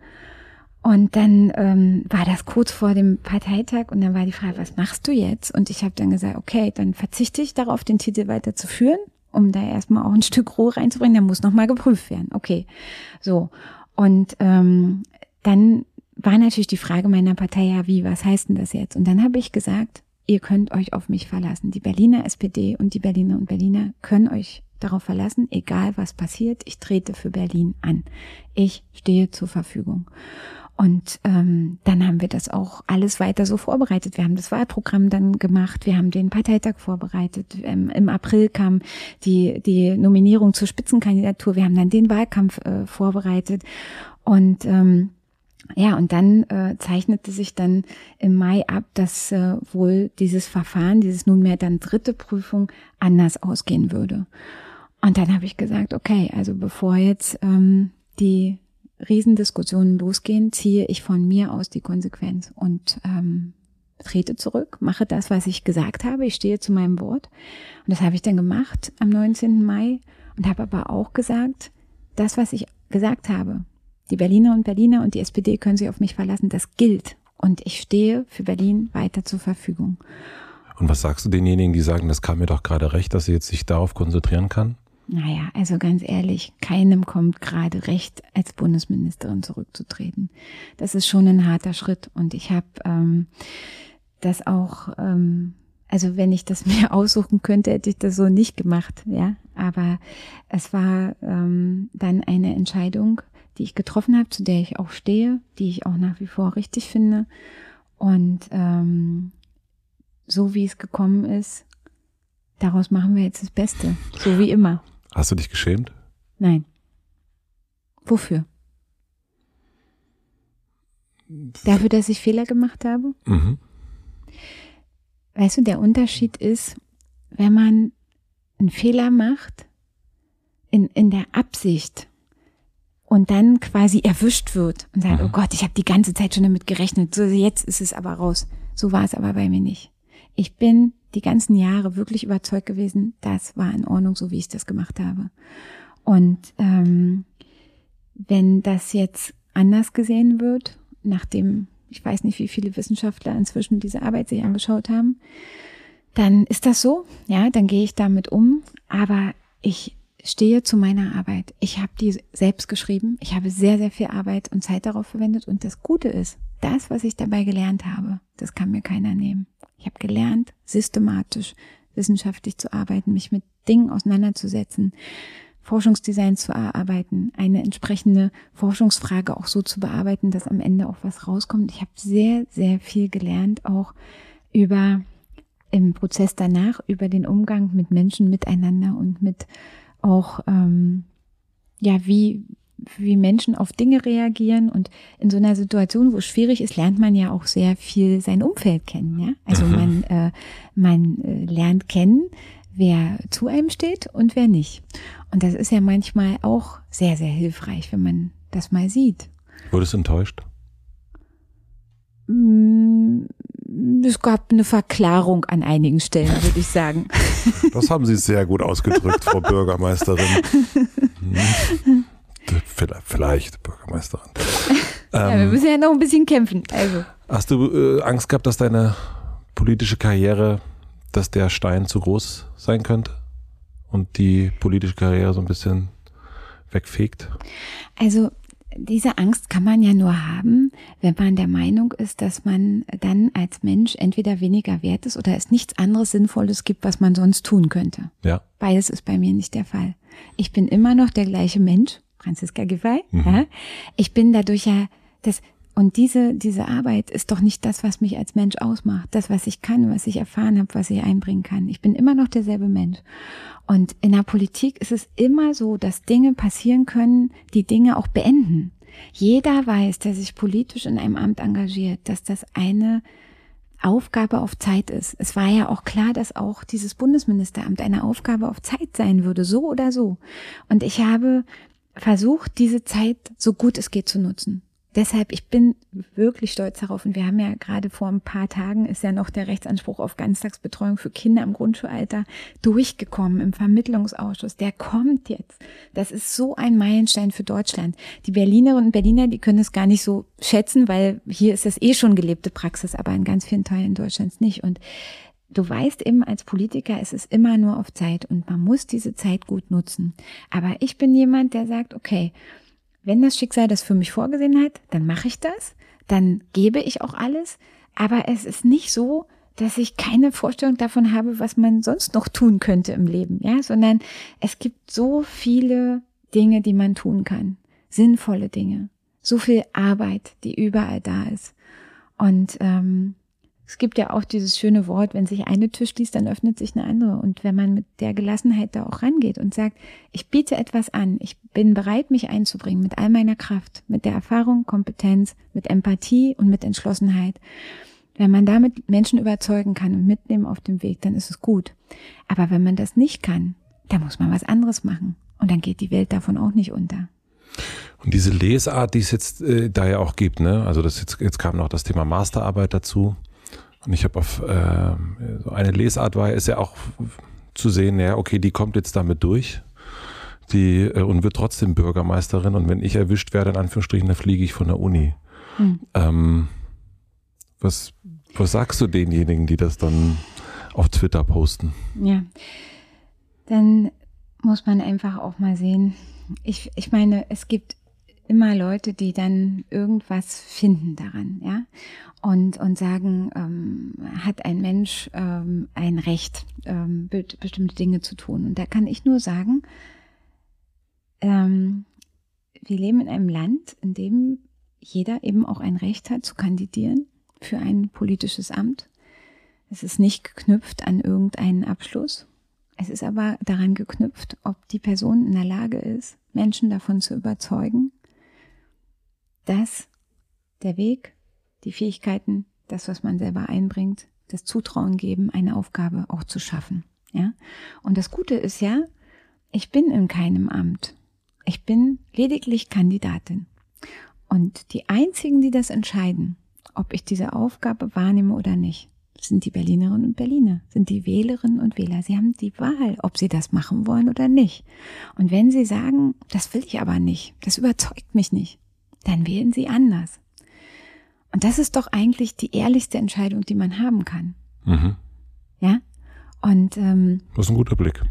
Und dann ähm, war das kurz vor dem Parteitag und dann war die Frage, was machst du jetzt? Und ich habe dann gesagt, okay, dann verzichte ich darauf, den Titel weiterzuführen, um da erstmal auch ein Stück Ruhe reinzubringen. Der muss nochmal geprüft werden. Okay, so. Und ähm, dann war natürlich die Frage meiner Partei, ja, wie, was heißt denn das jetzt? Und dann habe ich gesagt, ihr könnt euch auf mich verlassen. Die Berliner SPD und die Berliner und Berliner können euch darauf verlassen, egal was passiert, ich trete für Berlin an. Ich stehe zur Verfügung. Und ähm, dann haben wir das auch alles weiter so vorbereitet. Wir haben das Wahlprogramm dann gemacht, wir haben den Parteitag vorbereitet. Ähm, Im April kam die, die Nominierung zur Spitzenkandidatur. Wir haben dann den Wahlkampf äh, vorbereitet. Und ähm, ja, und dann äh, zeichnete sich dann im Mai ab, dass äh, wohl dieses Verfahren, dieses nunmehr dann dritte Prüfung anders ausgehen würde. Und dann habe ich gesagt, okay, also bevor jetzt ähm, die Riesendiskussionen losgehen, ziehe ich von mir aus die Konsequenz und ähm, trete zurück, mache das, was ich gesagt habe. Ich stehe zu meinem Wort. Und das habe ich dann gemacht am 19. Mai und habe aber auch gesagt, das, was ich gesagt habe, die Berliner und Berliner und die SPD können sich auf mich verlassen, das gilt. Und ich stehe für Berlin weiter zur Verfügung. Und was sagst du denjenigen, die sagen, das kam mir doch gerade recht, dass sie jetzt sich darauf konzentrieren kann? Naja, also ganz ehrlich, keinem kommt gerade recht, als Bundesministerin zurückzutreten. Das ist schon ein harter Schritt und ich habe ähm, das auch, ähm, also wenn ich das <laughs> mir aussuchen könnte, hätte ich das so nicht gemacht, ja. Aber es war ähm, dann eine Entscheidung, die ich getroffen habe, zu der ich auch stehe, die ich auch nach wie vor richtig finde. Und ähm, so wie es gekommen ist, daraus machen wir jetzt das Beste, so wie immer. Hast du dich geschämt? Nein. Wofür? Dafür, dass ich Fehler gemacht habe? Mhm. Weißt du, der Unterschied ist, wenn man einen Fehler macht, in, in der Absicht und dann quasi erwischt wird und sagt, mhm. oh Gott, ich habe die ganze Zeit schon damit gerechnet, so jetzt ist es aber raus. So war es aber bei mir nicht. Ich bin die ganzen Jahre wirklich überzeugt gewesen, das war in Ordnung, so wie ich das gemacht habe. Und ähm, wenn das jetzt anders gesehen wird, nachdem ich weiß nicht, wie viele Wissenschaftler inzwischen diese Arbeit sich angeschaut haben, dann ist das so, ja, dann gehe ich damit um, aber ich stehe zu meiner Arbeit. Ich habe die selbst geschrieben, ich habe sehr, sehr viel Arbeit und Zeit darauf verwendet und das Gute ist, das, was ich dabei gelernt habe, das kann mir keiner nehmen. Ich habe gelernt, systematisch, wissenschaftlich zu arbeiten, mich mit Dingen auseinanderzusetzen, Forschungsdesign zu erarbeiten, eine entsprechende Forschungsfrage auch so zu bearbeiten, dass am Ende auch was rauskommt. Ich habe sehr, sehr viel gelernt, auch über im Prozess danach, über den Umgang mit Menschen miteinander und mit auch ähm, ja, wie, wie Menschen auf Dinge reagieren. Und in so einer Situation, wo es schwierig ist, lernt man ja auch sehr viel sein Umfeld kennen. Ja? Also mhm. man, äh, man äh, lernt kennen, wer zu einem steht und wer nicht. Und das ist ja manchmal auch sehr, sehr hilfreich, wenn man das mal sieht. Wurdest du enttäuscht? Mm, es gab eine Verklarung an einigen Stellen, würde ich sagen. Das haben Sie sehr gut ausgedrückt, Frau Bürgermeisterin. Hm. <laughs> Vielleicht Bürgermeisterin. <laughs> Ja, wir ähm, müssen ja noch ein bisschen kämpfen. Also. Hast du äh, Angst gehabt, dass deine politische Karriere, dass der Stein zu groß sein könnte? und die politische Karriere so ein bisschen wegfegt? Also diese Angst kann man ja nur haben, wenn man der Meinung ist, dass man dann als Mensch entweder weniger wert ist oder es nichts anderes Sinnvolles gibt, was man sonst tun könnte. Ja. Beides ist bei mir nicht der Fall. Ich bin immer noch der gleiche Mensch, Franziska Giffey. Mhm. Ja. Ich bin dadurch ja das, und diese, diese Arbeit ist doch nicht das, was mich als Mensch ausmacht. Das, was ich kann, was ich erfahren habe, was ich einbringen kann. Ich bin immer noch derselbe Mensch. Und in der Politik ist es immer so, dass Dinge passieren können, die Dinge auch beenden. Jeder weiß, der sich politisch in einem Amt engagiert, dass das eine Aufgabe auf Zeit ist. Es war ja auch klar, dass auch dieses Bundesministeramt eine Aufgabe auf Zeit sein würde, so oder so. Und ich habe versucht, diese Zeit so gut es geht zu nutzen deshalb, ich bin wirklich stolz darauf und wir haben ja gerade vor ein paar Tagen ist ja noch der Rechtsanspruch auf Ganztagsbetreuung für Kinder im Grundschulalter durchgekommen im Vermittlungsausschuss. Der kommt jetzt. Das ist so ein Meilenstein für Deutschland. Die Berlinerinnen und Berliner, die können es gar nicht so schätzen, weil hier ist das eh schon gelebte Praxis, aber in ganz vielen Teilen Deutschlands nicht. Und du weißt eben als Politiker, es ist immer nur auf Zeit und man muss diese Zeit gut nutzen. Aber ich bin jemand, der sagt, okay, wenn das Schicksal das für mich vorgesehen hat, dann mache ich das, dann gebe ich auch alles, aber es ist nicht so, dass ich keine Vorstellung davon habe, was man sonst noch tun könnte im Leben, ja, sondern es gibt so viele Dinge, die man tun kann, sinnvolle Dinge, so viel Arbeit, die überall da ist. Und ähm, es gibt ja auch dieses schöne Wort, wenn sich eine Tür schließt, dann öffnet sich eine andere. Und wenn man mit der Gelassenheit da auch rangeht und sagt, ich biete etwas an, ich bin bereit, mich einzubringen mit all meiner Kraft, mit der Erfahrung, Kompetenz, mit Empathie und mit Entschlossenheit. Wenn man damit Menschen überzeugen kann und mitnehmen auf dem Weg, dann ist es gut. Aber wenn man das nicht kann, dann muss man was anderes machen. Und dann geht die Welt davon auch nicht unter. Und diese Lesart, die es jetzt äh, da ja auch gibt, ne? Also das jetzt, jetzt kam noch das Thema Masterarbeit dazu. Und ich habe auf äh, so eine Lesart war, ist ja auch zu sehen, ja, okay, die kommt jetzt damit durch. Die äh, und wird trotzdem Bürgermeisterin. Und wenn ich erwischt werde, in Anführungsstrichen, dann fliege ich von der Uni. Hm. Ähm, was, was sagst du denjenigen, die das dann auf Twitter posten? Ja, dann muss man einfach auch mal sehen. Ich, ich meine, es gibt immer Leute, die dann irgendwas finden daran, ja, und, und sagen, ähm, hat ein Mensch ähm, ein Recht, ähm, be bestimmte Dinge zu tun. Und da kann ich nur sagen, ähm, wir leben in einem Land, in dem jeder eben auch ein Recht hat zu kandidieren für ein politisches Amt. Es ist nicht geknüpft an irgendeinen Abschluss. Es ist aber daran geknüpft, ob die Person in der Lage ist, Menschen davon zu überzeugen, dass der Weg, die Fähigkeiten, das, was man selber einbringt, das Zutrauen geben, eine Aufgabe auch zu schaffen. Ja? Und das Gute ist ja, ich bin in keinem Amt. Ich bin lediglich Kandidatin. Und die einzigen, die das entscheiden, ob ich diese Aufgabe wahrnehme oder nicht, sind die Berlinerinnen und Berliner, sind die Wählerinnen und Wähler. Sie haben die Wahl, ob sie das machen wollen oder nicht. Und wenn sie sagen, das will ich aber nicht, das überzeugt mich nicht, dann wählen sie anders. Und das ist doch eigentlich die ehrlichste Entscheidung, die man haben kann. Mhm. Ja. Und ähm, das ist ein guter Blick.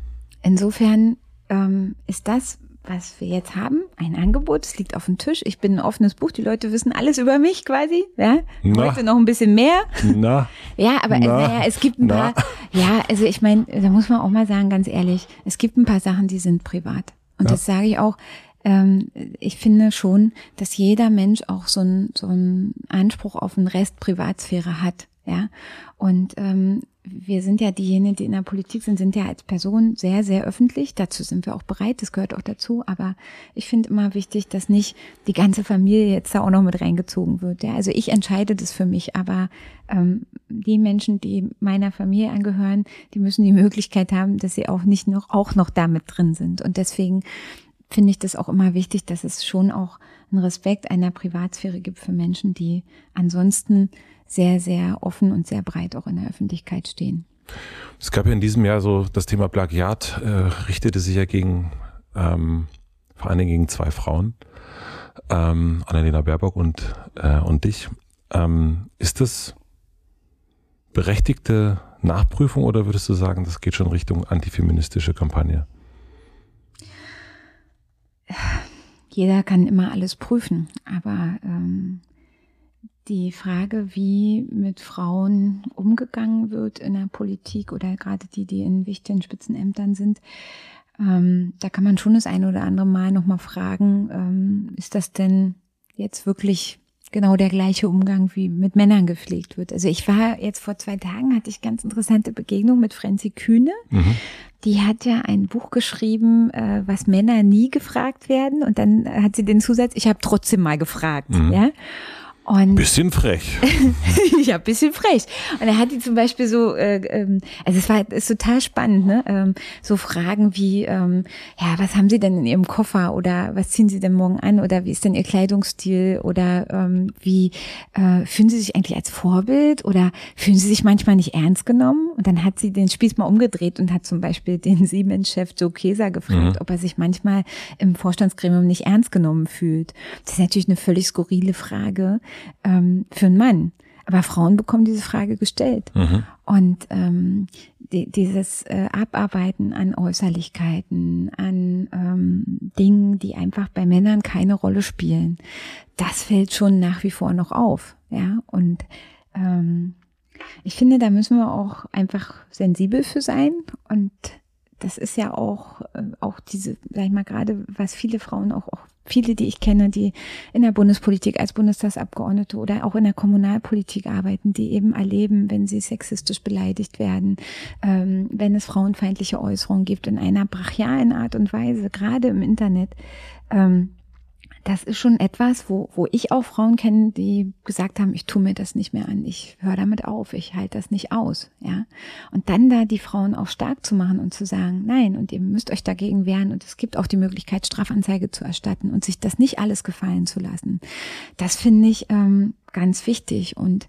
Insofern ähm, ist das, was wir jetzt haben, ein Angebot. Es liegt auf dem Tisch. Ich bin ein offenes Buch. Die Leute wissen alles über mich quasi. Ja? Na. Heute noch ein bisschen mehr. Na. <laughs> ja, aber Na. naja, es gibt ein Na. paar. Ja, also ich meine, da muss man auch mal sagen, ganz ehrlich, es gibt ein paar Sachen, die sind privat. Und ja. das sage ich auch ähm, ich finde schon, dass jeder Mensch auch so einen so einen Anspruch auf einen Rest Privatsphäre hat. Ja, und ähm, wir sind ja diejenigen, die in der Politik sind, sind ja als Person sehr, sehr öffentlich. Dazu sind wir auch bereit, das gehört auch dazu. Aber ich finde immer wichtig, dass nicht die ganze Familie jetzt da auch noch mit reingezogen wird. Ja, also ich entscheide das für mich, aber ähm, die Menschen, die meiner Familie angehören, die müssen die Möglichkeit haben, dass sie auch nicht noch auch noch damit drin sind. Und deswegen finde ich das auch immer wichtig, dass es schon auch einen Respekt einer Privatsphäre gibt für Menschen, die ansonsten sehr, sehr offen und sehr breit auch in der Öffentlichkeit stehen. Es gab ja in diesem Jahr so das Thema Plagiat, äh, richtete sich ja gegen, ähm, vor allen Dingen gegen zwei Frauen, ähm, Annalena Baerbock und, äh, und dich. Ähm, ist das berechtigte Nachprüfung oder würdest du sagen, das geht schon Richtung antifeministische Kampagne? Jeder kann immer alles prüfen, aber ähm, die Frage, wie mit Frauen umgegangen wird in der Politik oder gerade die, die in wichtigen Spitzenämtern sind, ähm, da kann man schon das eine oder andere Mal nochmal fragen, ähm, ist das denn jetzt wirklich genau der gleiche Umgang wie mit Männern gepflegt wird. Also ich war jetzt vor zwei Tagen, hatte ich ganz interessante Begegnung mit Franzi Kühne. Mhm. Die hat ja ein Buch geschrieben, äh, was Männer nie gefragt werden. Und dann hat sie den Zusatz, ich habe trotzdem mal gefragt. Mhm. Ja. Und bisschen frech. <laughs> ja, bisschen frech. Und er hat die zum Beispiel so, äh, ähm, also es war ist total spannend, ne? Ähm, so Fragen wie, ähm, ja, was haben Sie denn in Ihrem Koffer oder was ziehen Sie denn morgen an oder wie ist denn Ihr Kleidungsstil oder ähm, wie äh, fühlen Sie sich eigentlich als Vorbild oder fühlen Sie sich manchmal nicht ernst genommen? Und dann hat sie den Spieß mal umgedreht und hat zum Beispiel den <laughs> Siemens-Chef Joe Keser gefragt, mhm. ob er sich manchmal im Vorstandsgremium nicht ernst genommen fühlt. Das ist natürlich eine völlig skurrile Frage ähm, für einen Mann. Aber Frauen bekommen diese Frage gestellt. Mhm. Und ähm, die, dieses äh, Abarbeiten an Äußerlichkeiten, an ähm, Dingen, die einfach bei Männern keine Rolle spielen, das fällt schon nach wie vor noch auf. Ja, und ähm, ich finde, da müssen wir auch einfach sensibel für sein und das ist ja auch, äh, auch diese, sag ich mal, gerade, was viele Frauen auch, auch viele, die ich kenne, die in der Bundespolitik als Bundestagsabgeordnete oder auch in der Kommunalpolitik arbeiten, die eben erleben, wenn sie sexistisch beleidigt werden, ähm, wenn es frauenfeindliche Äußerungen gibt in einer brachialen Art und Weise, gerade im Internet. Ähm, das ist schon etwas, wo, wo ich auch Frauen kenne, die gesagt haben, ich tue mir das nicht mehr an, ich höre damit auf, ich halte das nicht aus, ja. Und dann da die Frauen auch stark zu machen und zu sagen, nein, und ihr müsst euch dagegen wehren und es gibt auch die Möglichkeit, Strafanzeige zu erstatten und sich das nicht alles gefallen zu lassen. Das finde ich ähm, ganz wichtig und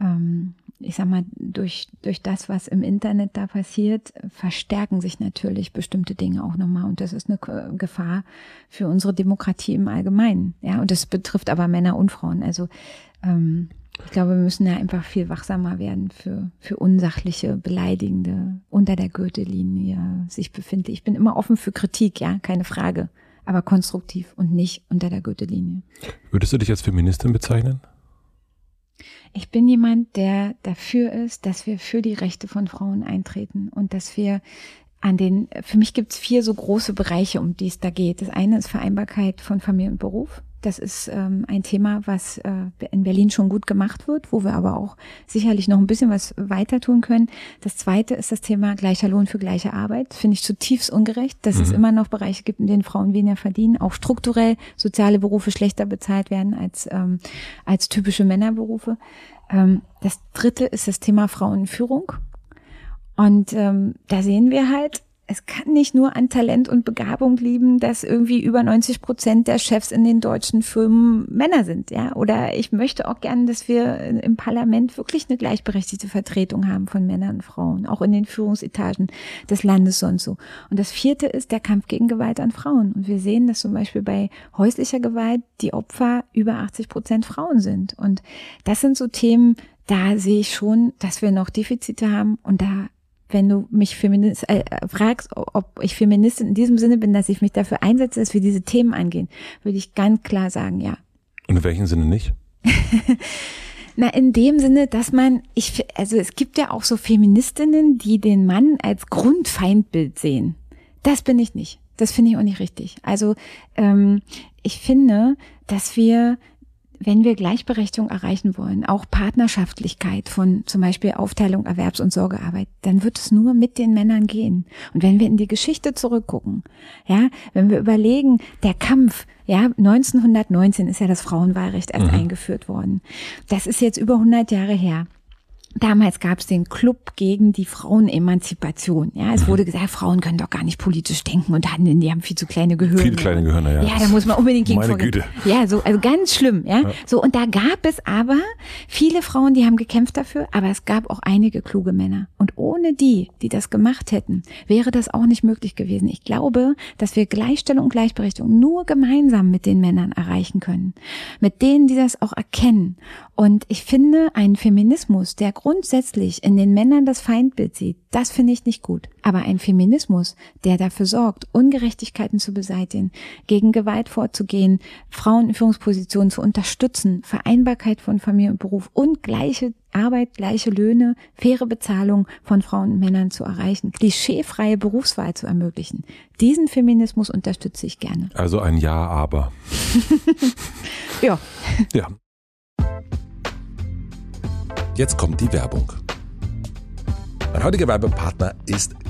ähm, ich sag mal, durch, durch das, was im Internet da passiert, verstärken sich natürlich bestimmte Dinge auch nochmal. Und das ist eine Gefahr für unsere Demokratie im Allgemeinen. Ja, und das betrifft aber Männer und Frauen. Also ähm, ich glaube, wir müssen ja einfach viel wachsamer werden für, für unsachliche, beleidigende, unter der Gürtellinie sich befinde. Ich bin immer offen für Kritik, ja, keine Frage. Aber konstruktiv und nicht unter der Gürtellinie. Würdest du dich als Feministin bezeichnen? Ich bin jemand, der dafür ist, dass wir für die Rechte von Frauen eintreten und dass wir an den, für mich gibt es vier so große Bereiche, um die es da geht. Das eine ist Vereinbarkeit von Familie und Beruf. Das ist ähm, ein Thema, was äh, in Berlin schon gut gemacht wird, wo wir aber auch sicherlich noch ein bisschen was weiter tun können. Das zweite ist das Thema gleicher Lohn für gleiche Arbeit. Finde ich zutiefst ungerecht, dass mhm. es immer noch Bereiche gibt, in denen Frauen weniger verdienen, auch strukturell soziale Berufe schlechter bezahlt werden als, ähm, als typische Männerberufe. Ähm, das dritte ist das Thema Frauenführung. Und ähm, da sehen wir halt, es kann nicht nur an Talent und Begabung lieben, dass irgendwie über 90 Prozent der Chefs in den deutschen Firmen Männer sind, ja. Oder ich möchte auch gerne, dass wir im Parlament wirklich eine gleichberechtigte Vertretung haben von Männern und Frauen, auch in den Führungsetagen des Landes und so. Und das vierte ist der Kampf gegen Gewalt an Frauen. Und wir sehen, dass zum Beispiel bei häuslicher Gewalt die Opfer über 80 Prozent Frauen sind. Und das sind so Themen, da sehe ich schon, dass wir noch Defizite haben und da wenn du mich Feminist, äh, fragst, ob ich Feministin in diesem Sinne bin, dass ich mich dafür einsetze, dass wir diese Themen angehen, würde ich ganz klar sagen, ja. Und in welchem Sinne nicht? <laughs> Na, in dem Sinne, dass man, ich, also es gibt ja auch so Feministinnen, die den Mann als Grundfeindbild sehen. Das bin ich nicht. Das finde ich auch nicht richtig. Also ähm, ich finde, dass wir wenn wir Gleichberechtigung erreichen wollen, auch Partnerschaftlichkeit von zum Beispiel Aufteilung Erwerbs- und Sorgearbeit, dann wird es nur mit den Männern gehen. Und wenn wir in die Geschichte zurückgucken, ja, wenn wir überlegen, der Kampf, ja, 1919 ist ja das Frauenwahlrecht erst mhm. eingeführt worden. Das ist jetzt über 100 Jahre her. Damals gab es den Club gegen die Frauenemanzipation. Ja, es wurde gesagt, Frauen können doch gar nicht politisch denken und handeln, die haben viel zu kleine Gehirne. Viel kleine Gehirne, ja. Ja, da muss man unbedingt gegen Meine vorgehen. Güte. Ja, so, also ganz schlimm, ja? ja. So, und da gab es aber viele Frauen, die haben gekämpft dafür, aber es gab auch einige kluge Männer. Und ohne die, die das gemacht hätten, wäre das auch nicht möglich gewesen. Ich glaube, dass wir Gleichstellung und Gleichberechtigung nur gemeinsam mit den Männern erreichen können. Mit denen, die das auch erkennen. Und ich finde, ein Feminismus, der grundsätzlich in den Männern das Feindbild sieht, das finde ich nicht gut. Aber ein Feminismus, der dafür sorgt, Ungerechtigkeiten zu beseitigen, gegen Gewalt vorzugehen, Frauen in Führungspositionen zu unterstützen, Vereinbarkeit von Familie und Beruf und gleiche Arbeit, gleiche Löhne, faire Bezahlung von Frauen und Männern zu erreichen, klischeefreie Berufswahl zu ermöglichen. Diesen Feminismus unterstütze ich gerne. Also ein Ja, aber. <laughs> ja. Ja. Jetzt kommt die Werbung. Mein heutiger Werbepartner ist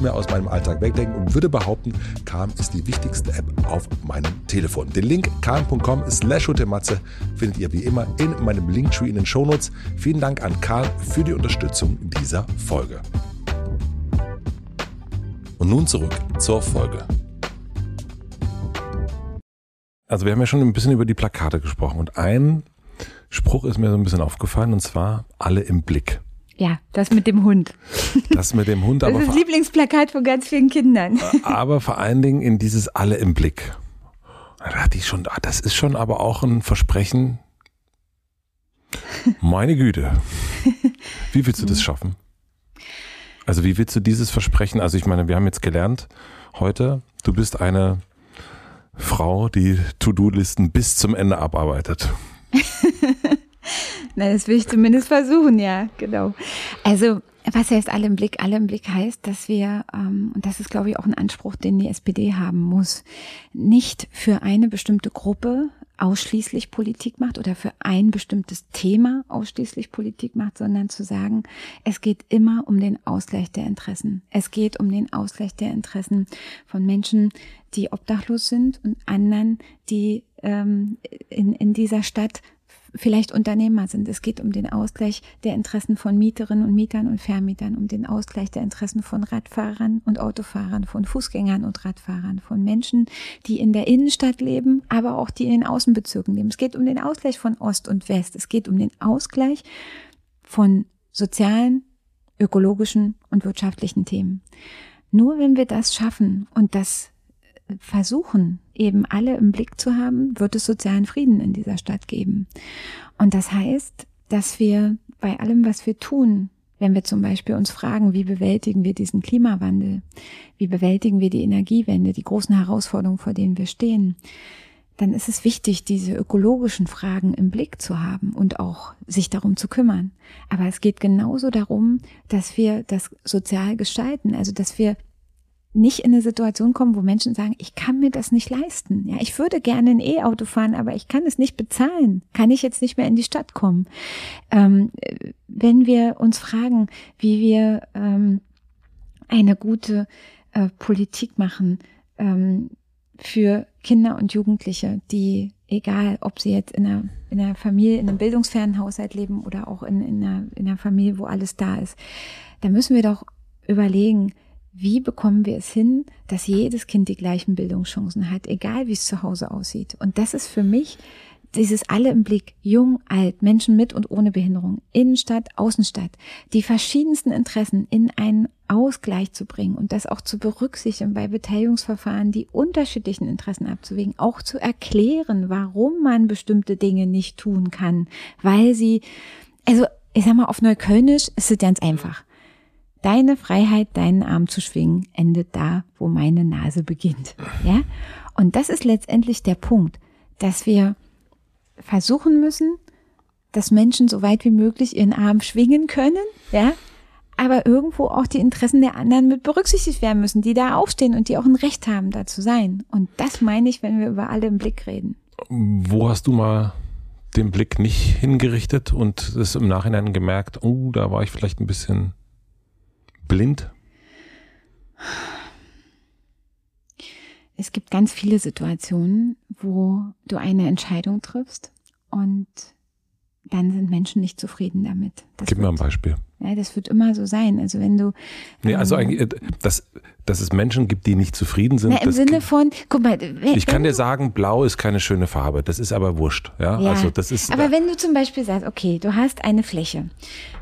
mehr aus meinem Alltag wegdenken und würde behaupten, Calm ist die wichtigste App auf meinem Telefon. Den Link calm.com slash Matze findet ihr wie immer in meinem Linktree in den Shownotes. Vielen Dank an Calm für die Unterstützung dieser Folge. Und nun zurück zur Folge. Also wir haben ja schon ein bisschen über die Plakate gesprochen und ein Spruch ist mir so ein bisschen aufgefallen und zwar alle im Blick. Ja, das mit dem Hund. Das mit dem Hund. Das ist das Lieblingsplakat von ganz vielen Kindern. Aber vor allen Dingen in dieses alle im Blick. Da dachte ich schon, ah, das ist schon aber auch ein Versprechen. Meine Güte. Wie willst du das schaffen? Also wie willst du dieses Versprechen? Also ich meine, wir haben jetzt gelernt heute, du bist eine Frau, die To-Do-Listen bis zum Ende abarbeitet. Na, das will ich zumindest versuchen, ja, genau. Also, was heißt alle im Blick? Alle im Blick heißt, dass wir, ähm, und das ist, glaube ich, auch ein Anspruch, den die SPD haben muss, nicht für eine bestimmte Gruppe ausschließlich Politik macht oder für ein bestimmtes Thema ausschließlich Politik macht, sondern zu sagen, es geht immer um den Ausgleich der Interessen. Es geht um den Ausgleich der Interessen von Menschen, die obdachlos sind und anderen, die ähm, in, in dieser Stadt vielleicht Unternehmer sind. Es geht um den Ausgleich der Interessen von Mieterinnen und Mietern und Vermietern, um den Ausgleich der Interessen von Radfahrern und Autofahrern, von Fußgängern und Radfahrern, von Menschen, die in der Innenstadt leben, aber auch die in den Außenbezirken leben. Es geht um den Ausgleich von Ost und West. Es geht um den Ausgleich von sozialen, ökologischen und wirtschaftlichen Themen. Nur wenn wir das schaffen und das versuchen, eben alle im Blick zu haben, wird es sozialen Frieden in dieser Stadt geben. Und das heißt, dass wir bei allem, was wir tun, wenn wir zum Beispiel uns fragen, wie bewältigen wir diesen Klimawandel, wie bewältigen wir die Energiewende, die großen Herausforderungen, vor denen wir stehen, dann ist es wichtig, diese ökologischen Fragen im Blick zu haben und auch sich darum zu kümmern. Aber es geht genauso darum, dass wir das sozial gestalten, also dass wir nicht in eine Situation kommen, wo Menschen sagen, ich kann mir das nicht leisten. Ja, ich würde gerne ein E-Auto fahren, aber ich kann es nicht bezahlen. Kann ich jetzt nicht mehr in die Stadt kommen? Ähm, wenn wir uns fragen, wie wir ähm, eine gute äh, Politik machen ähm, für Kinder und Jugendliche, die egal, ob sie jetzt in einer, in einer Familie, in einem bildungsfernen Haushalt leben oder auch in, in, einer, in einer Familie, wo alles da ist, da müssen wir doch überlegen, wie bekommen wir es hin, dass jedes Kind die gleichen Bildungschancen hat, egal wie es zu Hause aussieht. Und das ist für mich dieses alle im Blick, jung, alt, Menschen mit und ohne Behinderung, Innenstadt, Außenstadt, die verschiedensten Interessen in einen Ausgleich zu bringen und das auch zu berücksichtigen bei Beteiligungsverfahren, die unterschiedlichen Interessen abzuwägen, auch zu erklären, warum man bestimmte Dinge nicht tun kann, weil sie, also ich sag mal auf Neuköllnisch ist es ganz einfach. Deine Freiheit, deinen Arm zu schwingen, endet da, wo meine Nase beginnt. Ja? Und das ist letztendlich der Punkt, dass wir versuchen müssen, dass Menschen so weit wie möglich ihren Arm schwingen können, ja, aber irgendwo auch die Interessen der anderen mit berücksichtigt werden müssen, die da aufstehen und die auch ein Recht haben, da zu sein. Und das meine ich, wenn wir über alle im Blick reden. Wo hast du mal den Blick nicht hingerichtet und es im Nachhinein gemerkt, oh, da war ich vielleicht ein bisschen blind? Es gibt ganz viele Situationen, wo du eine Entscheidung triffst und dann sind Menschen nicht zufrieden damit. Das Gib mir ein Beispiel. Ja, das wird immer so sein. Also wenn du. Nee, also ähm, eigentlich, das, dass es Menschen gibt, die nicht zufrieden sind. Na, Im Sinne von, guck mal. Wenn, ich kann dir sagen, blau ist keine schöne Farbe. Das ist aber wurscht. Ja, ja also das ist. Aber wenn du zum Beispiel sagst, okay, du hast eine Fläche.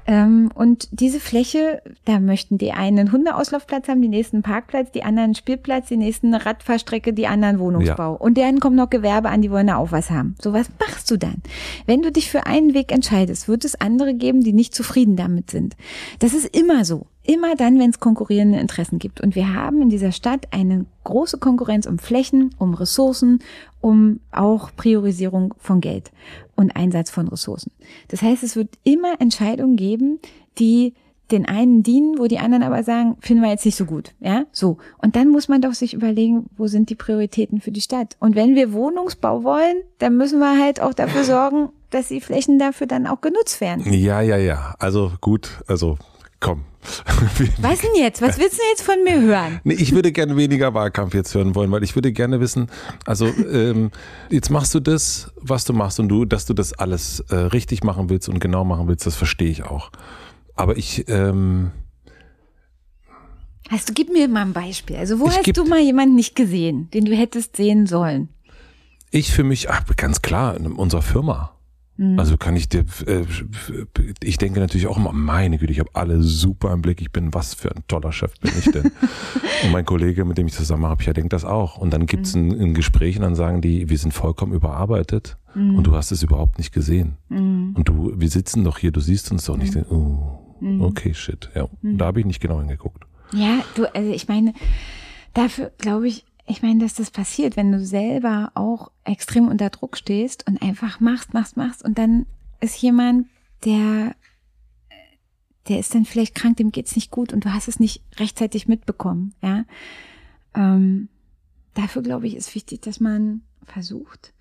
Ähm, und diese Fläche, da möchten die einen einen Hundeauslaufplatz haben, die nächsten einen Parkplatz, die anderen einen Spielplatz, die nächsten eine Radfahrstrecke, die anderen Wohnungsbau. Ja. Und deren kommen noch Gewerbe an, die wollen da auch was haben. So was machst du dann? Wenn du dich für einen Weg entscheidest, wird es andere geben, die nicht zufrieden damit sind. Das ist immer so. Immer dann, wenn es konkurrierende Interessen gibt. Und wir haben in dieser Stadt eine große Konkurrenz um Flächen, um Ressourcen, um auch Priorisierung von Geld und Einsatz von Ressourcen. Das heißt, es wird immer Entscheidungen geben, die den einen dienen, wo die anderen aber sagen, finden wir jetzt nicht so gut, ja, so. Und dann muss man doch sich überlegen, wo sind die Prioritäten für die Stadt? Und wenn wir Wohnungsbau wollen, dann müssen wir halt auch dafür sorgen, dass die Flächen dafür dann auch genutzt werden. Ja, ja, ja. Also gut, also komm. <laughs> Was denn jetzt? Was willst du jetzt von mir hören? Nee, ich würde gerne weniger Wahlkampf jetzt hören wollen, weil ich würde gerne wissen, also ähm, jetzt machst du das, was du machst und du, dass du das alles äh, richtig machen willst und genau machen willst, das verstehe ich auch. Aber ich, ähm, Hast du, gib mir mal ein Beispiel. Also wo hast geb, du mal jemanden nicht gesehen, den du hättest sehen sollen? Ich für mich, ach, ganz klar, in unserer Firma. Mhm. Also kann ich dir, äh, ich denke natürlich auch immer, meine Güte, ich habe alle super im Blick. Ich bin, was für ein toller Chef bin ich denn? <laughs> und mein Kollege, mit dem ich zusammen habe, ja, denkt das auch. Und dann gibt's mhm. ein, ein Gespräch und dann sagen die, wir sind vollkommen überarbeitet mhm. und du hast es überhaupt nicht gesehen. Mhm. Und du, wir sitzen doch hier, du siehst uns doch nicht. Oh, mhm. okay, shit. Ja, da habe ich nicht genau hingeguckt. Ja, du, also ich meine, dafür glaube ich, ich meine, dass das passiert, wenn du selber auch extrem unter Druck stehst und einfach machst, machst, machst und dann ist jemand, der, der ist dann vielleicht krank, dem geht's nicht gut und du hast es nicht rechtzeitig mitbekommen, ja. Ähm, dafür glaube ich, ist wichtig, dass man versucht,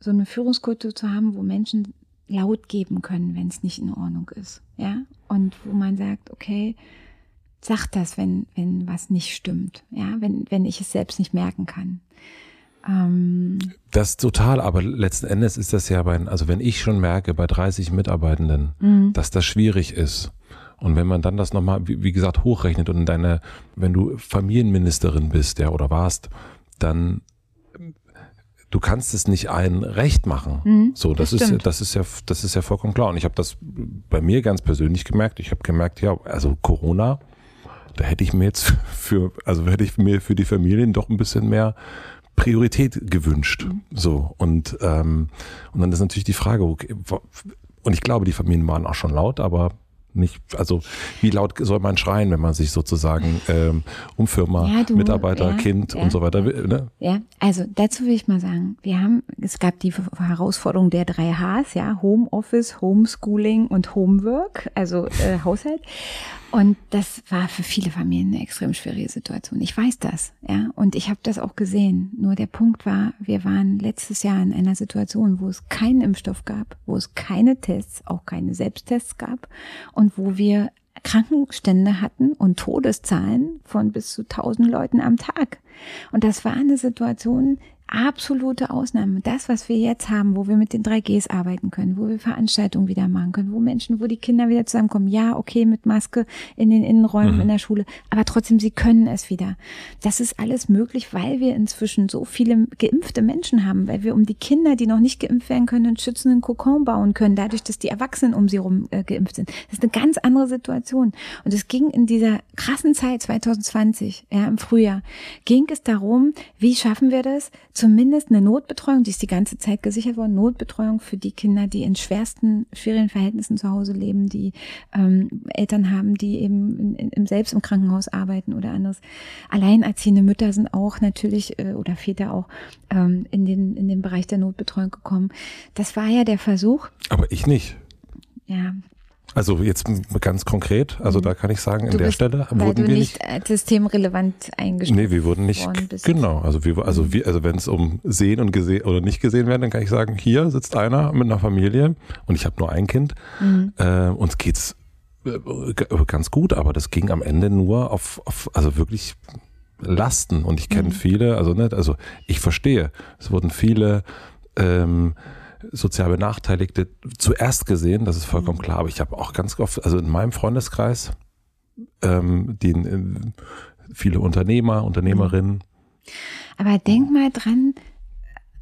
so eine Führungskultur zu haben, wo Menschen laut geben können, wenn es nicht in Ordnung ist, ja. Und wo man sagt, okay, sag das, wenn, wenn was nicht stimmt, ja, wenn, wenn ich es selbst nicht merken kann. Ähm das total, aber letzten Endes ist das ja bei, also wenn ich schon merke bei 30 Mitarbeitenden, mhm. dass das schwierig ist. Und wenn man dann das nochmal, wie, wie gesagt, hochrechnet und deine, wenn du Familienministerin bist, ja, oder warst, dann du kannst es nicht allen recht machen. Mhm, so, das, das ist das ist ja das ist ja vollkommen klar. Und ich habe das bei mir ganz persönlich gemerkt. Ich habe gemerkt, ja, also Corona, da hätte ich mir jetzt für, also hätte ich mir für die Familien doch ein bisschen mehr Priorität gewünscht. So und ähm, und dann ist natürlich die Frage, okay, und ich glaube, die Familien waren auch schon laut, aber nicht, also wie laut soll man schreien, wenn man sich sozusagen ähm, um Firma, ja, du, Mitarbeiter, ja, Kind ja, und so weiter. Ne? Ja, also dazu will ich mal sagen, wir haben, es gab die Herausforderung der drei Hs, ja, Homeoffice, Homeschooling und Homework, also äh, Haushalt. Und das war für viele Familien eine extrem schwierige Situation. Ich weiß das, ja. Und ich habe das auch gesehen. Nur der Punkt war, wir waren letztes Jahr in einer Situation, wo es keinen Impfstoff gab, wo es keine Tests, auch keine Selbsttests gab und wo wir Krankenstände hatten und Todeszahlen von bis zu 1000 Leuten am Tag. Und das war eine Situation, absolute Ausnahme. Das, was wir jetzt haben, wo wir mit den 3Gs arbeiten können, wo wir Veranstaltungen wieder machen können, wo Menschen, wo die Kinder wieder zusammenkommen, ja, okay, mit Maske in den Innenräumen mhm. in der Schule, aber trotzdem, sie können es wieder. Das ist alles möglich, weil wir inzwischen so viele geimpfte Menschen haben, weil wir um die Kinder, die noch nicht geimpft werden können, einen schützenden Kokon bauen können, dadurch, dass die Erwachsenen um sie herum äh, geimpft sind. Das ist eine ganz andere Situation. Und es ging in dieser krassen Zeit 2020, ja, im Frühjahr, ging es darum, wie schaffen wir das, zumindest eine Notbetreuung, die ist die ganze Zeit gesichert worden, Notbetreuung für die Kinder, die in schwersten, schwierigen Verhältnissen zu Hause leben, die ähm, Eltern haben, die eben in, in, selbst im Krankenhaus arbeiten oder anderes. Alleinerziehende Mütter sind auch natürlich äh, oder Väter auch ähm, in, den, in den Bereich der Notbetreuung gekommen. Das war ja der Versuch. Aber ich nicht. Ja, Also jetzt ganz konkret, also mhm. da kann ich sagen, an der Stelle wurden wir nicht systemrelevant eingestuft. Nee, wir wurden nicht genau, also wir also mhm. wir also wenn es um sehen und gesehen oder nicht gesehen werden, dann kann ich sagen, hier sitzt einer mit einer Familie und ich habe nur ein Kind. Mhm. Äh, uns geht's äh, ganz gut, aber das ging am Ende nur auf, auf also wirklich Lasten und ich kenne mhm. viele, also nicht, also ich verstehe, es wurden viele ähm, sozial Benachteiligte zuerst gesehen, das ist vollkommen mhm. klar. Aber ich habe auch ganz oft, also in meinem Freundeskreis, ähm, die, äh, viele Unternehmer, Unternehmerinnen. Aber denk mal dran,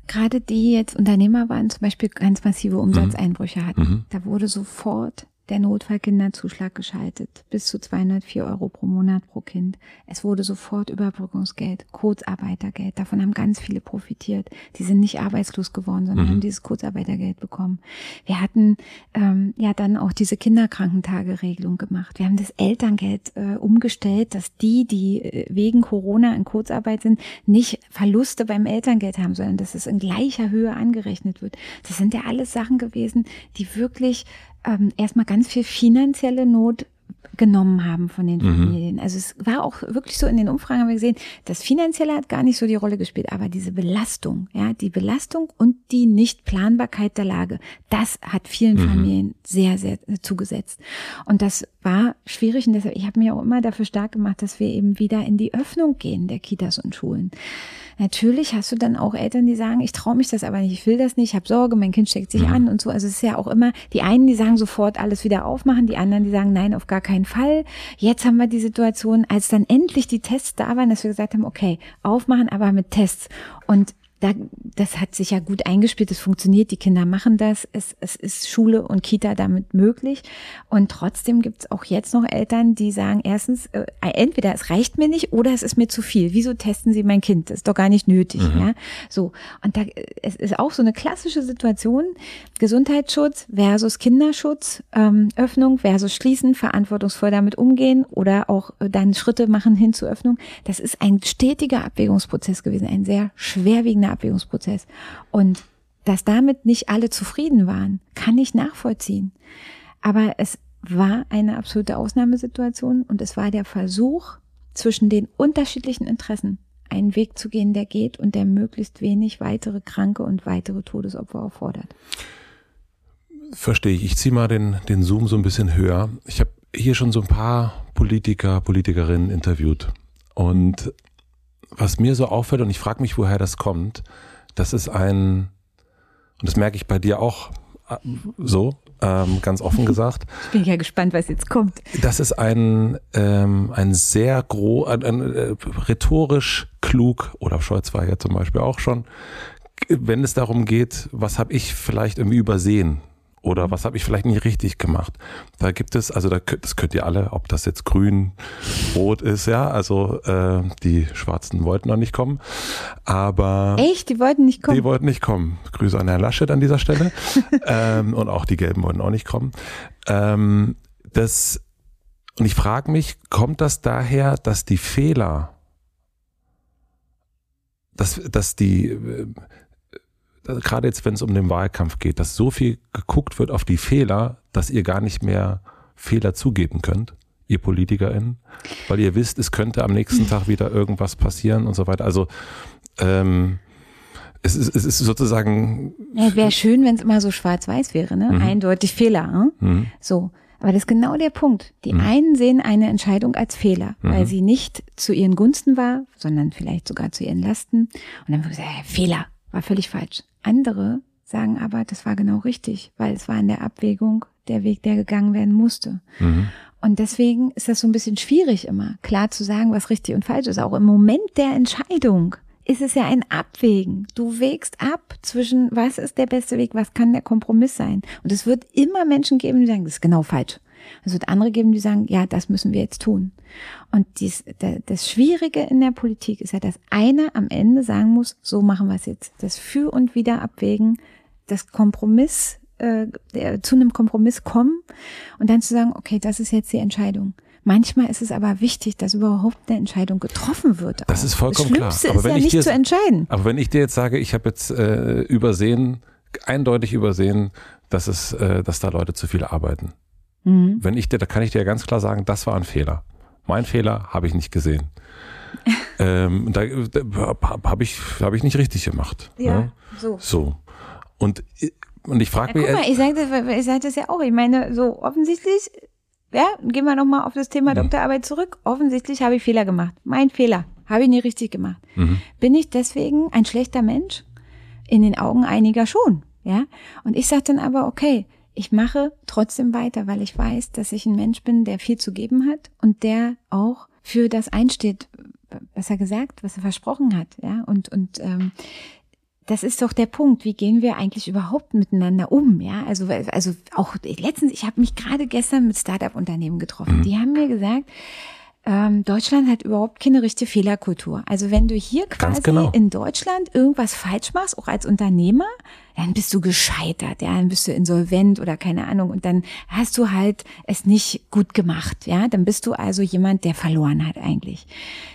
gerade die jetzt Unternehmer waren, zum Beispiel ganz massive Umsatzeinbrüche hatten. Mhm. Da wurde sofort der Notfallkinderzuschlag geschaltet, bis zu 204 Euro pro Monat pro Kind. Es wurde sofort Überbrückungsgeld, Kurzarbeitergeld. Davon haben ganz viele profitiert. Die sind nicht arbeitslos geworden, sondern mhm. haben dieses Kurzarbeitergeld bekommen. Wir hatten ähm, ja dann auch diese Kinderkrankentageregelung gemacht. Wir haben das Elterngeld äh, umgestellt, dass die, die äh, wegen Corona in Kurzarbeit sind, nicht Verluste beim Elterngeld haben, sondern dass es in gleicher Höhe angerechnet wird. Das sind ja alles Sachen gewesen, die wirklich ähm, erstmal ganz viel finanzielle Not genommen haben von den mhm. Familien. Also es war auch wirklich so in den Umfragen haben wir gesehen, das Finanzielle hat gar nicht so die Rolle gespielt, aber diese Belastung, ja, die Belastung und die Nichtplanbarkeit der Lage, das hat vielen mhm. Familien sehr, sehr zugesetzt. Und das war schwierig und deshalb, ich habe mir auch immer dafür stark gemacht, dass wir eben wieder in die Öffnung gehen der Kitas und Schulen. Natürlich hast du dann auch Eltern, die sagen, ich traue mich das aber nicht, ich will das nicht, ich habe Sorge, mein Kind steckt sich mhm. an und so. Also es ist ja auch immer die einen, die sagen sofort alles wieder aufmachen, die anderen, die sagen nein, auf gar keinen Fall. Jetzt haben wir die Situation, als dann endlich die Tests da waren, dass wir gesagt haben, okay, aufmachen, aber mit Tests. Und da, das hat sich ja gut eingespielt, es funktioniert, die Kinder machen das, es, es ist Schule und Kita damit möglich. Und trotzdem gibt es auch jetzt noch Eltern, die sagen, erstens, äh, entweder es reicht mir nicht oder es ist mir zu viel. Wieso testen sie mein Kind? Das ist doch gar nicht nötig. Mhm. Ja? So. Und da es ist auch so eine klassische Situation, Gesundheitsschutz versus Kinderschutz, ähm, Öffnung versus Schließen, verantwortungsvoll damit umgehen oder auch äh, dann Schritte machen hin zur Öffnung. Das ist ein stetiger Abwägungsprozess gewesen, ein sehr schwerwiegender Abwägungsprozess. Und dass damit nicht alle zufrieden waren, kann ich nachvollziehen. Aber es war eine absolute Ausnahmesituation und es war der Versuch, zwischen den unterschiedlichen Interessen einen Weg zu gehen, der geht und der möglichst wenig weitere Kranke und weitere Todesopfer erfordert. Verstehe ich. Ich ziehe mal den, den Zoom so ein bisschen höher. Ich habe hier schon so ein paar Politiker, Politikerinnen interviewt. Und was mir so auffällt, und ich frage mich, woher das kommt, das ist ein, und das merke ich bei dir auch äh, so, ähm, ganz offen <laughs> gesagt. Ich bin ja gespannt, was jetzt kommt. Das ist ein, ähm, ein sehr groß, ein, ein, äh, rhetorisch klug, Olaf Scholz war ja zum Beispiel auch schon, wenn es darum geht, was habe ich vielleicht irgendwie übersehen oder was habe ich vielleicht nicht richtig gemacht? Da gibt es, also da, das könnt ihr alle, ob das jetzt grün, rot ist, ja, also äh, die Schwarzen wollten noch nicht kommen, aber... Echt? Die wollten nicht kommen? Die wollten nicht kommen. Grüße an Herrn Laschet an dieser Stelle <laughs> ähm, und auch die Gelben wollten auch nicht kommen. Ähm, das, und ich frage mich, kommt das daher, dass die Fehler, dass, dass die äh, gerade jetzt, wenn es um den Wahlkampf geht, dass so viel geguckt wird auf die Fehler, dass ihr gar nicht mehr Fehler zugeben könnt, ihr PolitikerInnen, weil ihr wisst, es könnte am nächsten Tag wieder irgendwas passieren und so weiter. Also ähm, es ist, es ist sozusagen. Ja, wäre schön, wenn es immer so schwarz-weiß wäre, ne? Mhm. Eindeutig Fehler. Ne? Mhm. So. Aber das ist genau der Punkt. Die mhm. einen sehen eine Entscheidung als Fehler, weil mhm. sie nicht zu ihren Gunsten war, sondern vielleicht sogar zu ihren Lasten. Und dann würde ich sagen, Fehler, war völlig falsch. Andere sagen aber, das war genau richtig, weil es war in der Abwägung der Weg, der gegangen werden musste. Mhm. Und deswegen ist das so ein bisschen schwierig immer, klar zu sagen, was richtig und falsch ist. Auch im Moment der Entscheidung ist es ja ein Abwägen. Du wägst ab zwischen, was ist der beste Weg, was kann der Kompromiss sein. Und es wird immer Menschen geben, die sagen, das ist genau falsch. Es wird andere geben, die sagen, ja, das müssen wir jetzt tun. Und dies, das Schwierige in der Politik ist ja, dass einer am Ende sagen muss, so machen wir es jetzt. Das Für und Wider abwägen, das Kompromiss, äh, zu einem Kompromiss kommen und dann zu sagen, okay, das ist jetzt die Entscheidung. Manchmal ist es aber wichtig, dass überhaupt eine Entscheidung getroffen wird. Das ist vollkommen das Schlimmste klar. Aber ist ja nicht dir, zu entscheiden. Aber wenn ich dir jetzt sage, ich habe jetzt äh, übersehen, eindeutig übersehen, dass es, äh, dass da Leute zu viel arbeiten Mhm. Wenn ich dir, da kann ich dir ganz klar sagen, das war ein Fehler. Mein Fehler habe ich nicht gesehen. <laughs> ähm, da, da habe ich, hab ich nicht richtig gemacht. Ja, ne? so. So. Und, und ich frage mich. Guck mal, ich sage das, ich sag das ja auch. Ich meine, so offensichtlich, ja, gehen wir nochmal auf das Thema mhm. Doktorarbeit zurück. Offensichtlich habe ich Fehler gemacht. Mein Fehler. Habe ich nicht richtig gemacht. Mhm. Bin ich deswegen ein schlechter Mensch? In den Augen einiger schon. Ja. Und ich sage dann aber, okay, ich mache trotzdem weiter, weil ich weiß, dass ich ein Mensch bin, der viel zu geben hat und der auch für das einsteht, was er gesagt, was er versprochen hat, ja. Und und ähm, das ist doch der Punkt. Wie gehen wir eigentlich überhaupt miteinander um? Ja, also also auch letztens, ich habe mich gerade gestern mit Startup-Unternehmen getroffen. Mhm. Die haben mir gesagt, ähm, Deutschland hat überhaupt keine richtige Fehlerkultur. Also wenn du hier quasi genau. in Deutschland irgendwas falsch machst, auch als Unternehmer, dann bist du gescheitert, ja, dann bist du insolvent oder keine Ahnung und dann hast du halt es nicht gut gemacht, ja, dann bist du also jemand, der verloren hat eigentlich.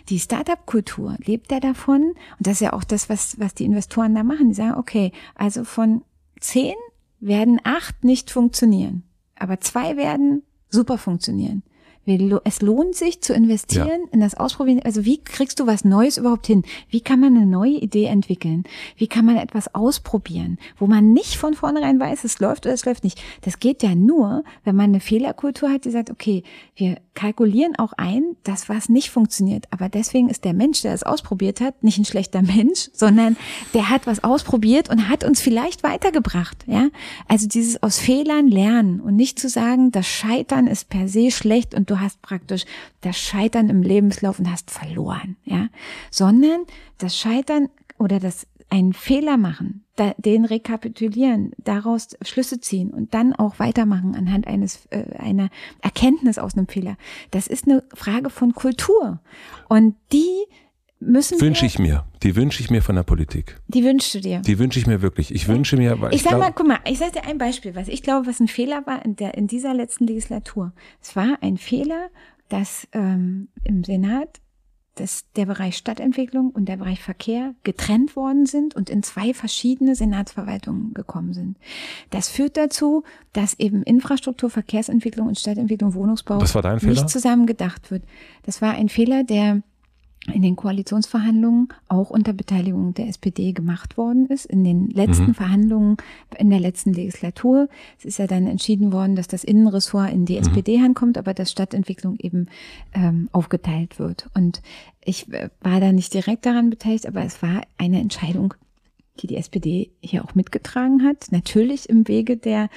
Die Startup-Kultur lebt ja davon und das ist ja auch das, was, was die Investoren da machen. Die sagen, okay, also von zehn werden acht nicht funktionieren, aber zwei werden super funktionieren es lohnt sich zu investieren ja. in das Ausprobieren. Also wie kriegst du was Neues überhaupt hin? Wie kann man eine neue Idee entwickeln? Wie kann man etwas ausprobieren, wo man nicht von vornherein weiß, es läuft oder es läuft nicht? Das geht ja nur, wenn man eine Fehlerkultur hat, die sagt, okay, wir kalkulieren auch ein, dass was nicht funktioniert. Aber deswegen ist der Mensch, der es ausprobiert hat, nicht ein schlechter Mensch, <laughs> sondern der hat was ausprobiert und hat uns vielleicht weitergebracht. Ja, also dieses aus Fehlern lernen und nicht zu sagen, das Scheitern ist per se schlecht und du hast praktisch das Scheitern im Lebenslauf und hast verloren. Ja, sondern das Scheitern oder das einen Fehler machen, da, den rekapitulieren, daraus Schlüsse ziehen und dann auch weitermachen anhand eines äh, einer Erkenntnis aus einem Fehler. Das ist eine Frage von Kultur und die müssen wünsche ich mir. Die wünsche ich mir von der Politik. Die wünschst du dir. Die wünsche ich mir wirklich. Ich wünsche mir. Ich, ich sag glaub, mal, guck mal, ich sage dir ein Beispiel, was ich glaube, was ein Fehler war in der in dieser letzten Legislatur. Es war ein Fehler, dass ähm, im Senat dass der Bereich Stadtentwicklung und der Bereich Verkehr getrennt worden sind und in zwei verschiedene Senatsverwaltungen gekommen sind. Das führt dazu, dass eben Infrastruktur, Verkehrsentwicklung und Stadtentwicklung, Wohnungsbau nicht zusammen gedacht wird. Das war ein Fehler, der in den Koalitionsverhandlungen auch unter Beteiligung der SPD gemacht worden ist. In den letzten mhm. Verhandlungen in der letzten Legislatur. Es ist ja dann entschieden worden, dass das Innenressort in die mhm. SPD kommt, aber dass Stadtentwicklung eben ähm, aufgeteilt wird. Und ich äh, war da nicht direkt daran beteiligt, aber es war eine Entscheidung, die die SPD hier auch mitgetragen hat. Natürlich im Wege der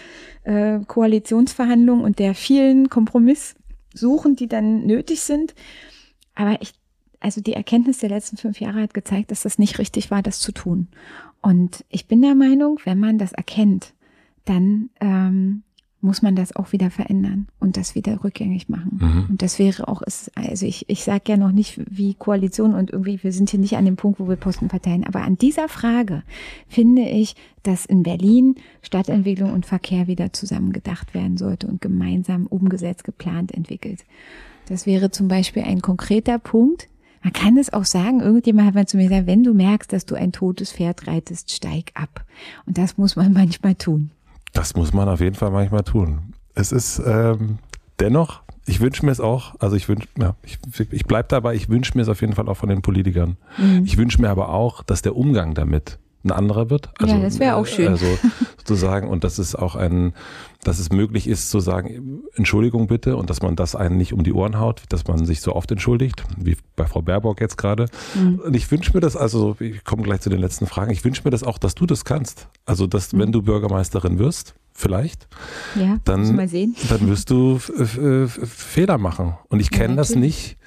äh, Koalitionsverhandlungen und der vielen Kompromisssuchen, die dann nötig sind. Aber ich also die Erkenntnis der letzten fünf Jahre hat gezeigt, dass das nicht richtig war, das zu tun. Und ich bin der Meinung, wenn man das erkennt, dann ähm, muss man das auch wieder verändern und das wieder rückgängig machen. Mhm. Und das wäre auch, also ich, ich sage ja noch nicht wie Koalition und irgendwie, wir sind hier nicht an dem Punkt, wo wir Posten verteilen, aber an dieser Frage finde ich, dass in Berlin Stadtentwicklung und Verkehr wieder zusammen gedacht werden sollte und gemeinsam umgesetzt, geplant, entwickelt. Das wäre zum Beispiel ein konkreter Punkt, man kann es auch sagen, irgendjemand hat mal zu mir gesagt, wenn du merkst, dass du ein totes Pferd reitest, steig ab. Und das muss man <laughs> manchmal tun. Das muss man auf jeden Fall manchmal tun. Es ist ähm, dennoch, ich wünsche mir es auch, also ich wünsche, ja, ich, ich bleibe dabei, ich wünsche mir es auf jeden Fall auch von den Politikern. Mhm. Ich wünsche mir aber auch, dass der Umgang damit ein anderer wird. Also, ja, das wäre auch schön. Also sozusagen, und dass es auch ein, dass es möglich ist zu sagen, Entschuldigung bitte, und dass man das einen nicht um die Ohren haut, dass man sich so oft entschuldigt, wie bei Frau Baerbock jetzt gerade. Mhm. Und ich wünsche mir das, also ich komme gleich zu den letzten Fragen, ich wünsche mir das auch, dass du das kannst. Also, dass mhm. wenn du Bürgermeisterin wirst, vielleicht, ja, dann, dann wirst du Fehler machen. Und ich kenne ja, das nicht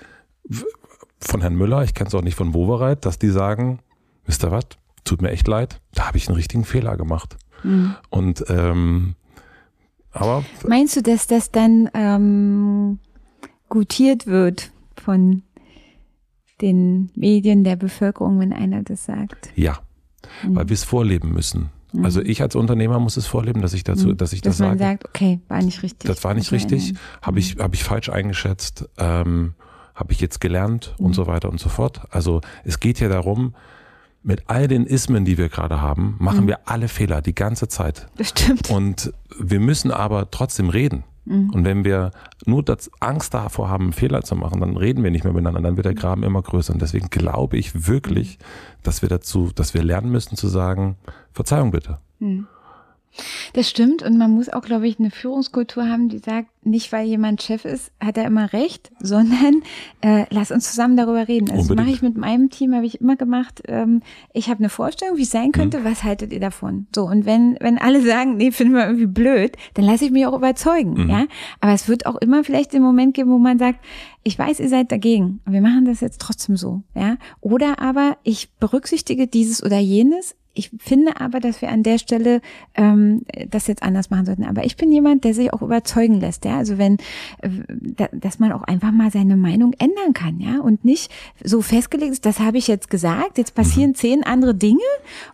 von Herrn Müller, ich kenne es auch nicht von Wowereit, dass die sagen, ihr was, tut mir echt leid, da habe ich einen richtigen Fehler gemacht. Mhm. Und ähm, aber meinst du, dass das dann ähm, gutiert wird von den Medien der Bevölkerung, wenn einer das sagt? Ja, mhm. weil wir es vorleben müssen. Mhm. Also ich als Unternehmer muss es vorleben, dass ich dazu, mhm. dass ich dass das man sage. sagt, okay, war nicht richtig. Das war nicht richtig, habe ich, habe ich falsch eingeschätzt, ähm, habe ich jetzt gelernt und mhm. so weiter und so fort. Also es geht ja darum, mit all den Ismen, die wir gerade haben, machen mhm. wir alle Fehler die ganze Zeit. Das stimmt. Und wir müssen aber trotzdem reden. Mhm. Und wenn wir nur das Angst davor haben, Fehler zu machen, dann reden wir nicht mehr miteinander, dann wird der Graben immer größer. Und deswegen glaube ich wirklich, dass wir dazu, dass wir lernen müssen zu sagen, Verzeihung bitte. Mhm. Das stimmt und man muss auch, glaube ich, eine Führungskultur haben, die sagt, nicht weil jemand Chef ist, hat er immer recht, <laughs> sondern äh, lass uns zusammen darüber reden. Also das mache ich mit meinem Team, habe ich immer gemacht. Ähm, ich habe eine Vorstellung, wie es sein könnte, mhm. was haltet ihr davon? So, und wenn, wenn alle sagen, nee, finden wir irgendwie blöd, dann lasse ich mich auch überzeugen, mhm. ja. Aber es wird auch immer vielleicht den Moment geben, wo man sagt, ich weiß, ihr seid dagegen, wir machen das jetzt trotzdem so, ja. Oder aber ich berücksichtige dieses oder jenes, ich finde aber, dass wir an der Stelle ähm, das jetzt anders machen sollten. Aber ich bin jemand, der sich auch überzeugen lässt, ja. Also wenn, äh, dass man auch einfach mal seine Meinung ändern kann, ja, und nicht so festgelegt ist, das habe ich jetzt gesagt, jetzt passieren mhm. zehn andere Dinge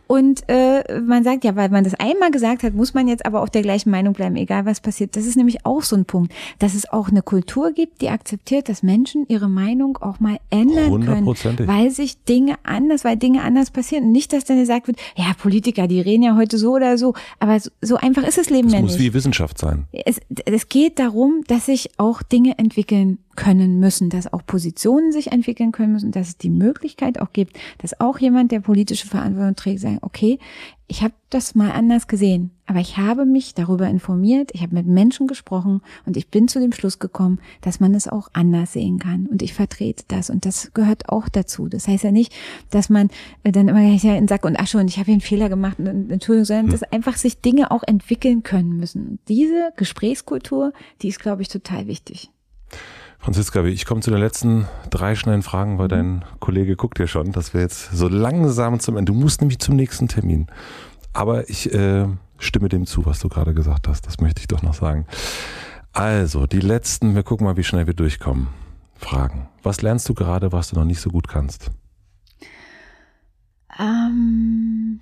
und äh, man sagt, ja, weil man das einmal gesagt hat, muss man jetzt aber auch der gleichen Meinung bleiben, egal was passiert. Das ist nämlich auch so ein Punkt, dass es auch eine Kultur gibt, die akzeptiert, dass Menschen ihre Meinung auch mal ändern können, weil sich Dinge anders, weil Dinge anders passieren. Und nicht, dass dann gesagt wird, ja, Politiker, die reden ja heute so oder so, aber so, so einfach ist das Leben das ja nicht. Es muss wie Wissenschaft sein. Es, es geht darum, dass sich auch Dinge entwickeln können müssen, dass auch Positionen sich entwickeln können müssen, dass es die Möglichkeit auch gibt, dass auch jemand, der politische Verantwortung trägt, sagen, okay, ich habe das mal anders gesehen, aber ich habe mich darüber informiert, ich habe mit Menschen gesprochen und ich bin zu dem Schluss gekommen, dass man es auch anders sehen kann und ich vertrete das und das gehört auch dazu. Das heißt ja nicht, dass man dann immer ja in Sack und Asche und ich habe hier einen Fehler gemacht und Entschuldigung, sondern hm. dass einfach sich Dinge auch entwickeln können müssen. Diese Gesprächskultur, die ist, glaube ich, total wichtig. Franziska, ich komme zu den letzten drei schnellen Fragen, weil mhm. dein Kollege guckt ja schon, dass wir jetzt so langsam zum Ende. Du musst nämlich zum nächsten Termin. Aber ich äh, stimme dem zu, was du gerade gesagt hast. Das möchte ich doch noch sagen. Also, die letzten, wir gucken mal, wie schnell wir durchkommen. Fragen. Was lernst du gerade, was du noch nicht so gut kannst? Ähm,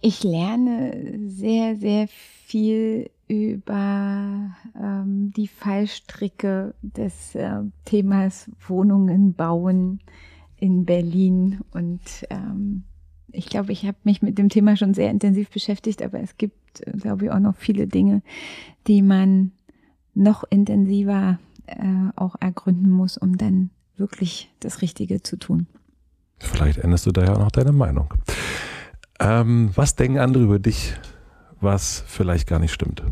ich lerne sehr, sehr viel über ähm, die Fallstricke des äh, Themas Wohnungen bauen in Berlin. Und ähm, ich glaube, ich habe mich mit dem Thema schon sehr intensiv beschäftigt, aber es gibt, glaube ich, auch noch viele Dinge, die man noch intensiver äh, auch ergründen muss, um dann wirklich das Richtige zu tun. Vielleicht änderst du da ja auch noch deine Meinung. Ähm, was denken andere über dich, was vielleicht gar nicht stimmt?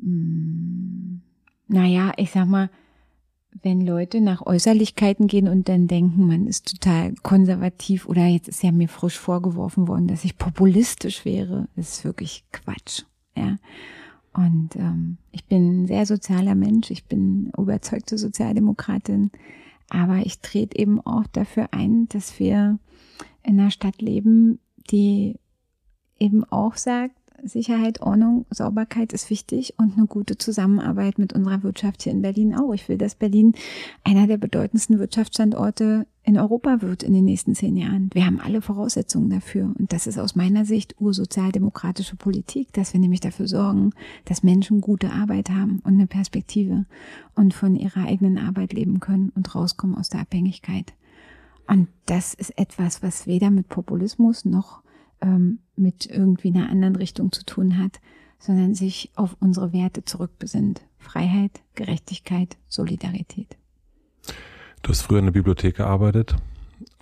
Hm. Naja, ich sag mal, wenn Leute nach Äußerlichkeiten gehen und dann denken, man ist total konservativ oder jetzt ist ja mir frisch vorgeworfen worden, dass ich populistisch wäre, das ist wirklich Quatsch. Ja. Und ähm, ich bin ein sehr sozialer Mensch, ich bin überzeugte Sozialdemokratin, aber ich trete eben auch dafür ein, dass wir in einer Stadt leben, die eben auch sagt, Sicherheit, Ordnung, Sauberkeit ist wichtig und eine gute Zusammenarbeit mit unserer Wirtschaft hier in Berlin auch. Ich will, dass Berlin einer der bedeutendsten Wirtschaftsstandorte in Europa wird in den nächsten zehn Jahren. Wir haben alle Voraussetzungen dafür. Und das ist aus meiner Sicht ursozialdemokratische Politik, dass wir nämlich dafür sorgen, dass Menschen gute Arbeit haben und eine Perspektive und von ihrer eigenen Arbeit leben können und rauskommen aus der Abhängigkeit. Und das ist etwas, was weder mit Populismus noch ähm, mit irgendwie einer anderen Richtung zu tun hat, sondern sich auf unsere Werte zurückbesinnt. Freiheit, Gerechtigkeit, Solidarität. Du hast früher in der Bibliothek gearbeitet.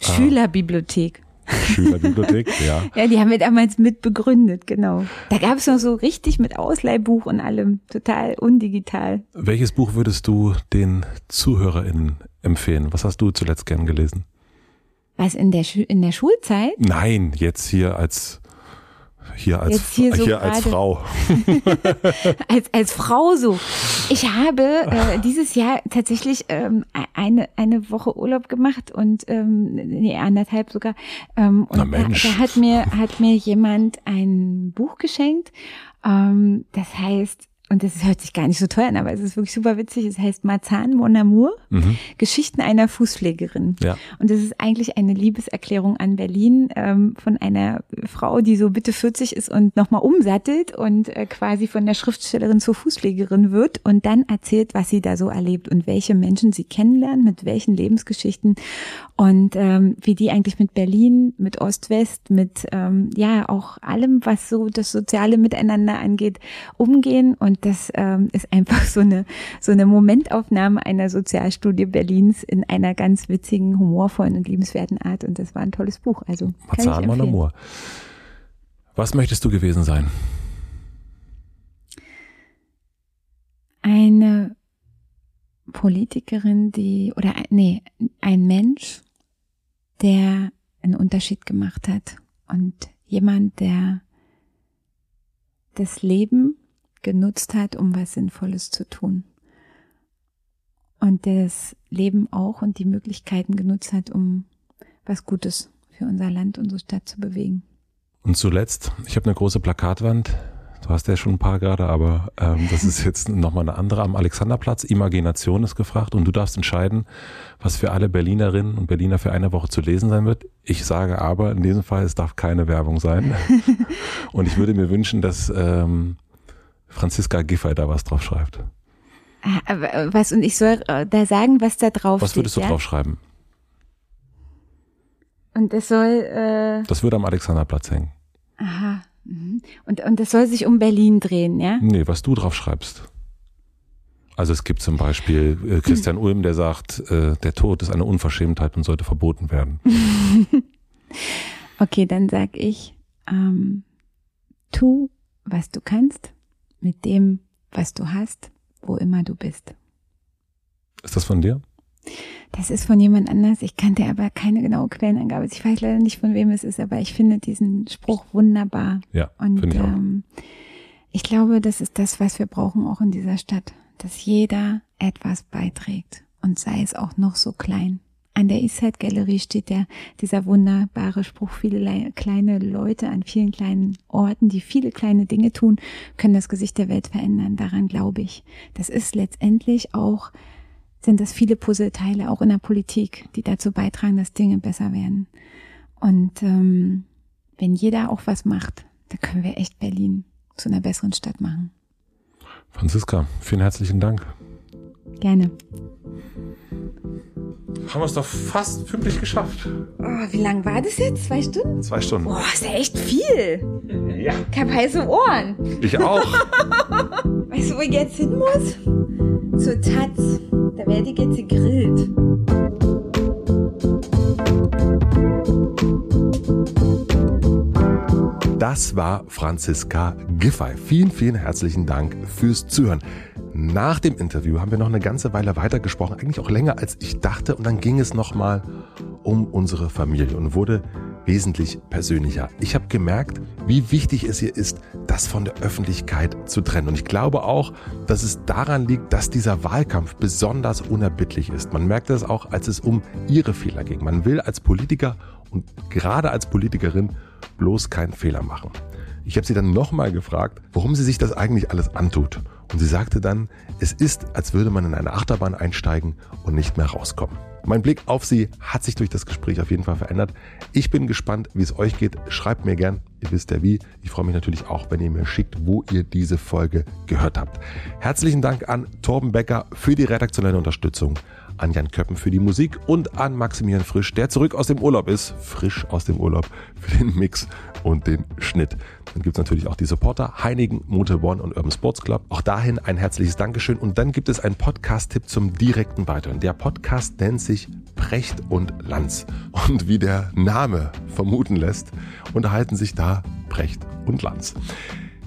Schülerbibliothek. Schülerbibliothek, <laughs> ja. Ja, die haben wir damals mit begründet, genau. Da gab es noch so richtig mit Ausleihbuch und allem, total undigital. Welches Buch würdest du den ZuhörerInnen empfehlen? Was hast du zuletzt gern gelesen? Was in der, Schu in der Schulzeit? Nein, jetzt hier als hier als, hier, so hier als Frau. <laughs> als, als Frau so. Ich habe äh, dieses Jahr tatsächlich ähm, eine, eine Woche Urlaub gemacht und ähm, nee, anderthalb sogar. Ähm, und Na Mensch. Da, da hat mir, hat mir jemand ein Buch geschenkt. Ähm, das heißt und das hört sich gar nicht so toll an, aber es ist wirklich super witzig. Es heißt Marzahn Mon Amour, mhm. Geschichten einer Fußpflegerin. Ja. Und das ist eigentlich eine Liebeserklärung an Berlin ähm, von einer Frau, die so bitte 40 ist und nochmal umsattelt und äh, quasi von der Schriftstellerin zur Fußpflegerin wird und dann erzählt, was sie da so erlebt und welche Menschen sie kennenlernt, mit welchen Lebensgeschichten und ähm, wie die eigentlich mit Berlin, mit Ost-West, mit ähm, ja auch allem, was so das soziale Miteinander angeht, umgehen und das ähm, ist einfach so eine, so eine Momentaufnahme einer Sozialstudie Berlins in einer ganz witzigen, humorvollen und liebenswerten Art. Und das war ein tolles Buch. Also kann mon amour. Was möchtest du gewesen sein? Eine Politikerin, die, oder nee, ein Mensch, der einen Unterschied gemacht hat und jemand, der das Leben genutzt hat, um was Sinnvolles zu tun. Und das Leben auch und die Möglichkeiten genutzt hat, um was Gutes für unser Land, unsere Stadt zu bewegen. Und zuletzt, ich habe eine große Plakatwand. Du hast ja schon ein paar gerade, aber ähm, das ist jetzt <laughs> nochmal eine andere. Am Alexanderplatz, Imagination ist gefragt und du darfst entscheiden, was für alle Berlinerinnen und Berliner für eine Woche zu lesen sein wird. Ich sage aber, in diesem Fall, es darf keine Werbung sein. <laughs> und ich würde mir wünschen, dass ähm, Franziska Giffey da was drauf schreibt. Ah, was, und ich soll äh, da sagen, was da drauf Was würdest steht, du ja? drauf schreiben? Und das soll. Äh das würde am Alexanderplatz hängen. Aha. Mhm. Und, und das soll sich um Berlin drehen, ja? Nee, was du drauf schreibst. Also es gibt zum Beispiel äh, Christian <laughs> Ulm, der sagt, äh, der Tod ist eine Unverschämtheit und sollte verboten werden. <laughs> okay, dann sag ich, ähm, tu, was du kannst, mit dem, was du hast, wo immer du bist. Ist das von dir? Das ist von jemand anders. Ich kannte aber keine genaue Quellenangabe. Ich weiß leider nicht, von wem es ist, aber ich finde diesen Spruch wunderbar. Ja, und ich, ähm, ich glaube, das ist das, was wir brauchen auch in dieser Stadt, dass jeder etwas beiträgt und sei es auch noch so klein. An der Eastside Gallery steht der, dieser wunderbare Spruch, viele kleine Leute an vielen kleinen Orten, die viele kleine Dinge tun, können das Gesicht der Welt verändern. Daran glaube ich. Das ist letztendlich auch, sind das viele Puzzleteile, auch in der Politik, die dazu beitragen, dass Dinge besser werden. Und ähm, wenn jeder auch was macht, dann können wir echt Berlin zu einer besseren Stadt machen. Franziska, vielen herzlichen Dank. Gerne. Haben wir es doch fast pünktlich geschafft. Oh, wie lang war das jetzt? Zwei Stunden? Zwei Stunden. Boah, ist ja echt viel. Ja. Ich hab heiße Ohren. Ich auch. <laughs> weißt du, wo ich jetzt hin muss? Zur Taz. Da werde ich jetzt gegrillt. Das war Franziska Giffey. Vielen, vielen herzlichen Dank fürs Zuhören. Nach dem Interview haben wir noch eine ganze Weile weitergesprochen, eigentlich auch länger als ich dachte. Und dann ging es nochmal um unsere Familie und wurde wesentlich persönlicher. Ich habe gemerkt, wie wichtig es hier ist, das von der Öffentlichkeit zu trennen. Und ich glaube auch, dass es daran liegt, dass dieser Wahlkampf besonders unerbittlich ist. Man merkt das auch, als es um ihre Fehler ging. Man will als Politiker und gerade als Politikerin bloß keinen Fehler machen. Ich habe sie dann nochmal gefragt, warum sie sich das eigentlich alles antut. Und sie sagte dann, es ist, als würde man in eine Achterbahn einsteigen und nicht mehr rauskommen. Mein Blick auf sie hat sich durch das Gespräch auf jeden Fall verändert. Ich bin gespannt, wie es euch geht. Schreibt mir gern, ihr wisst ja wie. Ich freue mich natürlich auch, wenn ihr mir schickt, wo ihr diese Folge gehört habt. Herzlichen Dank an Torben Becker für die redaktionelle Unterstützung an Jan Köppen für die Musik und an Maximilian Frisch, der zurück aus dem Urlaub ist, frisch aus dem Urlaub, für den Mix und den Schnitt. Dann gibt es natürlich auch die Supporter Heinigen, Motor One und Urban Sports Club. Auch dahin ein herzliches Dankeschön. Und dann gibt es einen Podcast-Tipp zum direkten Weiteren. Der Podcast nennt sich Precht und Lanz. Und wie der Name vermuten lässt, unterhalten sich da Precht und Lanz.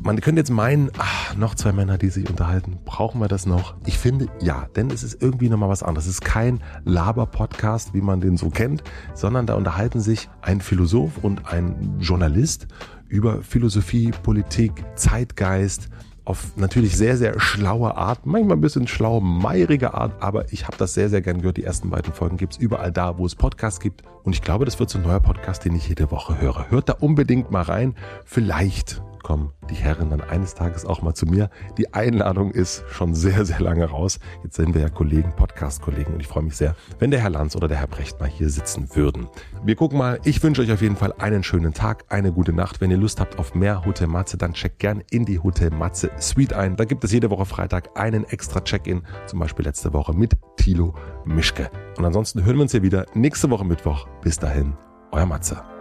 Man könnte jetzt meinen, ach, noch zwei Männer, die sich unterhalten, brauchen wir das noch? Ich finde ja, denn es ist irgendwie nochmal was anderes. Es ist kein Laber-Podcast, wie man den so kennt, sondern da unterhalten sich ein Philosoph und ein Journalist über Philosophie, Politik, Zeitgeist, auf natürlich sehr, sehr schlaue Art, manchmal ein bisschen schlau, meierige Art, aber ich habe das sehr, sehr gern gehört. Die ersten beiden Folgen gibt's überall da, wo es Podcasts gibt. Und ich glaube, das wird so ein neuer Podcast, den ich jede Woche höre. Hört da unbedingt mal rein. Vielleicht kommen die Herren dann eines Tages auch mal zu mir. Die Einladung ist schon sehr, sehr lange raus. Jetzt sind wir ja Kollegen, Podcast-Kollegen und ich freue mich sehr, wenn der Herr Lanz oder der Herr Brecht mal hier sitzen würden. Wir gucken mal. Ich wünsche euch auf jeden Fall einen schönen Tag, eine gute Nacht. Wenn ihr Lust habt auf mehr Hotel Matze, dann checkt gern in die Hotel Matze Suite ein. Da gibt es jede Woche Freitag einen extra Check-in, zum Beispiel letzte Woche mit Thilo Mischke. Und ansonsten hören wir uns hier wieder nächste Woche Mittwoch. Bis dahin, euer Matze.